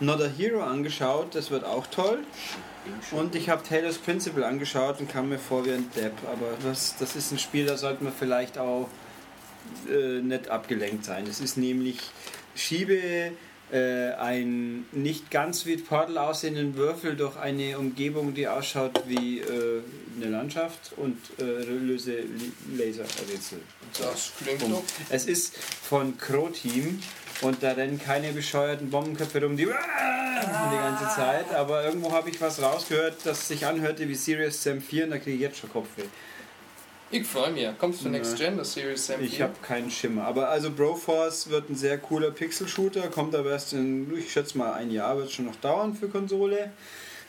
Not a Hero angeschaut, das wird auch toll. Und ich habe Taylor's Principle angeschaut und kam mir vor wie ein Depp. Aber das, das ist ein Spiel, da sollte man vielleicht auch äh, nicht abgelenkt sein. Es ist nämlich schiebe äh, einen nicht ganz wie Portal aussehenden Würfel durch eine Umgebung, die ausschaut wie äh, eine Landschaft und äh, löse Laserrätsel. Das klingt Punkt. doch. Es ist von Crow Team und da rennen keine bescheuerten Bombenköpfe rum, die die ganze Zeit, aber irgendwo habe ich was rausgehört, das sich anhörte wie Serious Sam 4 und da kriege ich jetzt schon Kopfweh. Ich freue mich. Kommst du. Next Gen, das Series Sam Ich 4? habe keinen Schimmer. Aber also Broforce wird ein sehr cooler Pixel-Shooter, kommt aber erst in, ich schätze mal, ein Jahr wird es schon noch dauern für Konsole.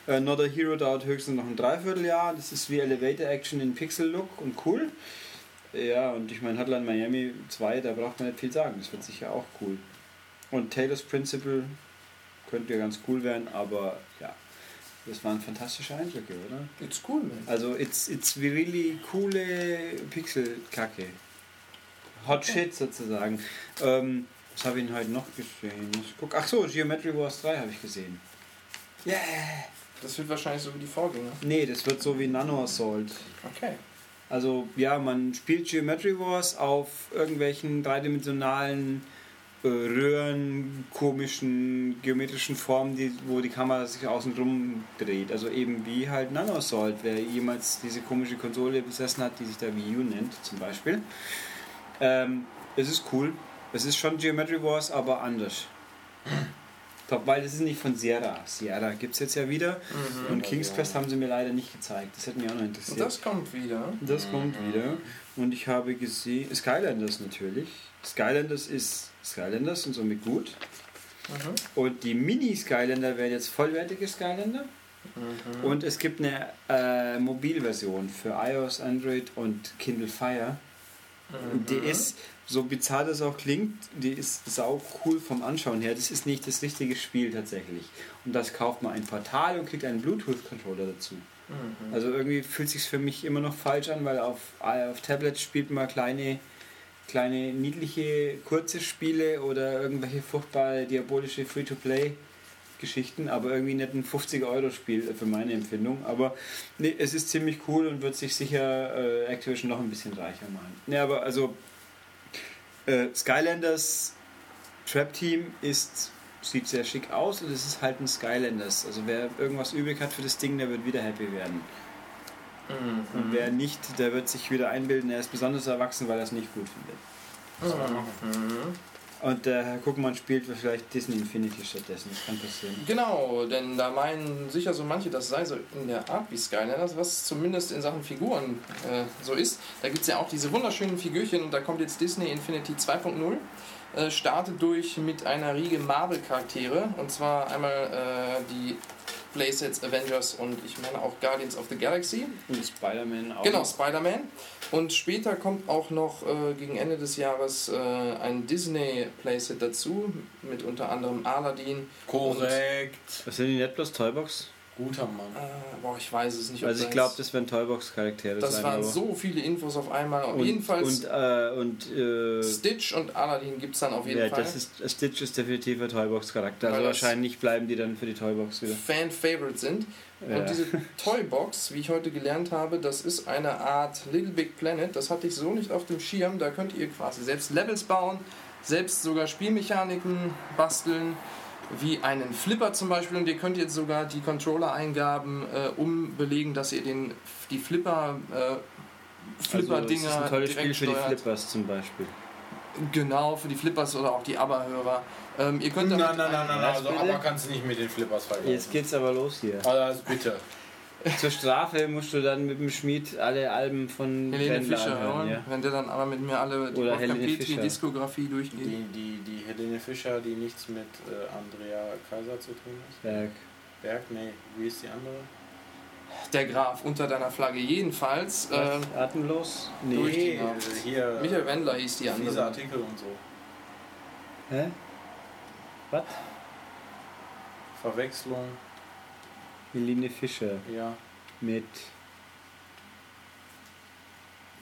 Äh, Another Hero dauert höchstens noch ein Dreivierteljahr. Das ist wie Elevator Action in Pixel-Look und cool. Ja, und ich meine, Hotline Miami 2, da braucht man nicht viel sagen. Das wird sicher auch cool. Und Taylor's Principle könnte ja ganz cool werden, aber das waren fantastische Eindrücke, oder? It's cool, man. Also, it's, it's really coole Pixel-Kacke. Hot Shit sozusagen. Ähm, was habe ich denn heute noch gesehen? Guck, ach so, Geometry Wars 3 habe ich gesehen. Yeah! Das wird wahrscheinlich so wie die Vorgänger. Nee, das wird so wie Nano Assault. Okay. Also, ja, man spielt Geometry Wars auf irgendwelchen dreidimensionalen Röhren, komischen geometrischen Formen, die, wo die Kamera sich außen drum dreht. Also eben wie halt Nano Assault, wer jemals diese komische Konsole besessen hat, die sich da Wii U nennt, zum Beispiel. Ähm, es ist cool. Es ist schon Geometry Wars, aber anders. Top, weil das ist nicht von Sierra. Sierra gibt es jetzt ja wieder. Und King's Quest haben sie mir leider nicht gezeigt. Das hätte mich auch noch Und interessiert. das kommt wieder. Das kommt wieder. Und ich habe gesehen, Skylanders natürlich. Skylanders ist Skylanders und somit gut. Mhm. Und die Mini-Skylander werden jetzt vollwertige Skylander. Und es gibt eine äh, Mobilversion für iOS, Android und Kindle Fire. Und Die ist, so bizarr das auch klingt, die ist sau cool vom Anschauen her. Das ist nicht das richtige Spiel tatsächlich. Und das kauft man ein Portal und kriegt einen Bluetooth-Controller dazu. Mhm. Also irgendwie fühlt sich für mich immer noch falsch an, weil auf, auf Tablets spielt man kleine, kleine niedliche, kurze Spiele oder irgendwelche furchtbare, diabolische Free-to-Play-Geschichten, aber irgendwie nicht ein 50-Euro-Spiel für meine Empfindung. Aber nee, es ist ziemlich cool und wird sich sicher äh, Activision noch ein bisschen reicher machen. Nee, aber also äh, Skylanders Trap Team ist sieht sehr schick aus und es ist halt ein Skylanders. Also wer irgendwas übrig hat für das Ding, der wird wieder happy werden. Mhm. Und wer nicht, der wird sich wieder einbilden, er ist besonders erwachsen, weil er es nicht gut findet. Mhm. Und der Herr Guckmann spielt vielleicht Disney Infinity stattdessen. Das kann passieren. Genau, denn da meinen sicher so manche, das sei so in der Art wie Skylanders, was zumindest in Sachen Figuren äh, so ist. Da gibt es ja auch diese wunderschönen Figürchen und da kommt jetzt Disney Infinity 2.0. Äh, startet durch mit einer Riege Marvel-Charaktere und zwar einmal äh, die Playsets Avengers und ich meine auch Guardians of the Galaxy. Und Spider-Man auch. Genau, Spider-Man. Und später kommt auch noch äh, gegen Ende des Jahres äh, ein Disney-Playset dazu, mit unter anderem Aladdin. Korrekt. Was sind die bloß Toybox? Guter Mann. Äh, boah, ich weiß es nicht. Also ich glaube, das werden Toybox-Charaktere das sein. waren aber- so viele Infos auf einmal. Auf und, Jedenfalls Und, äh, und äh, Stitch und Aladdin gibt es dann auf jeden ja, Fall. das ist, Stitch ist definitiv ein Toybox-Charakter. Also Weil das- wahrscheinlich bleiben die dann für die Toybox wieder. Fan-Favorite sind. Ja. Und diese Toybox, wie ich heute gelernt habe, das ist eine Art Little Big Planet. Das hatte ich so nicht auf dem Schirm. Da könnt ihr quasi selbst Levels bauen, selbst sogar Spielmechaniken basteln, wie einen Flipper zum Beispiel. Und ihr könnt jetzt sogar die Controller-Eingaben äh, umbelegen, dass ihr den, die Flipper, äh, Also, Flipper-Dinger das ist ein tolles Spiel für die. Flippers zum Beispiel. Genau, für die Flippers oder auch die ABBA-Hörer. Ähm, ihr könnt Nein, damit nein, nein, nein, Was also aber kannst du nicht mit den Flippers vergleichen. Jetzt geht's aber los hier. Also bitte. Zur Strafe musst du dann mit dem Schmied alle Alben von Helene Wendler Fischer anhören, hören, ja. wenn der dann aber mit mir alle die Wolfgang Petri. Diskografie durchgeht. Die, die, die Helene Fischer, die nichts mit äh, Andrea Kaiser zu tun hat. Berg. Berg? Nee, wie ist die andere? Der Graf unter deiner Flagge jedenfalls. Was? Atemlos? Durch die Nee, Nacht. hier. Michael Wendler hieß die Diese andere. Artikel und so. Hä? Was? Verwechslung, Helene Fischer ja. mit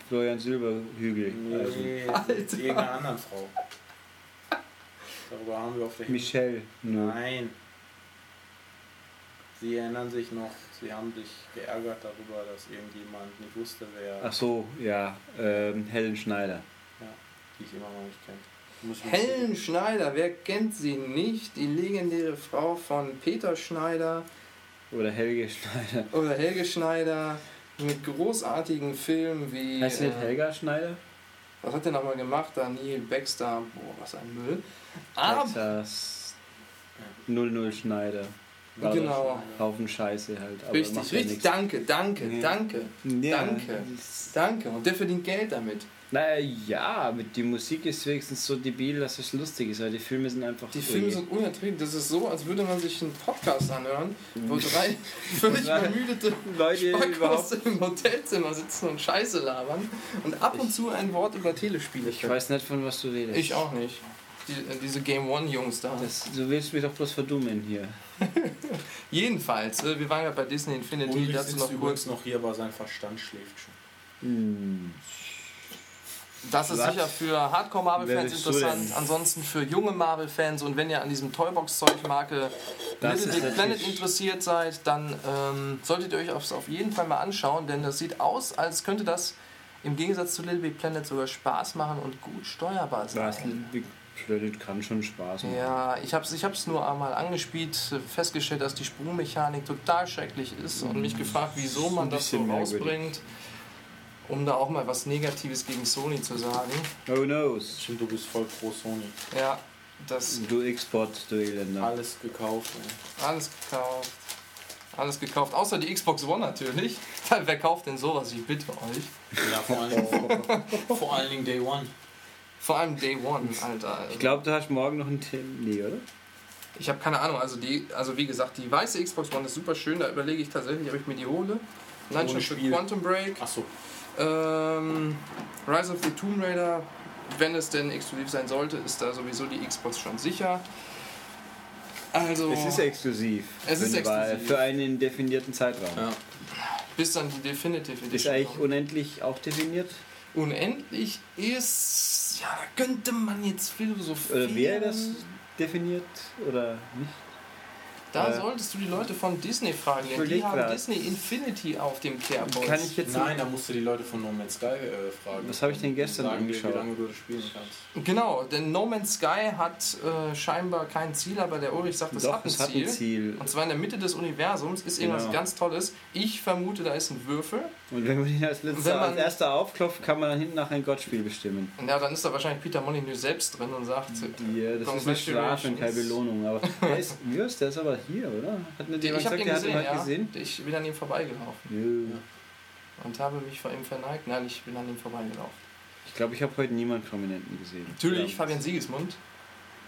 Florian Silberhügel. Also Nee, mit irgendeiner anderen Frau. Darüber haben wir auf der Michelle. No. Nein. Sie erinnern sich noch, Sie haben sich geärgert darüber, dass irgendjemand nicht wusste, wer, Ach so, ja. Ähm, Helen Schneider. die ich immer noch nicht kenne. Helen Schneider, wer kennt sie nicht? Die legendäre Frau von Peter Schneider Oder Helge Schneider. oder Helge Schneider mit großartigen Filmen wie. Heißt nicht äh, Helga Schneider? Was hat der nochmal gemacht? Daniel Baxter. Boah, was ein Müll. Aber. Texas 00 Schneider. War Genau. Haufen Scheiße halt. Aber Richtig, richtig. nichts. Danke, danke, Nee. danke, Ja, Danke. danke. Und der verdient Geld damit. Naja, ja, aber die Musik ist wenigstens so debil, dass es lustig ist, weil die Filme sind einfach. Die Filme sind unerträglich. Das ist so, als würde man sich einen Podcast anhören, wo drei völlig Nein. übermüdete Leute überhaupt. Im Hotelzimmer sitzen und Scheiße labern und ab und zu ein Wort über Telespiele Ich weiß nicht, von was du redest. Ich auch nicht. Die, äh, diese Game One Jungs da. Das, du willst mich doch bloß verdummen hier. Jedenfalls, äh, wir waren ja bei Disney Infinity, Ulrich dazu sitzt noch übrigens kurz. noch hier, aber sein Verstand schläft schon. Hm. Das ist sicher für Hardcore Marvel-Fans Wer bist du interessant, ansonsten für junge Marvel-Fans und wenn ihr an diesem Toybox-Zeug-Marke Das Little Big Planet interessiert seid, dann ähm, solltet ihr euch das auf jeden Fall mal anschauen, denn das sieht aus, als könnte das im Gegensatz zu Little Big Planet sogar Spaß machen und gut steuerbar sein. Was? Big Planet kann schon Spaß machen. Ja, ich habe es ich hab's nur einmal angespielt, festgestellt, dass die Sprungmechanik total schrecklich ist und mich gefragt, wieso man das so bisschen merkwürdig. Um da auch mal was Negatives gegen Sony zu sagen. Oh knows. Stimmt, du bist voll pro Sony. Ja, das Du Export, du Elender. Alles gekauft. Ey. alles gekauft. Alles gekauft, außer die Xbox One natürlich. Wer kauft denn sowas? Ich bitte euch. Ja, vor allen, Dingen, vor allen Dingen Day One. Vor allem Day One, Alter. Ich glaube, du hast morgen noch einen Termin. Nee, oder? Ich habe keine Ahnung, also die, also wie gesagt, die weiße Xbox One ist super schön, da überlege ich tatsächlich, ob ich mir die hole. Nein, schon für. Quantum Break. Achso, Ähm, Rise of the Tomb Raider, wenn es denn exklusiv sein sollte, ist da sowieso die Xbox schon sicher. Also, Es ist exklusiv. Es ist exklusiv. Für einen definierten Zeitraum. ja. bis dann die Definitive Ist Edition eigentlich kommt. unendlich auch definiert? Unendlich ist, ja, da könnte man jetzt philosophieren. Oder wäre das definiert oder nicht? Da äh, solltest du die Leute von Disney fragen, denn die haben grad. Disney Infinity auf dem Kerbholz. Kann ich jetzt Nein, da musst du die Leute von No Man's Sky äh, fragen. Was habe ich denn gestern Sagen angeschaut? Genau. Wie lange du das spielen kannst. Genau, denn No Man's Sky hat äh, scheinbar kein Ziel, aber der Ulrich sagt, es Doch, hat ein es hat Ziel. ein Ziel. Und zwar in der Mitte des Universums ist irgendwas Genau. ganz Tolles. Ich vermute, da ist ein Würfel. Und wenn man ihn als, letzter, Wenn man- als erster aufklopft, kann man dann hinten nach ein Gottspiel bestimmen. Ja, dann ist da wahrscheinlich Peter Molyneux selbst drin und sagt, Ja, das ist eine Strafe und keine Belohnung. Aber der ist der ist aber hier, oder? Hat nicht ich jemand habe gesagt, ihn der hat ihn gesehen, ja. gesehen? Ich bin an ihm vorbeigelaufen Nö. und habe mich vor ihm verneigt. Nein, ich bin an ihm vorbeigelaufen. Ich glaube, ich habe heute niemanden Prominenten gesehen. Natürlich, Ja, Fabian Siegesmund.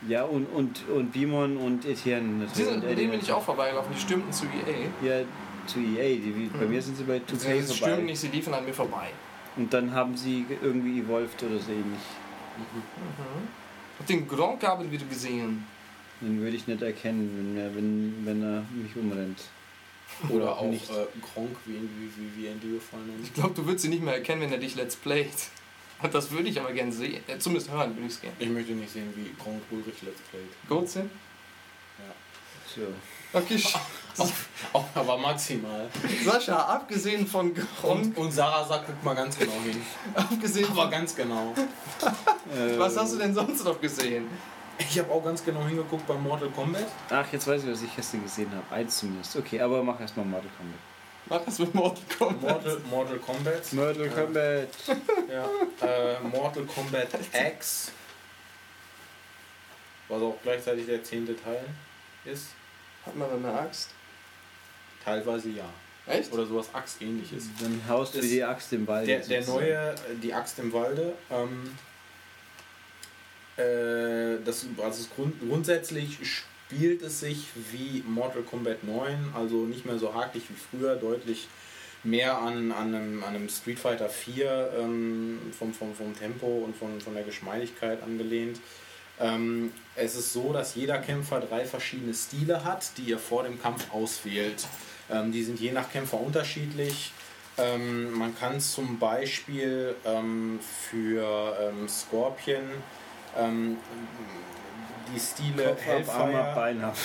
ja und, und, und Bimon und Etienne. Die natürlich. sind, Und mit denen bin ich auch vorbeigelaufen. Die stürmten zu EA. Ja, zu EA. Die, bei Mhm. mir sind sie bei 2K Sie vorbei. stürmten nicht, sie liefen an mir vorbei. Und dann haben sie irgendwie evolved oder so ähnlich. Mhm. Und den Gronk haben wir gesehen. Den würde ich nicht erkennen, wenn er, wenn, wenn er mich umrennt. Oder auch nicht. äh, Gronk, wie, wie, wie, wie ihn die gefallen Ich glaube, du würdest ihn nicht mehr erkennen, wenn er dich Let's Playt. Das würde ich aber gerne sehen. Äh, Zumindest hören würde ich es gerne. Ich möchte nicht sehen, wie Gronk Ulrich Let's Playt. Goldsin? So. Okay, Auch, aber maximal. Sascha, abgesehen von Gronk, Und, und Sarah sagt, guck mal ganz genau hin. abgesehen Aber ganz genau. Was hast du denn sonst noch gesehen? Ich habe auch ganz genau hingeguckt bei Mortal Kombat. Ach, jetzt weiß ich, was ich gestern gesehen habe. Eins zumindest. Okay, aber mach erstmal Mortal Kombat. Mach das mit Mortal Kombat. Mortal, Mortal Kombat. Mortal Kombat. Ja. Äh, Mortal Kombat X. Was auch gleichzeitig der zehnte Teil ist. Hat man eine Axt? Teilweise ja. Echt? Oder sowas Axtähnliches. Dann haust du die Axt im Wald. Der, der neue, äh, die Axt im Walde, ähm, äh, das, also grund, grundsätzlich spielt es sich wie Mortal Kombat 9, also nicht mehr so hakelig wie früher, deutlich mehr an, an, einem, an einem Street Fighter 4 ähm, vom, vom, vom Tempo und von, von der Geschmeidigkeit angelehnt. Ähm, es ist so, dass jeder Kämpfer drei verschiedene Stile hat, die er vor dem Kampf auswählt. Ähm, die sind je nach Kämpfer unterschiedlich. Ähm, man kann zum Beispiel ähm, für ähm, Scorpion ähm, die Stile Hellfire.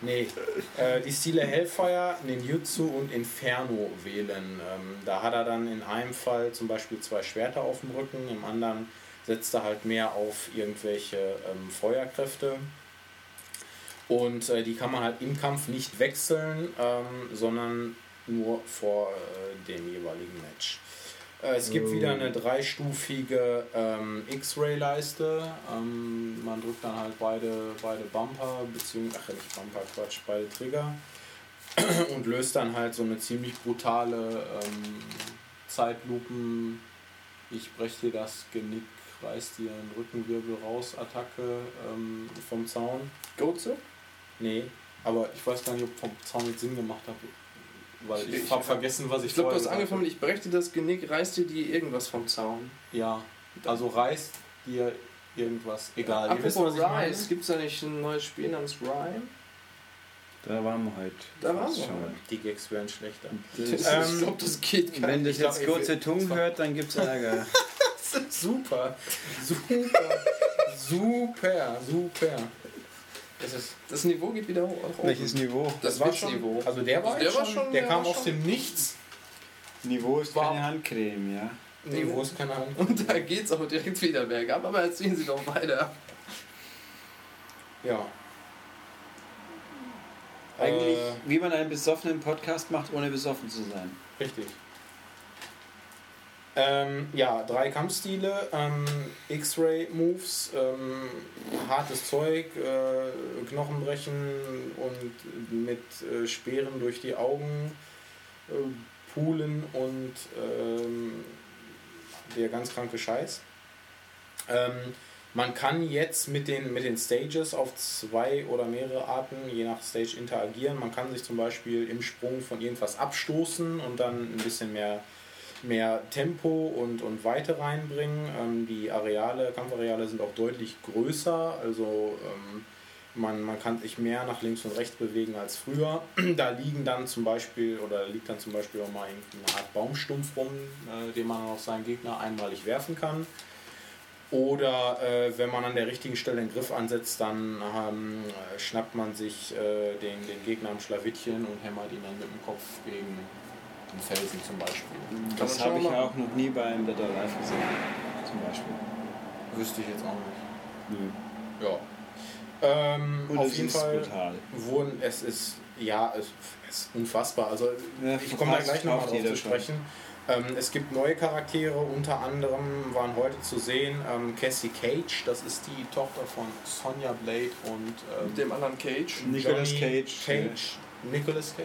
Nee, äh, die Stile Hellfire, Ninjutsu und Inferno wählen. Ähm, da hat er dann in einem Fall zum Beispiel zwei Schwerter auf dem Rücken, im anderen setzt er halt mehr auf irgendwelche ähm, Feuerkräfte. Und äh, die kann man halt im Kampf nicht wechseln, ähm, sondern nur vor äh, dem jeweiligen Match. Äh, es gibt wieder eine dreistufige ähm, X-Ray-Leiste. Ähm, man drückt dann halt beide, beide Bumper, beziehungsweise, ach nicht Bumper, Quatsch, beide Trigger und löst dann halt so eine ziemlich brutale ähm, Zeitlupen. Ich breche dir das Genick, reiß dir einen Rückenwirbel raus, Attacke ähm, vom Zaun. Goze? Nee, aber ich weiß gar nicht, ob vom Zaun jetzt Sinn gemacht hat. Weil ich, Ich- habe vergessen, was ich Ich glaube, du hast angefangen, ich dir das Genick, reißt dir die irgendwas vom Zaun. Ja, also reißt dir irgendwas. Egal, ihr wisst, was Apropos ich meine. Rise, gibt es da nicht ein neues Spiel namens Rhyme? Da waren wir heute. Da waren wir schon. Die Gags werden schlechter. Das, Ähm, ich glaube, das geht gar wenn nicht. das jetzt glaub, kurze Tungen hört, dann gibt's Ärger. Super, super, super, super. Das ist Das Niveau geht wieder hoch. Welches Niveau? Das war Witzniveau. Also der war, Der jetzt war schon, schon- der, der kam war aus schon- dem Nichts. Niveau ist War- keine Handcreme, ja. Wo ist keine Ahnung. Und da geht's auch direkt wieder bergab, aber erzählen Sie doch weiter. Ja. Eigentlich, Äh, wie man einen besoffenen Podcast macht, ohne besoffen zu sein. Richtig. Ähm, ja, drei Kampfstile, ähm, X-Ray-Moves, ähm, hartes Zeug, äh, Knochenbrechen und mit äh, Speeren durch die Augen, äh, Pulen und ähm, der ganz kranke Scheiß. Ähm, man kann jetzt mit den, mit den Stages auf zwei oder mehrere Arten, je nach Stage, interagieren. Man kann sich zum Beispiel im Sprung von irgendwas abstoßen und dann ein bisschen mehr, mehr Tempo und, und Weite reinbringen. Ähm, die Areale, Kampfareale sind auch deutlich größer, also ähm, man, man kann sich mehr nach links und rechts bewegen als früher. Da liegen dann zum Beispiel, oder liegt dann zum Beispiel auch mal eine Art Baumstumpf rum, äh, den man auf seinen Gegner einmalig werfen kann. Oder äh, wenn man an der richtigen Stelle den Griff ansetzt, dann ähm, äh, schnappt man sich äh, den, den Gegner am Schlawittchen und hämmert ihn dann mit dem Kopf gegen den Felsen zum Beispiel. Kann Das habe ich ja auch noch nie beim Dead or Alive gesehen. Zum Beispiel. Wüsste ich jetzt auch nicht. Nö. Ja. Ähm, Und auf es jeden ist Fall brutal. wurden, es ist, ja, es, ist unfassbar. Also Ja, ich komme da gleich nochmal drauf zu sprechen. Ähm, es gibt neue Charaktere, unter anderem waren heute zu sehen ähm, Cassie Cage, das ist die Tochter von Sonja Blade und ähm, dem anderen Cage. Nicolas Johnny Cage, Cage. Nicolas Cage?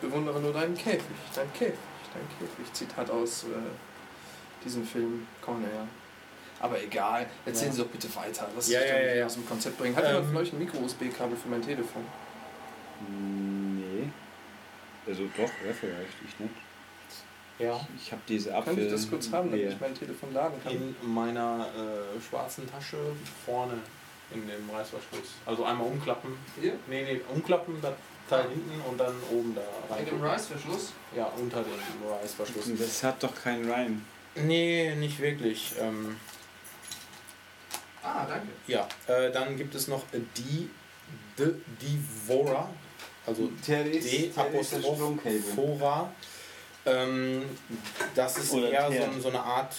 Ich bewundere nur deinen Käfig. Dein Käfig. Dein Käfig. Zitat aus äh, diesem Film Cornell. Aber egal, erzählen Ja. Sie doch bitte weiter. Was Ja, ich ja, ja, aus dem Konzept bringen. Hat Ähm, jemand von euch ein Micro-USB-Kabel für mein Telefon? Nee. Also doch, ja, vielleicht. Ich nicht. Ja. Ich habe diese Kann Apfel. ich das kurz haben, damit Nee. ich mein Telefon laden kann? In meiner äh, schwarzen Tasche vorne in dem Reißverschluss. Also einmal umklappen. Hier? Nee, nee, umklappen, das Teil hinten und dann oben da rein. In dem Rice-Verschluss? Ja, unter dem Reißverschluss. Das hat doch keinen Rhyme. Nee, nicht wirklich. Ähm, Ah, danke. ja, äh, dann gibt es noch die The Devourer, also D Apostroph Fora. Ähm, das ist Oder eher so, so eine Art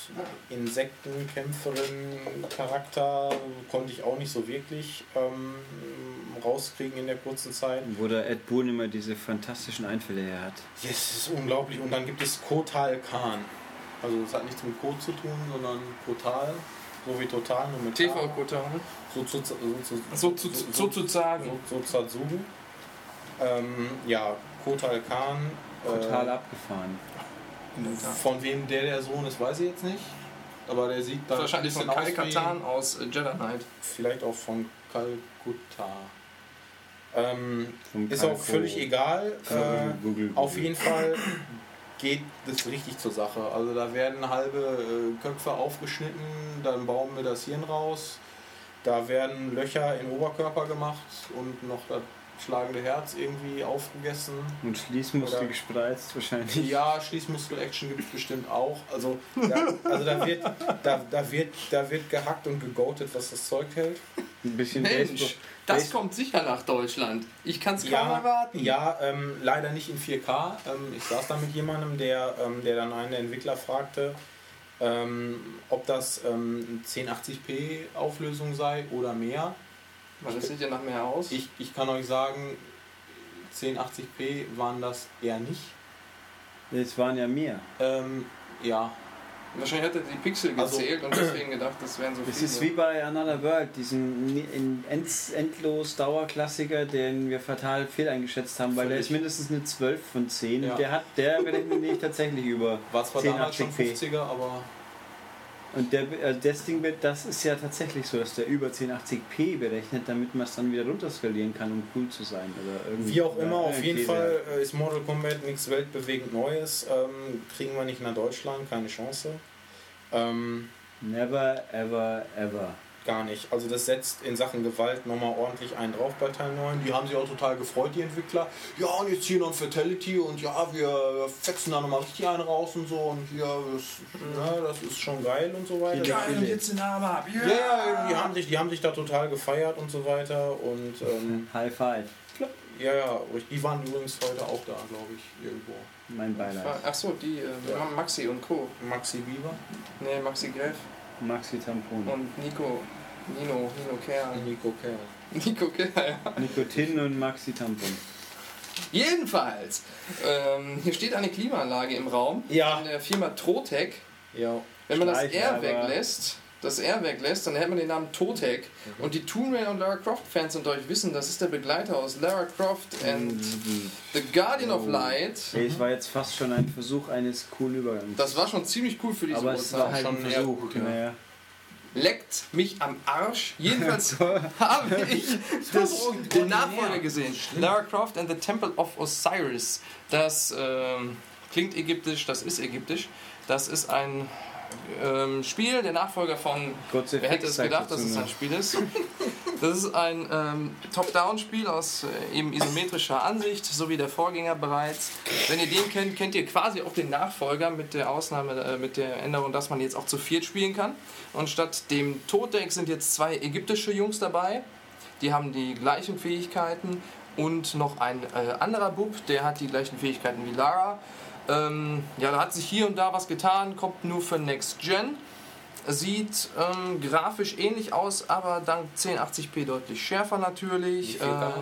Insektenkämpferin-Charakter. Konnte ich auch nicht so wirklich ähm, rauskriegen in der kurzen Zeit. Wo der Ed Boon immer diese fantastischen Einfälle her hat. Yes, das ist unglaublich. Und dann gibt es Kotal Khan. Also das hat nichts mit Kot zu tun, sondern Kotal. So wie Total, nur mit K. TV-Kutter. So zu, so, zu, So zu, so zu sagen. so. Ähm, ja, Kotal Khan. Total äh, abgefahren. Von wem der der Sohn ist, weiß ich jetzt nicht. Aber der sieht da Wahrscheinlich von Kai Katan aus äh, Jedi Knight. Vielleicht auch von Kalkutta. Ähm, ist auch völlig egal. Google, Äh, Google, auf jeden Fall geht das richtig zur Sache. Also da werden halbe äh, Köpfe aufgeschnitten, dann bauen wir das Hirn raus. Da werden Löcher in den Oberkörper gemacht und noch das schlagende Herz irgendwie aufgegessen. Und Schließmuskel Oder- gespreizt wahrscheinlich. Ja, Schließmuskel-Action gibt es bestimmt auch. Also, da, also da, wird, da, da, wird, da wird gehackt und gegoatet, was das Zeug hält. Ein bisschen Mensch, Baseball- das Base- kommt sicher nach Deutschland. Ich kann es kaum Ja, erwarten. ja ähm, leider nicht in 4K. Ähm, ich saß da mit jemandem, der, ähm, der dann einen der Entwickler fragte, ähm, ob das ähm, 1080p Auflösung sei oder mehr. Weil das sieht ja nach mehr aus. Ich, ich kann euch sagen, 1080p waren das eher nicht. Es waren ja mehr. Ähm, ja, Wahrscheinlich hat er die Pixel Also- gezählt und deswegen gedacht, das wären so Das viele. ist wie bei Another World, diesen endlos Dauerklassiker, den wir fatal fehleingeschätzt haben, weil der Völlig. ist mindestens eine 12 von 10. Ja. Der hat, der berechnet nicht tatsächlich über war zwar damals schon 1080p. 50er, aber Und der, äh, das Ding, wird- das ist ja tatsächlich so, dass der über 1080p berechnet, damit man es dann wieder runterskalieren kann, um cool zu sein. Oder irgendwie, wie auch immer, auf jeden Fall äh, ist Mortal Kombat nichts weltbewegend Neues. Ähm, kriegen wir nicht nach Deutschland, keine Chance. Ähm, Never, ever, ever. Gar nicht. Also das setzt in Sachen Gewalt nochmal ordentlich einen drauf bei Teil 9. Die haben sich auch total gefreut, die Entwickler. Ja, und jetzt hier noch Fatality und ja, wir fetzen da nochmal richtig einen raus und so und hier, das, ja, das ist schon geil und so weiter. Die- Ja, Geil, und jetzt den Arm ab. ja, die haben, sich, die haben sich da total gefeiert und so weiter. Und ähm, High five. ja, ja, die waren übrigens heute auch da, glaube ich, irgendwo. Mein Beileid. Achso, die äh, Ja. Maxi und Co. Maxi Bieber, Ne, Maxi Greff Maxi Tampon. und Nico. Nino, Nino Kerl. Nico Kerl. Nico Kerl, ja. Nikotin und Maxi Tampon. Jedenfalls, ähm, hier steht eine Klimaanlage im Raum Ja. von der Firma Trotec. Ja, Wenn man das R weglässt, das R weglässt, dann hält man den Namen Totec. Mhm. Und die Tomb Raider und Lara Croft Fans unter euch wissen, das ist der Begleiter aus Lara Croft and Mhm. The Guardian of Oh. Light. Hey, es war jetzt fast schon ein Versuch eines coolen Übergangs. Das war schon ziemlich cool für diese Aber es war halt ein schon eher Versuch. gut, ja. naja. Leckt mich am Arsch. Jedenfalls habe ich das, den Nachfolger gesehen. Lara Croft and the Temple of Osiris. Das ähm, klingt ägyptisch, das ist ägyptisch. Das ist ein ähm, Spiel, der Nachfolger von Kurze Wer hätte es gedacht, dass es ein Spiel ist? Das ist ein ähm, Top-Down-Spiel aus äh, eben isometrischer Ansicht, so wie der Vorgänger bereits. Wenn ihr den kennt, kennt ihr quasi auch den Nachfolger mit der Ausnahme, äh, mit der Änderung, dass man jetzt auch zu viert spielen kann. Und statt dem Toddeck sind jetzt zwei ägyptische Jungs dabei. Die haben die gleichen Fähigkeiten und noch ein äh, anderer Bub, der hat die gleichen Fähigkeiten wie Lara. Ähm, ja, da hat sich hier und da was getan, kommt nur für Next Gen. Sieht ähm, grafisch ähnlich aus, aber dank 1080p deutlich schärfer natürlich. Nicht 4K. Äh,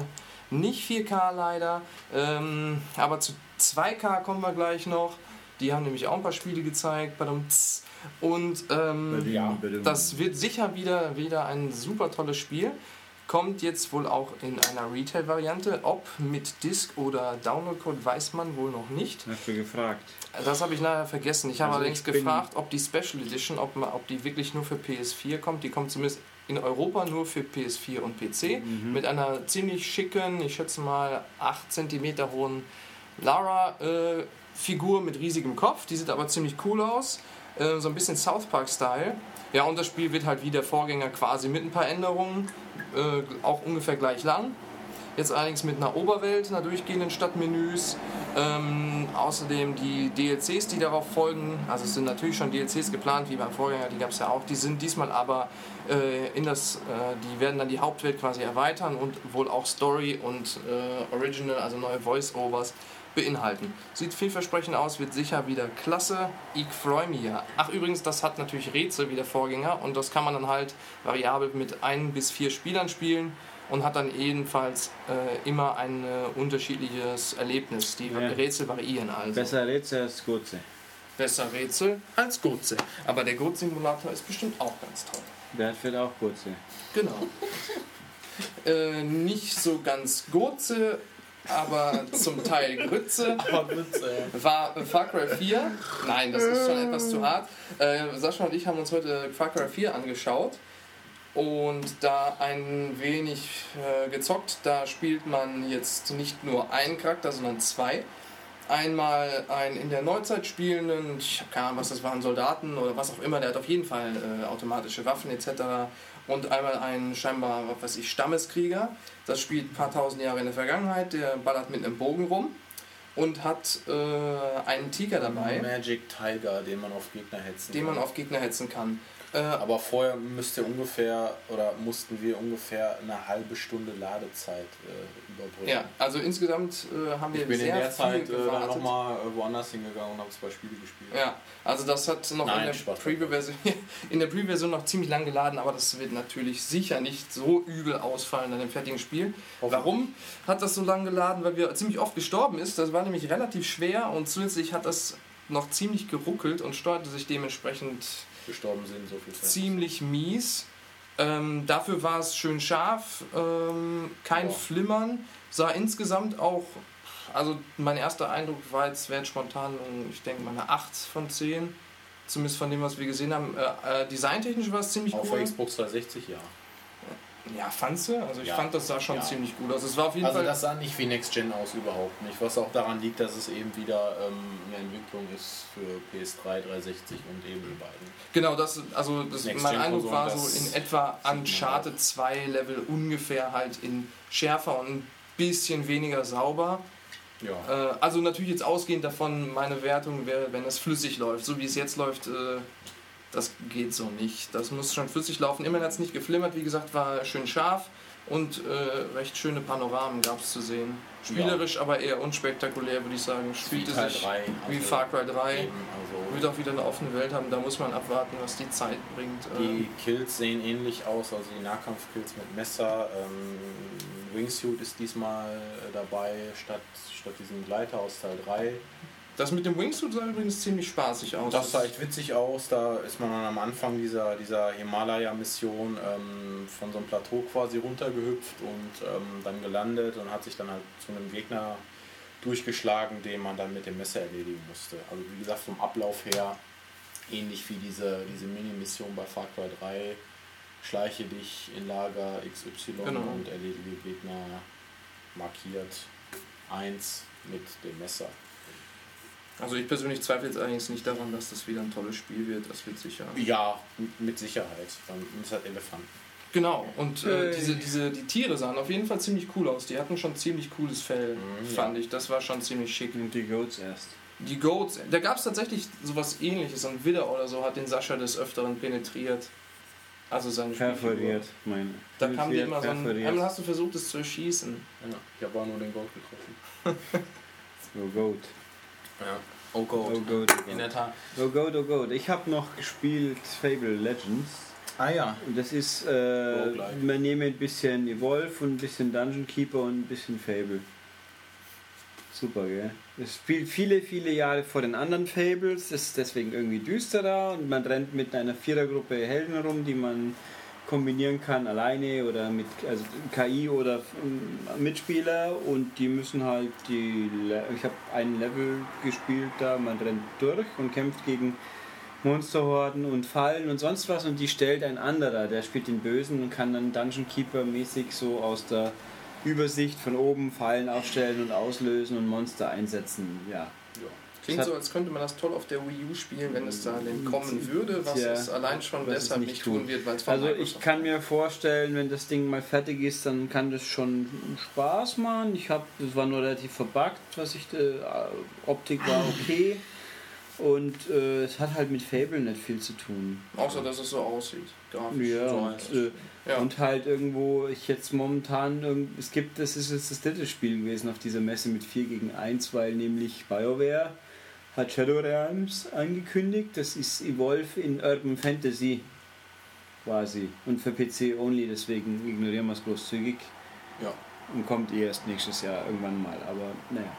nicht 4K leider. Ähm, aber zu 2K kommen wir gleich noch. Die haben nämlich auch ein paar Spiele gezeigt. Und ähm, Ja, das wird sicher wieder, wieder ein super tolles Spiel. Kommt jetzt wohl auch in einer Retail-Variante. Ob mit Disc oder Download-Code weiß man wohl noch nicht. Dafür gefragt. Das habe ich leider vergessen. Ich habe Also allerdings gefragt, ob die Special Edition, ob, man- ob die wirklich nur für PS4 kommt. Die kommt zumindest in Europa nur für PS4 und PC. Mhm. Mit einer ziemlich schicken, ich schätze mal 8 cm hohen Lara-Figur mit riesigem Kopf. Die sieht aber ziemlich cool aus. Äh, so ein bisschen South Park-Style. Ja, und das Spiel wird halt wie der Vorgänger quasi mit ein paar Änderungen. Äh, auch ungefähr gleich lang. Jetzt allerdings mit einer Oberwelt, einer durchgehenden Stadtmenüs. Ähm, außerdem die DLCs, die darauf folgen. Also es sind natürlich schon DLCs geplant, wie beim Vorgänger, die gab es ja auch. Die sind diesmal aber äh, in das, äh, die werden dann die Hauptwelt quasi erweitern und wohl auch Story und äh, Original, also neue Voice-Overs beinhalten. Sieht vielversprechend aus, wird sicher wieder klasse. Ich freue mich ja. Ach übrigens, das hat natürlich Rätsel wie der Vorgänger und das kann man dann halt variabel mit ein bis vier Spielern spielen und hat dann ebenfalls äh, immer ein äh, unterschiedliches Erlebnis. Die Ja. Rätsel variieren also. Besser Rätsel als Gurze. Besser Rätsel als Gurze. Aber der Gurt-Simulator ist bestimmt auch ganz toll. Der hat vielleicht auch Gurze. Genau. äh, nicht so ganz Gurze, aber zum Teil Grütze. Aber. War Far Cry 4? Nein, das ist schon etwas zu hart. Äh, Sascha und ich haben uns heute Far Cry 4 angeschaut und da ein wenig äh, gezockt. Da spielt man jetzt nicht nur einen Charakter, sondern zwei. Einmal einen in der Neuzeit spielenden, ich habe keine Ahnung, was das waren, Soldaten oder was auch immer, der hat auf jeden Fall äh, automatische Waffen etc. Und einmal einen scheinbar, was weiß ich, Stammeskrieger. Das spielt ein paar tausend Jahre in der Vergangenheit, der ballert mit einem Bogen rum und hat äh, einen Tiger dabei, Magic Tiger, den man auf Gegner hetzen den man kann. auf Gegner hetzen kann. Äh, Aber vorher müsst ihr ungefähr oder mussten wir ungefähr eine halbe Stunde Ladezeit äh, überbrücken. ja, also insgesamt äh, haben wir Ich bin sehr in der Zeit viel äh, dann gewartet. nochmal äh, woanders hingegangen und habe zwei Spiele gespielt. Ja, also das hat noch Nein, in der. Preview-Version in der Preview-Version noch ziemlich lang geladen, aber das wird natürlich sicher nicht so übel ausfallen an dem fertigen Spiel. Warum hat das so lange geladen? Weil wir ziemlich oft gestorben ist. Das war nämlich relativ schwer und zusätzlich hat das noch ziemlich geruckelt und steuerte sich dementsprechend Gestorben sind, so viel Zeit. ziemlich mies. Ähm, dafür war es schön scharf, ähm, kein Ja. Flimmern, sah insgesamt auch, also mein erster Eindruck war jetzt, jetzt spontan, ich denke mal eine 8 von 10, zumindest von dem, was wir gesehen haben. Äh, äh, designtechnisch war es ziemlich Auf cool. der Xbox 360, ja. Ja, fandst du? Also ich Ja. fand, das sah schon Ja. ziemlich gut aus. Es war auf jeden Also Fall... das sah nicht wie Next Gen aus, überhaupt nicht. Was auch daran liegt, dass es eben wieder ähm, eine Entwicklung ist für PS3, 360 und eben die beiden. Genau, das, also das, mein Eindruck war so in etwa Uncharted 2 Level ungefähr halt in schärfer und ein bisschen weniger sauber. Ja. Äh, also natürlich jetzt ausgehend davon, meine Wertung wäre, wenn es flüssig läuft. So wie es jetzt läuft, äh, das geht so nicht. Das muss schon flüssig laufen. Immerhin hat es nicht geflimmert, wie gesagt, war schön scharf und äh, recht schöne Panoramen gab es zu sehen. Spielerisch aber eher unspektakulär, würde ich sagen. Spielte Teil sich 3, wie also Far Cry 3. eben, also Wird auch wieder eine offene Welt haben, da muss man abwarten, was die Zeit bringt. Äh, Die Kills sehen ähnlich aus, also die Nahkampfkills mit Messer. Ähm, Wingsuit ist diesmal äh, dabei statt, statt diesem Gleiter aus Teil 3. Das mit dem Wingsuit sah übrigens ziemlich spaßig aus. Das sah echt witzig aus. Da ist man dann am Anfang dieser, dieser Himalaya-Mission ähm, von so einem Plateau quasi runtergehüpft und ähm, dann gelandet und hat sich dann halt zu einem Gegner durchgeschlagen, den man dann mit dem Messer erledigen musste. Also wie gesagt, vom Ablauf her ähnlich wie diese, diese Mini-Mission bei Far Cry 3. Schleiche dich in Lager XY Genau. und erledige Gegner markiert 1 mit dem Messer. Also ich persönlich zweifle jetzt allerdings nicht daran, dass das wieder ein tolles Spiel wird. Das wird sicher. Ja, mit Sicherheit. Dann ist halt Elefanten. Genau. Und äh, Hey. diese, diese, die Tiere sahen auf jeden Fall ziemlich cool aus. Die hatten schon ziemlich cooles Fell, Mhm, fand ich. Das war schon ziemlich schick. Und die Goats erst. Die Goats, da gab es tatsächlich sowas ähnliches. Ein Widder oder so hat den Sascha des Öfteren penetriert. Also seine. Perforiert, meine. Da kam dir immer so ein. Einmal hast du versucht, es zu erschießen. Ja, ich habe auch nur den Gold getroffen. Oh Goat. Ja. Oh Oh Gold. Goat. Oh In der. Tat. Oh Goat, oh Goat. Ich habe noch gespielt Fable Legends. Ah ja. Und das ist, äh, Roguelike. man nehme ein bisschen Evolve und ein bisschen Dungeon Keeper und ein bisschen Fable. Super, gell? Es spielt viele, viele Jahre vor den anderen Fables, ist deswegen irgendwie düsterer und man rennt mit einer Vierergruppe Helden rum, die man kombinieren kann, alleine oder mit also KI oder ähm, Mitspieler und die müssen halt die, Le- ich habe ein Level gespielt da, man rennt durch und kämpft gegen Monsterhorden und Fallen und sonst was und die stellt ein anderer, der spielt den Bösen und kann dann Dungeon Keeper mäßig so aus der Übersicht von oben Fallen aufstellen und auslösen und Monster einsetzen. Ja. Klingt so, als könnte man das toll auf der Wii U spielen, wenn es da denn kommen würde, was Tja, es allein schon deshalb nicht tun wird, weil es Also ich kann mir vorstellen, wenn das Ding mal fertig ist, dann kann das schon Spaß machen. Ich habe, das war nur relativ verbuggt, was ich, äh, Optik war okay. Und äh, es hat halt mit Fable nicht viel zu tun. Außer, dass es so aussieht, grafisch. Ja, so und, halt. äh, ja. und halt irgendwo, ich jetzt momentan, es gibt, das ist jetzt das dritte Spiel gewesen auf dieser Messe mit 4 gegen 1, weil nämlich BioWare hat Shadowlands angekündigt, das ist Evolve in Urban Fantasy quasi und für PC only, deswegen ignorieren wir es großzügig Ja. und kommt eh erst nächstes Jahr irgendwann mal, aber naja.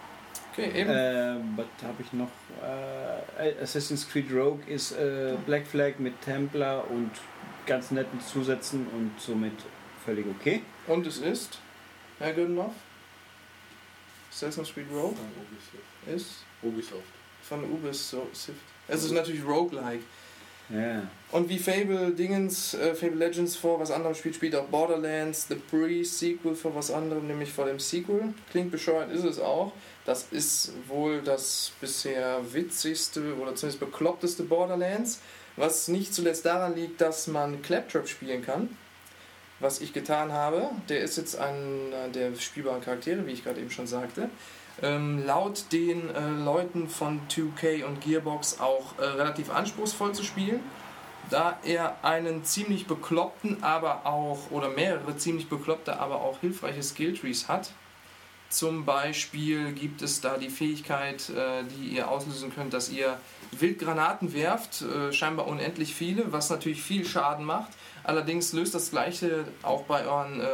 Okay, eben. Äh, was habe ich noch? Äh, Assassin's Creed Rogue ist äh, Black Flag mit Templar und ganz netten Zusätzen und somit völlig okay. Und es ist, Herr Gödenhoff, Assassin's Creed Rogue Ubisoft. ist Ubisoft. Von Ubisoft. Es ist natürlich Roguelike. Ja. Und wie Fable Dingens, äh, Fable Legends vor was anderem spielt, spielt auch Borderlands, The Pre-Sequel vor was anderem, nämlich vor dem Sequel. Klingt bescheuert, ist es auch. Das ist wohl das bisher witzigste oder zumindest bekloppteste Borderlands, was nicht zuletzt daran liegt, dass man Claptrap spielen kann. Was ich getan habe, der ist jetzt einer der spielbaren Charaktere, wie ich gerade eben schon sagte. Ähm, laut den äh, Leuten von 2K und Gearbox auch äh, relativ anspruchsvoll zu spielen. da er einen ziemlich bekloppten, aber auch, oder mehrere ziemlich bekloppte, aber auch hilfreiche Skilltrees hat. Zum Beispiel gibt es da die Fähigkeit, äh, die ihr auslösen könnt, dass ihr Wildgranaten werft, äh, scheinbar unendlich viele, was natürlich viel Schaden macht. Allerdings löst das gleiche auch bei euren äh,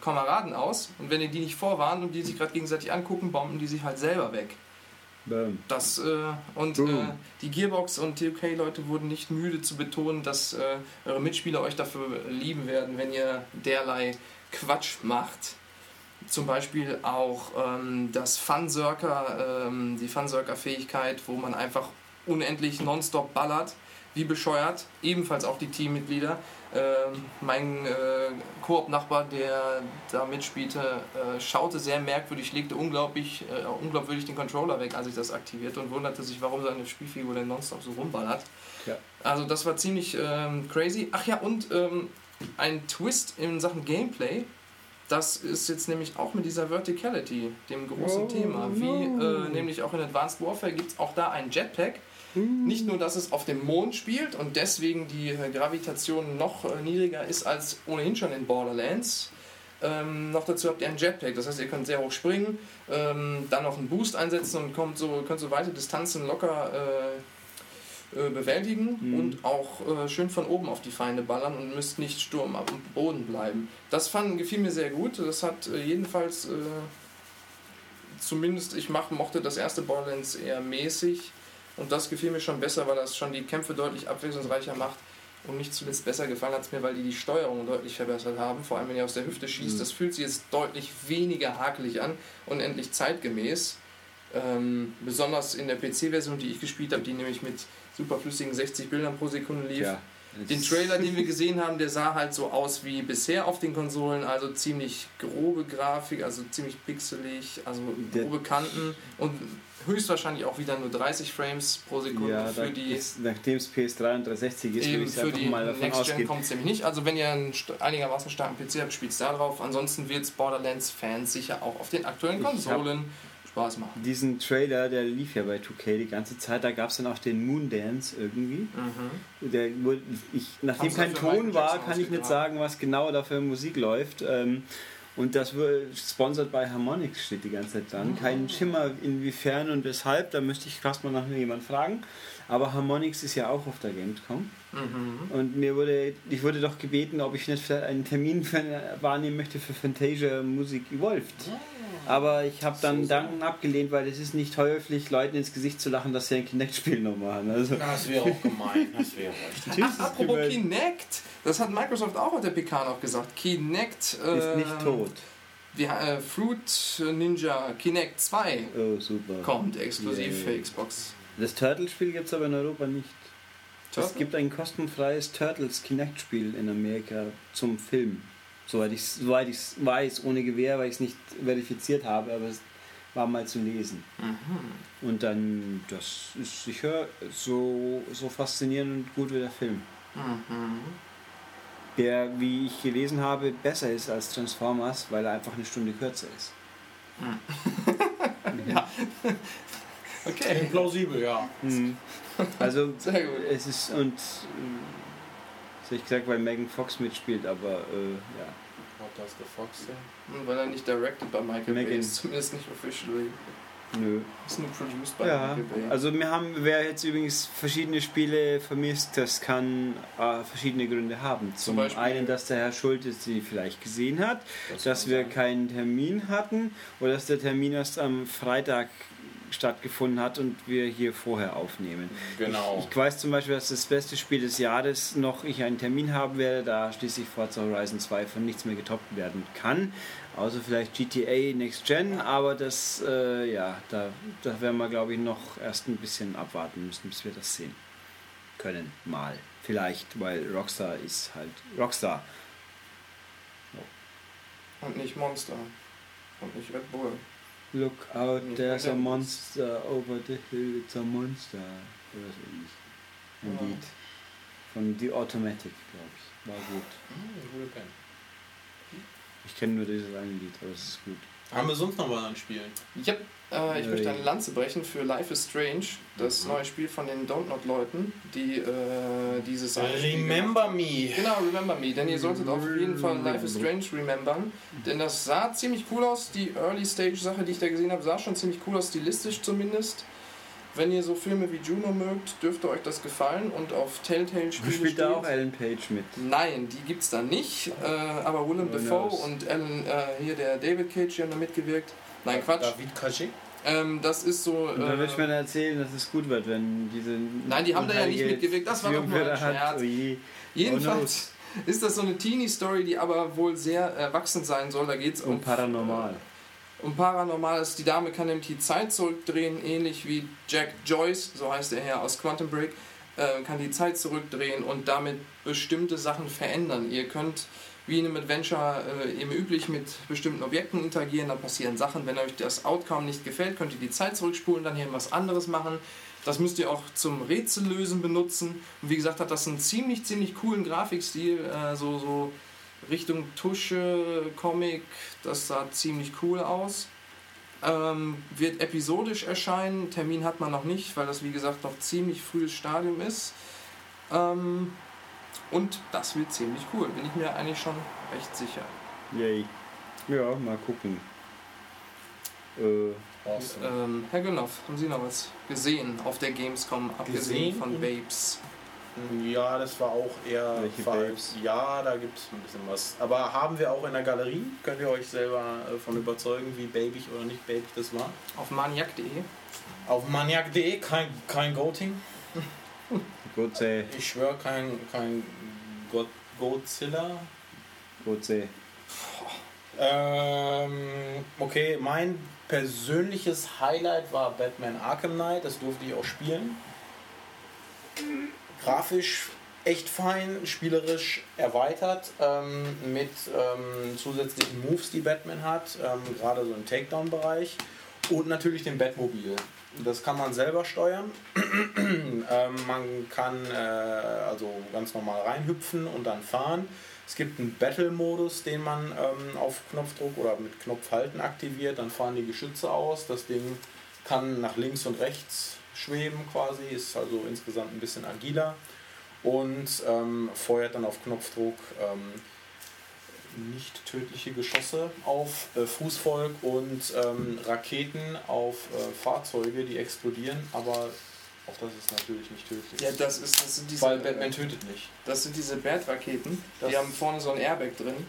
Kameraden aus. Und wenn ihr die nicht vorwarnt und die sich gerade gegenseitig angucken, bomben die sich halt selber weg. Boom. Das, äh, und äh, die Gearbox und TOK-Leute wurden nicht müde zu betonen, dass äh, eure Mitspieler euch dafür lieben werden, wenn ihr derlei Quatsch macht. Zum Beispiel auch ähm, das Funsurker, ähm, die Funsurker-Fähigkeit, wo man einfach unendlich nonstop ballert, wie bescheuert. Ebenfalls auch die Teammitglieder. Ähm, mein äh, Koop-Nachbar, der da mitspielte, äh, schaute sehr merkwürdig, legte unglaublich, äh, unglaubwürdig den Controller weg, als ich das aktivierte und wunderte sich, warum seine Spielfigur denn nonstop so rumballert. Ja. Also das war ziemlich ähm, crazy. Ach ja, und ähm, ein Twist in Sachen Gameplay. Das ist jetzt nämlich auch mit dieser Verticality, dem großen Oh, Thema. Wie no. äh, nämlich auch in Advanced Warfare gibt es auch da ein Jetpack. Nicht nur, dass es auf dem Mond spielt und deswegen die äh, Gravitation noch äh, niedriger ist als ohnehin schon in Borderlands. Ähm, noch dazu habt ihr ein Jetpack, das heißt, ihr könnt sehr hoch springen, ähm, dann noch einen Boost einsetzen und kommt so, könnt so weite Distanzen locker äh, äh, bewältigen Mhm. und auch äh, schön von oben auf die Feinde ballern und müsst nicht Sturm am Boden bleiben. Das fand, gefiel mir sehr gut. Das hat äh, jedenfalls, zumindest ich mach, mochte das erste Borderlands eher mäßig und das gefiel mir schon besser, weil das schon die Kämpfe deutlich abwechslungsreicher macht. Und nicht zuletzt besser gefallen hat es mir, weil die die Steuerung deutlich verbessert haben. Vor allem, wenn ihr aus der Hüfte schießt. Mhm. Das fühlt sich jetzt deutlich weniger hakelig an und endlich zeitgemäß. Ähm, besonders in der PC-Version, die ich gespielt habe, die nämlich mit superflüssigen 60 Bildern pro Sekunde lief. Tja, Den Trailer, den wir gesehen haben, der sah halt so aus wie bisher auf den Konsolen, also ziemlich grobe Grafik, also ziemlich pixelig, also grobe Kanten und höchstwahrscheinlich auch wieder nur 30 Frames pro Sekunde Ja, für die nachdem es PS3 und 360 ist, würde ich für die mal davon Next Gen kommt es nämlich nicht. Also wenn ihr einen einigermaßen starken PC habt, spielt es da drauf. Ansonsten wird es Borderlands-Fans sicher auch auf den aktuellen Konsolen Spaß machen. Diesen Trailer, der lief ja bei 2K die ganze Zeit, da gab es dann auch den Moondance irgendwie. Mhm. Der, ich, nachdem kein Ton war, kann ich nicht sagen, was genau da für Musik läuft. Ähm, und das wird sponsert bei Harmonix steht die ganze Zeit dran. Kein Schimmer inwiefern und weshalb, da müsste ich fast mal nach jemand fragen. Aber Harmonix ist ja auch auf der Gamescom. Mhm. Und mir wurde, ich wurde doch gebeten, ob ich nicht einen Termin für, wahrnehmen möchte für Fantasia Musik Evolved. Aber ich habe dann So, so. Danken abgelehnt, weil es ist nicht häufig, Leuten ins Gesicht zu lachen, dass sie ein Kinect-Spiel noch machen. Also, Das wäre auch gemein. Das wäre. Ach, apropos Kinect, das hat Microsoft auch auf der PK noch gesagt. Kinect äh, ist nicht tot. Die, äh, Fruit Ninja Kinect 2 Oh, super. kommt exklusiv Yay. für Xbox. Das Turtle-Spiel gibt es aber in Europa nicht. Es Turtle? gibt ein kostenfreies Turtles Kinect-Spiel in Amerika zum Film. Soweit ich es soweit ich's weiß, ohne Gewehr, weil ich es nicht verifiziert habe, aber es war mal zu lesen. Mhm. Und dann, das ist sicher so, so faszinierend und gut wie der Film. Mhm. Der, wie ich gelesen habe, besser ist als Transformers, weil er einfach eine Stunde kürzer ist. Okay, Plausibel, ja. Mhm. Also, sehr gut. es ist, und, äh, das habe ich gesagt, weil Megan Fox mitspielt, aber äh, ja. What does the fox say? Und Weil er nicht directed bei Michael Bay Megan. ist, zumindest nicht officially. Nö. Ist nur produced bei Ja, Michael Bay. also wir haben, wer jetzt übrigens verschiedene Spiele vermisst, das kann äh, verschiedene Gründe haben. Zum, Zum Beispiel- einen, dass der Herr Schulte sie vielleicht gesehen hat, Das dass wir sein. keinen Termin hatten oder dass der Termin erst am Freitag stattgefunden hat und wir hier vorher aufnehmen. Genau. Ich weiß zum Beispiel, dass das beste Spiel des Jahres noch ich einen Termin haben werde, da schließlich Forza Horizon 2 von nichts mehr getoppt werden kann. Außer vielleicht GTA Next Gen, aber das, äh, ja, da, da werden wir, glaube ich, noch erst ein bisschen abwarten müssen, bis wir das sehen können. Mal. Vielleicht, weil Rockstar ist halt Rockstar. Und nicht Monster. Und nicht Red Bull. Look out, there's a monster over the hill, it's a monster. Oder so ähnlich. Ein. Lied. Von The Automatic, glaube ich. War gut. Hm, gute. Ich kenne nur dieses eine Lied, aber es ist gut. Haben wir sonst noch was an Spielen? Yep. Äh, ich möchte eine Lanze brechen für Life is Strange, das neue Spiel von den Don't Not Leuten, die äh, dieses Spiel Remember Me. Genau, Remember Me, denn ihr solltet auf jeden Fall Life is Strange remembern, denn das sah ziemlich cool aus, die Early Stage Sache, die ich da gesehen habe, sah schon ziemlich cool aus, stilistisch zumindest. Wenn ihr so Filme wie Juno mögt, dürfte euch das gefallen und auf Telltale Spiele Spielt da auch Ellen Page mit? Nein, die gibt's da nicht, äh, aber Willem Who Dafoe und Alan, äh, hier der David Cage, die haben da mitgewirkt. Nein, Quatsch. David Kaji. Ähm, das ist so. Und da würde ich Äh, mir erzählen, dass es gut wird, wenn diese. Nein, die haben da ja nicht mitgewirkt, das war doch nur ein. Scherz. Oh je. jedenfalls ist das so eine Teenie-Story, die aber wohl sehr erwachsen sein soll. Da geht es um Und paranormal. Um Paranormales. Die Dame kann nämlich die Zeit zurückdrehen, ähnlich wie Jack Joyce, so heißt der Herr aus Quantum Break, äh, kann die Zeit zurückdrehen und damit bestimmte Sachen verändern. Ihr könnt wie in einem Adventure äh, eben üblich mit bestimmten Objekten interagieren, dann passieren Sachen. Wenn euch das Outcome nicht gefällt, könnt ihr die Zeit zurückspulen, dann hier was anderes machen. Das müsst ihr auch zum Rätsellösen benutzen. Und wie gesagt, hat das einen ziemlich, ziemlich coolen Grafikstil, äh, so, so Richtung Tusche, Comic, das sah ziemlich cool aus. Ähm, wird episodisch erscheinen, Termin hat man noch nicht, weil das wie gesagt noch ziemlich frühes Stadium ist. Ähm, und das wird ziemlich cool, bin ich mir eigentlich schon recht sicher. Yay. Ja, mal gucken. Äh, Awesome. Ähm, Herr Günnoff, haben Sie noch was gesehen auf der Gamescom, abgesehen Gesehen von Babes? Ja, das war auch eher. Welche Babes? Ja, da gibt es ein bisschen was. Aber haben wir auch in der Galerie. Könnt ihr euch selber äh, von überzeugen, wie babyig oder nicht babyig das war. Auf maniac.de. Auf maniac.de kein, kein Goating. Seh, Ich schwöre, kein, kein God, Godzilla. seh. Ähm, okay, mein persönliches Highlight war Batman Arkham Knight. Das durfte ich auch spielen. Grafisch echt fein, spielerisch erweitert ähm, mit ähm, zusätzlichen Moves, die Batman hat, ähm, gerade so im Takedown-Bereich und natürlich dem Batmobil. Das kann man selber steuern. ähm, man kann äh, also ganz normal reinhüpfen und dann fahren. Es gibt einen Battle-Modus, den man ähm, auf Knopfdruck oder mit Knopf halten aktiviert. Dann fahren die Geschütze aus. Das Ding kann nach links und rechts schweben quasi, ist also insgesamt ein bisschen agiler und ähm, feuert dann auf Knopfdruck ähm, nicht tödliche Geschosse auf äh, Fußvolk und ähm, Raketen auf äh, Fahrzeuge, die explodieren, aber auch das ist natürlich nicht tödlich. Ja, das, ist, das sind diese Weil Batman tötet nicht. Das sind diese Bat-Raketen, die haben vorne so ein Airbag drin.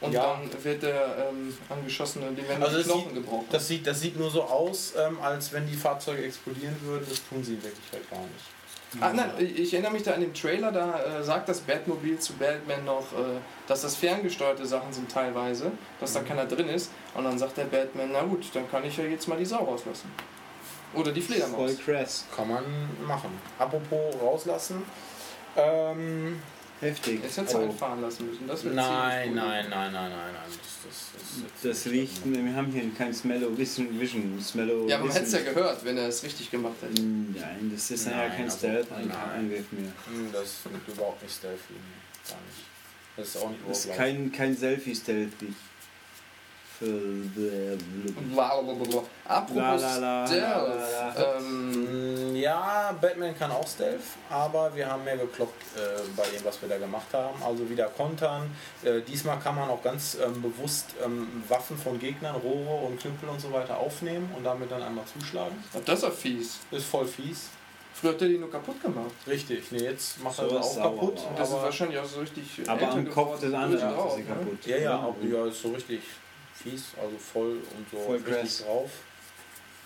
Und Ja. dann wird der ähm, angeschossene, dem werden Also die Knochen sieht- gebrochen. Das sieht, das sieht nur so aus, ähm, als wenn die Fahrzeuge explodieren würden. Das tun sie in Wirklichkeit gar nicht. ah, nein, ich erinnere mich da an den Trailer, da äh, sagt das Batmobil zu Batman noch, äh, dass das ferngesteuerte Sachen sind teilweise, dass da keiner drin ist. Und dann sagt der Batman, na gut, dann kann ich ja jetzt mal die Sau rauslassen. Oder die Fledermaus. Voll krass. Kann man machen. Apropos rauslassen. Ähm, Heftig. Jetzt hätte Oh. Zeit fahren lassen müssen. Das nein, cool. nein, nein, nein, nein, nein. Das, das, das, Das riecht, wir haben hier kein Smello Vision. Vision Smello Ja, aber man hätte es ja gehört, wenn er es richtig gemacht hätte. Nein, das ist ja Nein, kein also- Stealth-Angriff mehr. Hm, Das ist überhaupt nicht stealthy. nee, Gar nicht. Das ist auch nicht Das ist kein, kein Selfie-Stealthy. Blablabla. Apropos Stealth. Ähm, Ja, Batman kann auch Stealth, aber wir haben mehr gekloppt äh, bei dem, was wir da gemacht haben. Also wieder kontern. Äh, diesmal kann man auch ganz ähm, bewusst ähm, Waffen von Gegnern, Rohre und Knüppel und so weiter aufnehmen und damit dann einmal zuschlagen. das ist ja fies. Ist voll fies. Früher hat er die nur kaputt gemacht. Richtig. Nee, jetzt macht So er sie ist auch sauer, kaputt. aber- Und das ist aber- wahrscheinlich auch so richtig. Aber älter am Kopf des anderen drauf, ist sie ne? kaputt. Ja, ja, aber, ja, ist so richtig fies, also voll und so Voll richtig krass. drauf.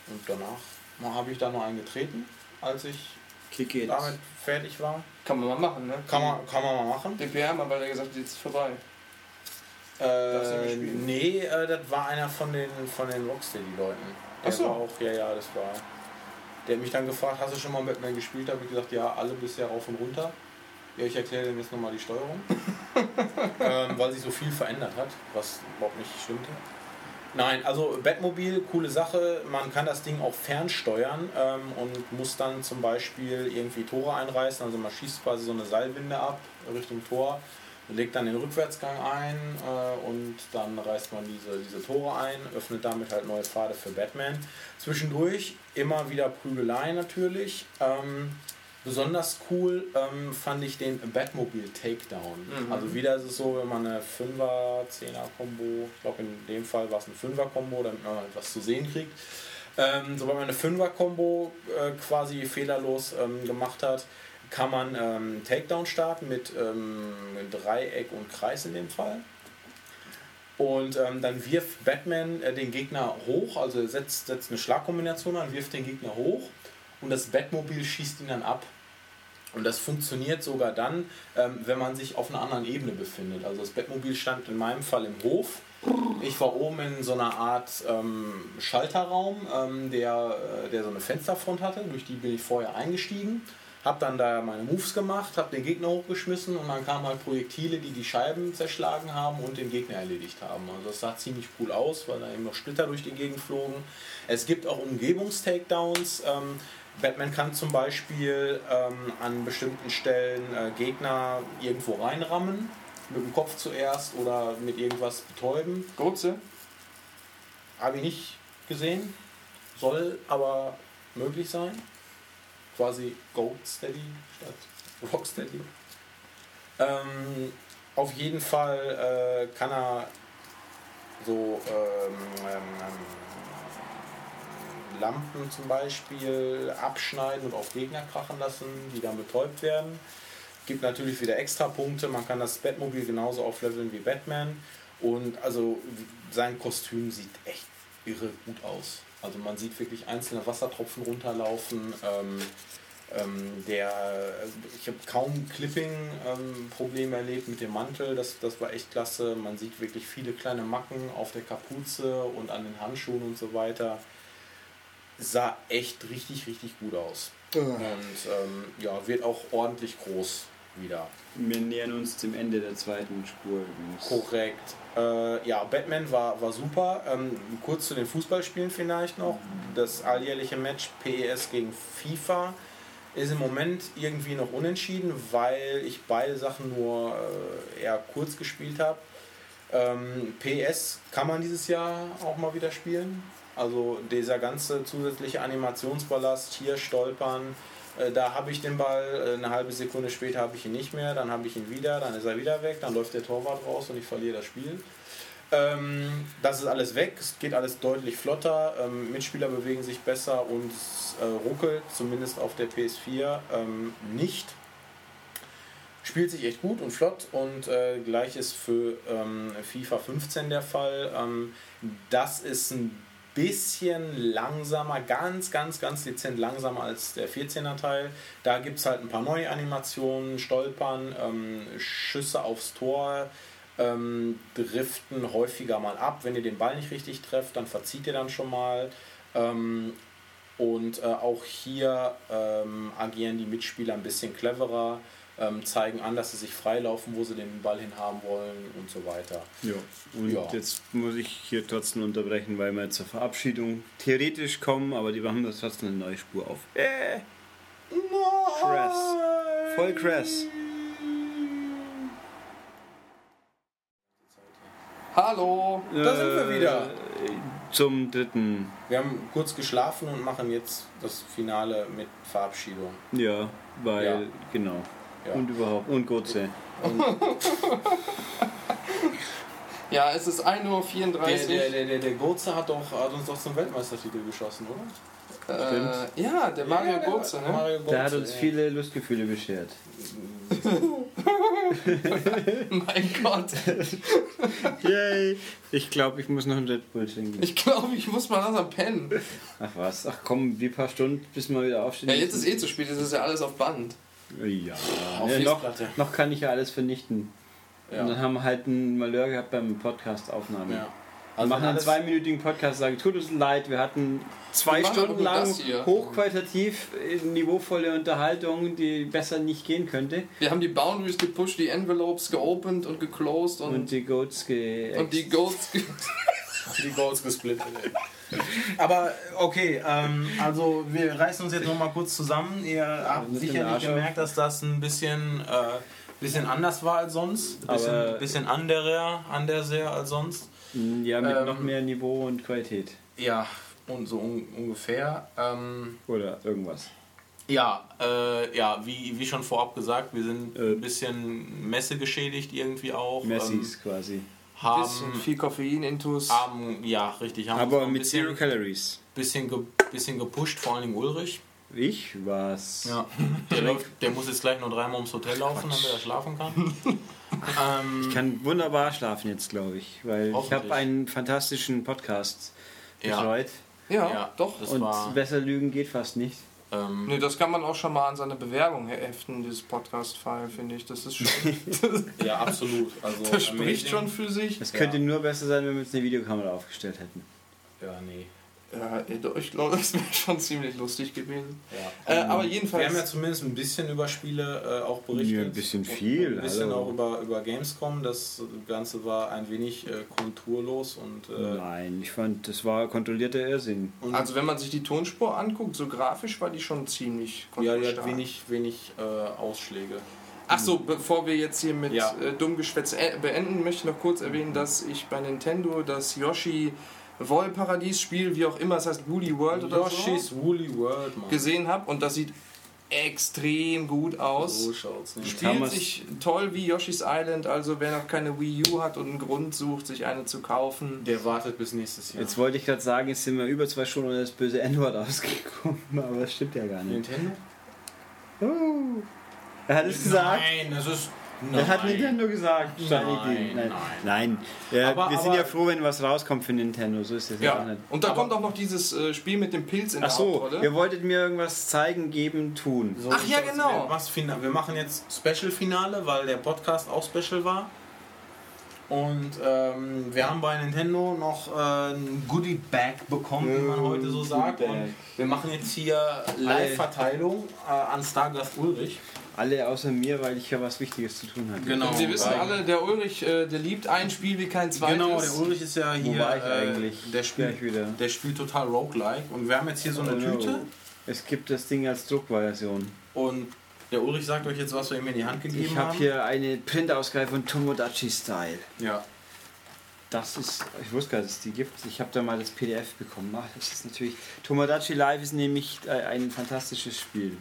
Und danach habe ich da noch einen getreten, als ich Kick it. damit fertig war. Kann man mal machen, ne? Kann man, kann man mal machen. Den PR mal, weil er gesagt hat, jetzt ist vorbei. Äh, nee, äh, das war einer von den, von den Rocksteady-Leuten. Der Ach so. war auch, ja, ja, das war. Der hat mich dann gefragt, hast du schon mal Batman gespielt? Da habe ich gesagt, ja, alle bisher rauf und runter. Ja, ich erkläre dem jetzt nochmal die Steuerung. ähm, weil sich so viel verändert hat, was überhaupt nicht stimmte. Nein, also Batmobil, coole Sache. Man kann das Ding auch fernsteuern ähm, und muss dann zum Beispiel irgendwie Tore einreißen. Also man schießt quasi so eine Seilwinde ab Richtung Tor. Legt dann den Rückwärtsgang ein äh, und dann reißt man diese, diese Tore ein, öffnet damit halt neue Pfade für Batman. Zwischendurch immer wieder Prügelei natürlich. Ähm, besonders cool ähm, fand ich den Batmobile Takedown. Mhm. Also wieder ist es so, wenn man eine 5er, 10er Combo, ich glaube in dem Fall war es ein 5er Combo, damit man halt was zu sehen kriegt. Ähm, sobald man eine 5er Combo äh, quasi fehlerlos ähm, gemacht hat, kann man ähm, Takedown starten mit ähm, Dreieck und Kreis in dem Fall. Und ähm, dann wirft Batman äh, den Gegner hoch, also setzt, setzt eine Schlagkombination an, wirft den Gegner hoch und das Batmobil schießt ihn dann ab. Und das funktioniert sogar dann, ähm, wenn man sich auf einer anderen Ebene befindet. Also das Batmobil stand in meinem Fall im Hof. Ich war oben in so einer Art ähm, Schalterraum, ähm, der, äh, der so eine Fensterfront hatte. Durch die bin ich vorher eingestiegen. Hab dann da meine Moves gemacht, hab den Gegner hochgeschmissen und dann kamen halt Projektile, die die Scheiben zerschlagen haben und den Gegner erledigt haben. Also das sah ziemlich cool aus, weil da eben noch Splitter durch die Gegend flogen. Es gibt auch Umgebungstakedowns. Ähm, Batman kann zum Beispiel ähm, an bestimmten Stellen äh, Gegner irgendwo reinrammen, mit dem Kopf zuerst oder mit irgendwas betäuben. Gotze? Habe ich nicht gesehen, soll aber möglich sein. Quasi Gold Steady statt Rocksteady. Ähm, auf jeden Fall äh, kann er so ähm, ähm, Lampen zum Beispiel abschneiden und auf Gegner krachen lassen, die dann betäubt werden. Gibt natürlich wieder extra Punkte. Man kann das Batmobil genauso aufleveln wie Batman. Und also sein Kostüm sieht echt irre gut aus. Also man sieht wirklich einzelne Wassertropfen runterlaufen. Ähm, ähm, der, ich habe kaum Clipping-Probleme erlebt mit dem Mantel. Das, das war echt klasse. Man sieht wirklich viele kleine Macken auf der Kapuze und an den Handschuhen und so weiter sah echt richtig, richtig gut aus. Und ähm, ja, wird auch ordentlich groß wieder. Wir nähern uns dem Ende der zweiten Spur übrigens. Korrekt. Äh, ja, Batman war, war super. Ähm, kurz zu den Fußballspielen vielleicht noch. Das alljährliche Match PES gegen FIFA ist im Moment irgendwie noch unentschieden, weil ich beide Sachen nur äh, eher kurz gespielt habe. Ähm, PES kann man dieses Jahr auch mal wieder spielen. Also dieser ganze zusätzliche Animationsballast, hier stolpern, da habe ich den Ball, äh, eine halbe Sekunde später habe ich ihn nicht mehr, dann habe ich ihn wieder, dann ist er wieder weg, dann läuft der Torwart raus und ich verliere das Spiel. Ähm, das ist alles weg, es geht alles deutlich flotter, ähm, Mitspieler bewegen sich besser und es äh, ruckelt, zumindest auf der PS4 ähm, nicht. Spielt sich echt gut und flott und äh, gleich ist für FIFA 15 der Fall. Das ist ein bisschen langsamer, ganz, ganz, ganz dezent langsamer als der 14er Teil. Da gibt es halt ein paar neue Animationen, Stolpern, ähm, Schüsse aufs Tor, ähm, driften häufiger mal ab. Wenn ihr den Ball nicht richtig trefft, dann verzieht ihr dann schon mal. Ähm, und äh, auch hier ähm, agieren die Mitspieler ein bisschen cleverer, ähm, zeigen an, dass sie sich freilaufen, wo sie den Ball hin haben wollen und so weiter. Ja, und Ja. jetzt muss ich hier trotzdem unterbrechen, weil wir zur Verabschiedung theoretisch kommen, aber die machen das trotzdem eine neue Spur auf. Äh, Krass. Voll krass. Hallo! Da sind wir wieder. Zum dritten, Wir haben kurz geschlafen und machen jetzt das Finale mit Verabschiedung. ja, weil, Ja. genau. Ja. Und überhaupt, und Gotze. Ja, es ist 1.34 Uhr. Der, der, der, der, der Gotze hat, doch, hat uns doch zum Weltmeistertitel geschossen, oder? Äh, ja, der Mario Ja, der- Gotze, ne? Mario Der hat uns ja. viele Lustgefühle beschert. Mein Gott. Yay! Ich glaube, ich muss noch einen Red Bull trinken. Ich glaube, ich muss mal langsam pennen. Ach was, ach komm, wie paar Stunden, bis wir wieder aufstehen. Ja, jetzt ist eh zu spät, jetzt ist ja alles auf Band. Ja, Auf noch, noch kann ich ja alles vernichten. Ja. Und dann haben wir halt einen Malheur gehabt beim Podcast-Aufnahme. Ja. Wir machen einen zweiminütigen Podcast, sagen, tut uns leid, wir hatten zwei Wir Stunden lang hochqualitativ äh, niveauvolle Unterhaltung, die besser nicht gehen könnte. Wir haben die Boundaries gepusht, die Envelopes geopend und geclosed und, Und und, die Goats ge die Goats. die Goals gesplittet. Aber okay, ähm, also wir reißen uns jetzt noch mal kurz zusammen. Ihr habt sicherlich gemerkt, dass das ein bisschen äh, bisschen anders war als sonst. Bisschen, Aber- bisschen anderer, anderser als sonst. Ja, mit Ähm, noch mehr Niveau und Qualität. Ja, und so un ungefähr. Ähm, Oder irgendwas. ja, äh, ja wie, wie schon vorab gesagt, wir sind Äh. ein bisschen messegeschädigt irgendwie auch. Messis quasi. Haben, Bisschen viel Koffein, Intus. haben, ja, richtig. Haben Aber noch mit bisschen, Zero Calories. bisschen, ge bisschen gepusht, vor allen Dingen Ulrich. Ich was? Ja, der, läuft, der muss jetzt gleich nur dreimal ums Hotel laufen, damit er schlafen kann. ähm, Ich kann wunderbar schlafen jetzt, glaube ich, weil ich habe einen fantastischen Podcast ja, betreut ja, ja, doch. Das und war, besser lügen geht fast nicht. Ähm, Nee, das kann man auch schon mal an seine Bewerbung heften, dieses Podcast-File, finde ich. Das ist schon. ja, absolut. Also, das spricht amazing. schon für sich. Es Ja. könnte nur besser sein, wenn wir uns eine Videokamera aufgestellt hätten. Ja, nee. Ja, ich glaube, das wäre schon ziemlich lustig gewesen. Ja. Äh, aber Wir jedenfalls. haben ja zumindest ein bisschen über Spiele äh, auch berichtet. Ja, ein bisschen viel, Ein bisschen hallo. auch über, über Gamescom. Das Ganze war ein wenig äh, konturlos und, äh, Nein, ich fand, das war kontrollierter Irrsinn. und also, wenn man sich die Tonspur anguckt, so grafisch war die schon ziemlich ja, die hat wenig, wenig äh, Ausschläge. Ach so, bevor wir jetzt hier mit Ja. äh, Dummgeschwätz äh, beenden, möchte ich noch kurz erwähnen, dass ich bei Nintendo das Yoshi Wollparadies Spiel, wie auch immer es heißt, Woolly World oder Yoshi's so, Woolly World, Mann. gesehen habe und das sieht extrem gut aus. So schaut's nicht. Spielt sich toll wie Yoshi's Island, also wer noch keine Wii U hat und einen Grund sucht, sich eine zu kaufen. Der wartet bis nächstes Jahr. Jetzt wollte ich gerade sagen, jetzt sind wir über zwei Stunden ohne das böse N-Wort ausgekommen, aber das stimmt ja gar nicht. Nintendo? Oh. Er hat es gesagt. Nein, das ist. Er hat. Nintendo gesagt. Nein. Nein. nein. Nein. Aber- wir sind aber- ja froh, wenn was rauskommt für Nintendo. So ist das ja, nicht. und da Aber- kommt auch noch dieses äh, Spiel mit dem Pilz in Ach der so, Hauptrolle. ihr wolltet mir irgendwas zeigen, geben, tun. So Ach ja, genau. Wir, was wir machen jetzt Special-Finale, weil der Podcast auch Special war. Und ähm, wir haben bei Nintendo noch äh, ein Goodie Bag bekommen, wie man heute so sagt. Und wir machen jetzt hier Live-Verteilung äh, an Stargast Ulrich. Alle außer mir, weil ich ja was Wichtiges zu tun hatte. Genau. Und wir wissen alle, der Ulrich, äh, der liebt ein Spiel wie kein zweites. Genau, der Ulrich ist ja Wo hier. war ich äh, eigentlich? Der spielt, wieder. der spielt total roguelike. Und wir haben jetzt hier so eine Oh no. Tüte. Es gibt das Ding als Druckversion. Und der Ulrich sagt euch jetzt, was wir ihm in die Hand gegeben Ich haben. habe hier eine Printausgabe von Tomodachi Style. Ja. Das ist, ich wusste gar nicht, dass es die gibt. Ich habe da mal das PDF bekommen. Ach, das ist natürlich. Tomodachi Live ist nämlich äh, ein fantastisches Spiel.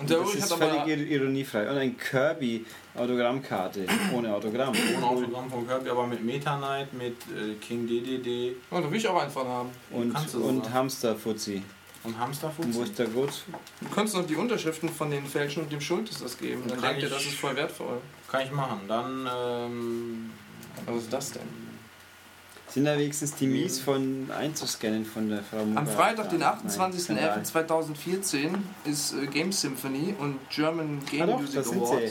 Und der das Ulrich ist hat völlig aber. ir- ironiefrei. Und ein Kirby Autogrammkarte ohne Autogramm. Ohne Autogramm von Kirby, aber mit Meta Knight, mit äh, King DDD Oh, da will ich auch einen von haben. Und, und sogar. Hamster Fuzzi. und Hamsterfuß. Und wo ist der Grund? Du könntest noch die Unterschriften von den Fälschen und dem Schultes das geben. Dann denkt ihr, ich- das ist voll wertvoll. Kann ich machen. Dann, ähm, Was ist das denn? Sind da wenigstens die Mies von einzuscannen von der Frau Am Mutter? Freitag, den Nein, 28.11.2014 ist äh, Game Symphony und German Game Ah doch, Music Award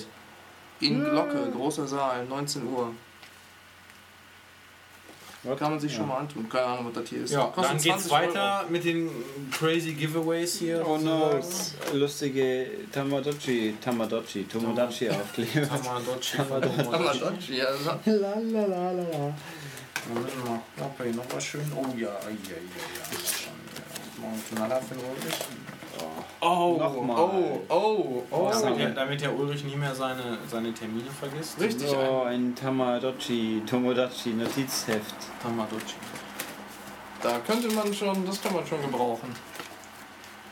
sie. in Glocke, großer Saal, 19 Uhr. What? Kann man sich Ja. schon mal antun. Keine Ahnung, was das hier ist. ja, dann geht's 20 weiter mit den crazy Giveaways hier. Oh no, lustige Tamagotchi, Tamagotchi, Tomodachi Aufkleber. Tamagotchi. Tamagotchi. Euro. Ja. Lalalala. Moment mal. Noch was schön. Oh ja, ja, ja, ja. Das ist schon, ja. Mal ein Knaller für den Ulrich. Oh, Nochmal. oh, oh, oh. Damit, wir? der, damit der Ulrich nie mehr seine, seine Termine vergisst. Richtig. Oh, ein Tamagotchi, Tomodachi, Notizheft. Tamagotchi. Da könnte man schon, das kann man schon gebrauchen.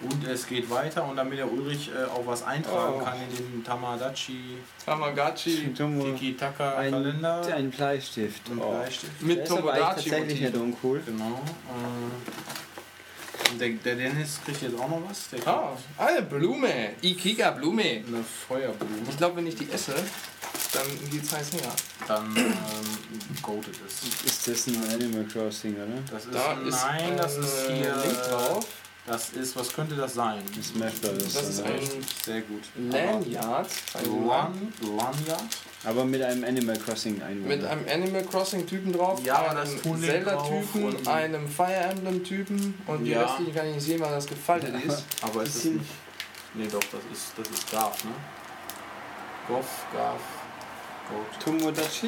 Und es geht weiter und damit der Ulrich äh, auch was eintragen Oh. kann in den Tamagotchi Tamagotchi Tomo, Tiki-Taka ein, Kalender. ein Bleistift. und Oh. Bleistift. mit ist eigentlich Tomodachi. tatsächlich nicht uncool. Genau. Äh, und der, der Dennis kriegt jetzt auch noch was. Der Ah, eine Blume. Ikea Blume. eine Feuerblume. Ich glaube, wenn ich die esse, dann geht's heiß her. Dann ähm, goated es. Ist das ein Animal Crossing, oder? Das ist, Da ist nein, das ist ein hier. Link drauf. Das ist, was könnte das sein? Brothers. Das ist ein Sehr gut. Lanyard. ein Lan, Lanyard. Aber mit einem Animal Crossing Einwohner. Mit einem Animal Crossing Typen drauf, Ja, aber das einem Zelda Typen, und- einem Fire Emblem Typen und die Ja. restlichen kann ich nicht sehen, weil das gefaltet ist. Aber es ist Bisschen- nicht. Nee, doch, das ist, das ist Graf, ne? Goff, Graf, Goat. Tomodachi.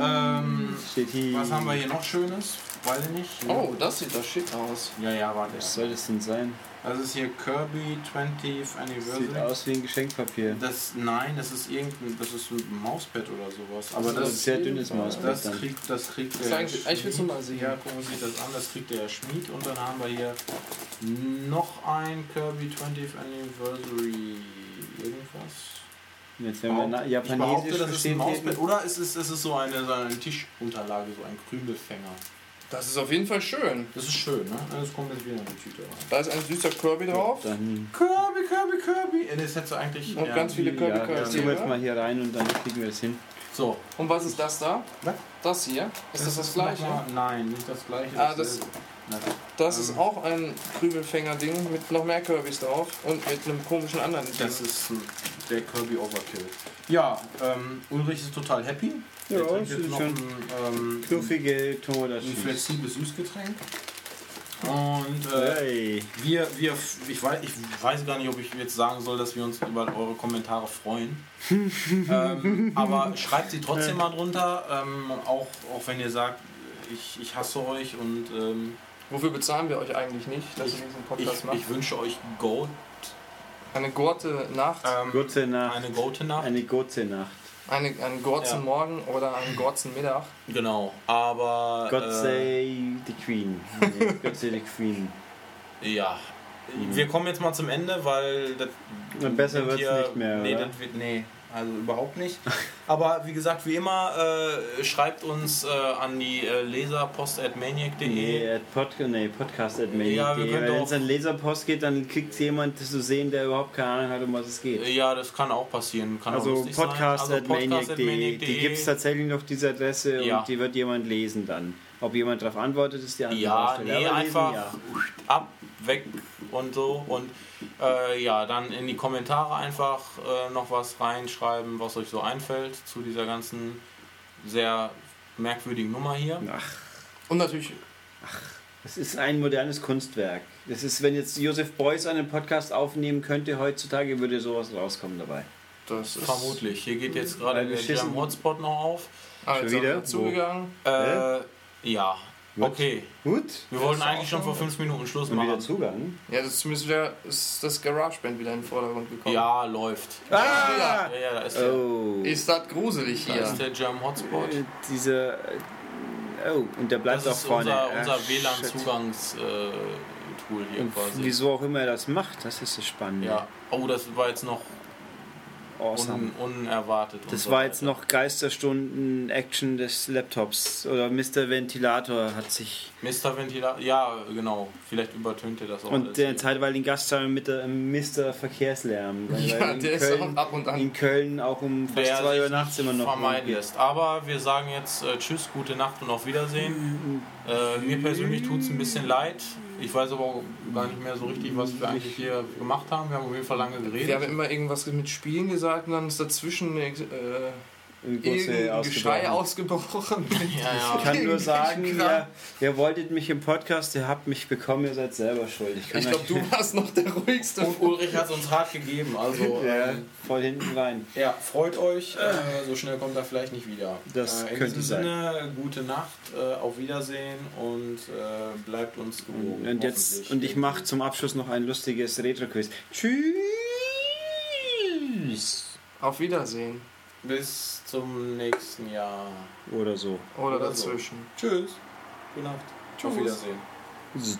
Ähm, Steht hier. Was haben wir hier noch Schönes? weiß ich nicht. Oh, das sieht doch schick aus. Ja, ja, warte. Was soll das denn sein? Das ist hier Kirby 20th Anniversary. Sieht aus wie ein Geschenkpapier. Das, nein, das ist irgendein, das ist ein Mauspad oder sowas. Aber das das, ist sehr dünnes Mauspad das dann. kriegt, das kriegt der Sie- ich will's nur mal sehen. Ja, gucken Sie das an, das kriegt der Schmied. Und dann haben wir hier noch ein Kirby 20th Anniversary irgendwas. Jetzt wenn man na- ich behaupte, Japanesisch das ist ein Mauspad. Oder ist es, ist es so, eine, so eine Tischunterlage, so ein Krümelfänger. Das ist auf jeden Fall schön. Das ist schön, ne? Das kommt jetzt wieder in die Tüte rein. Da ist ein süßer Kirby drauf. dann Kirby, Kirby, Kirby. Äh, Das hättest du eigentlich. Und ganz viele Kirby ja, Charaktere. zoom jetzt mal hier rein und dann kriegen wir es hin. So. Und was ist das da? Was? Das hier? Ist das das, gleiche? noch mal- Nein, nicht das gleiche. Ah, das- ist- Nein. Das Ähm. ist auch ein Krümelfänger-Ding mit noch mehr Kirbys drauf und mit einem komischen anderen Ding. Das ist ein- der Kirby Overkill. Ja, ähm, Ulrich ist total happy. Ja, Der trinkt das jetzt ist noch schon ein, ähm, Knuffige ein Tomodachi. flexibles Süßgetränk. Und äh, Hey. wir, wir, ich weiß, ich weiß gar nicht, ob ich jetzt sagen soll, dass wir uns über eure Kommentare freuen. ähm, aber schreibt sie trotzdem mal drunter, ähm, auch, auch wenn ihr sagt, ich, ich hasse euch und ähm, Wofür bezahlen wir euch eigentlich nicht, dass ihr diesen ich, Podcast macht? ich wünsche euch Goat, Eine Gurte Nacht, ähm, Gute Nacht. eine gute Nacht. Eine gute Nacht. eine, einen Gorzen Ja. Morgen oder einen Gorzen Mittag. Genau, aber God äh, save the Queen. Nee, God save the Queen. Ja. Wir kommen jetzt mal zum Ende, weil das besser wird wird's hier- nicht mehr, Nee, oder? das wird, nee, also überhaupt nicht. Aber wie gesagt, wie immer, äh, schreibt uns äh, an die äh, leserpost.maniac.de. Nee, at Pod nee, podcast at Ja, wenn es an Leserpost geht, dann kriegt jemand das zu sehen, der überhaupt keine Ahnung hat, um was es geht. Ja, das kann auch passieren. Kann Also lustig sein. podcast Also at maniac.de. maniac.de. Die gibt es tatsächlich noch, diese Adresse, Ja. und die wird jemand lesen dann. Ob jemand darauf antwortet, ist die andere Ja, Baustelle. nee, einfach ja. ab, weg und so. Und äh, ja, dann in die Kommentare einfach äh, noch was reinschreiben, was euch so einfällt zu dieser ganzen sehr merkwürdigen Nummer hier. Ach, Und natürlich, das ist ein modernes Kunstwerk. Das ist, wenn jetzt Josef Beuys einen Podcast aufnehmen könnte, heutzutage würde sowas rauskommen dabei. das ist Vermutlich. Hier geht jetzt gerade der schissen- Jam Hotspot noch auf. Haben wieder? zugegangen. Äh, ja. Gut. Okay. Gut. Wir wollten eigentlich schon vor fünf Minuten Schluss Und wieder machen. Zugang. Ja, das ist zumindest wieder ist das GarageBand wieder in den Vordergrund gekommen. Ja, läuft. Ah! Ja, ja, da ist der, Oh. Ist das gruselig da hier? ist der Jam Hotspot. Äh, Dieser. äh, Oh, und der bleibt Das auch vorne. unser, Ah, unser shit. WLAN-Zugangs-Tool hier Und quasi. wieso auch immer er das macht, das ist das Spannende. Ja. Oh, das war jetzt noch Awesome. un, unerwartet. Das so war weiter. jetzt noch Geisterstunden Action des Laptops. Oder Mr. Ventilator hat sich. Mr. Ventilator. Ja, genau. Vielleicht übertönte das auch. Und der zeitweiligen Gaststar mit der Mr. Verkehrslärm. Weil Ja, in der ist Köln, auch ab und an. in Köln auch um fast 2 Uhr nachts immer noch vermeiden lässt. Aber wir sagen jetzt äh, Tschüss, gute Nacht und auf Wiedersehen. Äh, mir persönlich tut es ein bisschen leid. Ich weiß aber auch gar nicht mehr so richtig, was wir eigentlich hier gemacht haben. Wir haben auf jeden Fall lange geredet. Wir haben immer irgendwas mit Spielen gesagt und dann ist dazwischen äh, irgendein Geschrei ausgebrochen. ja, Ich kann nur sagen, ihr, ihr wolltet mich im Podcast, ihr habt mich bekommen, ihr seid selber schuld. Ich Ich glaube, du warst noch der ruhigste. Und Ulrich hat es uns hart gegeben. Also, ja, ähm, voll hinten rein. ja, freut euch. Äh, so schnell kommt er vielleicht nicht wieder. Das äh, in könnte diesem Sinne, gute Nacht, äh, auf Wiedersehen und äh, bleibt uns gewogen. Und, jetzt, und ich mache zum Abschluss noch ein lustiges Retro-Quiz. Tschüss! Auf Wiedersehen. Bis zum nächsten Jahr. Oder so. Oder, Oder dazwischen. So. Tschüss. Gute Nacht. Tschüss. Auf Wiedersehen. Z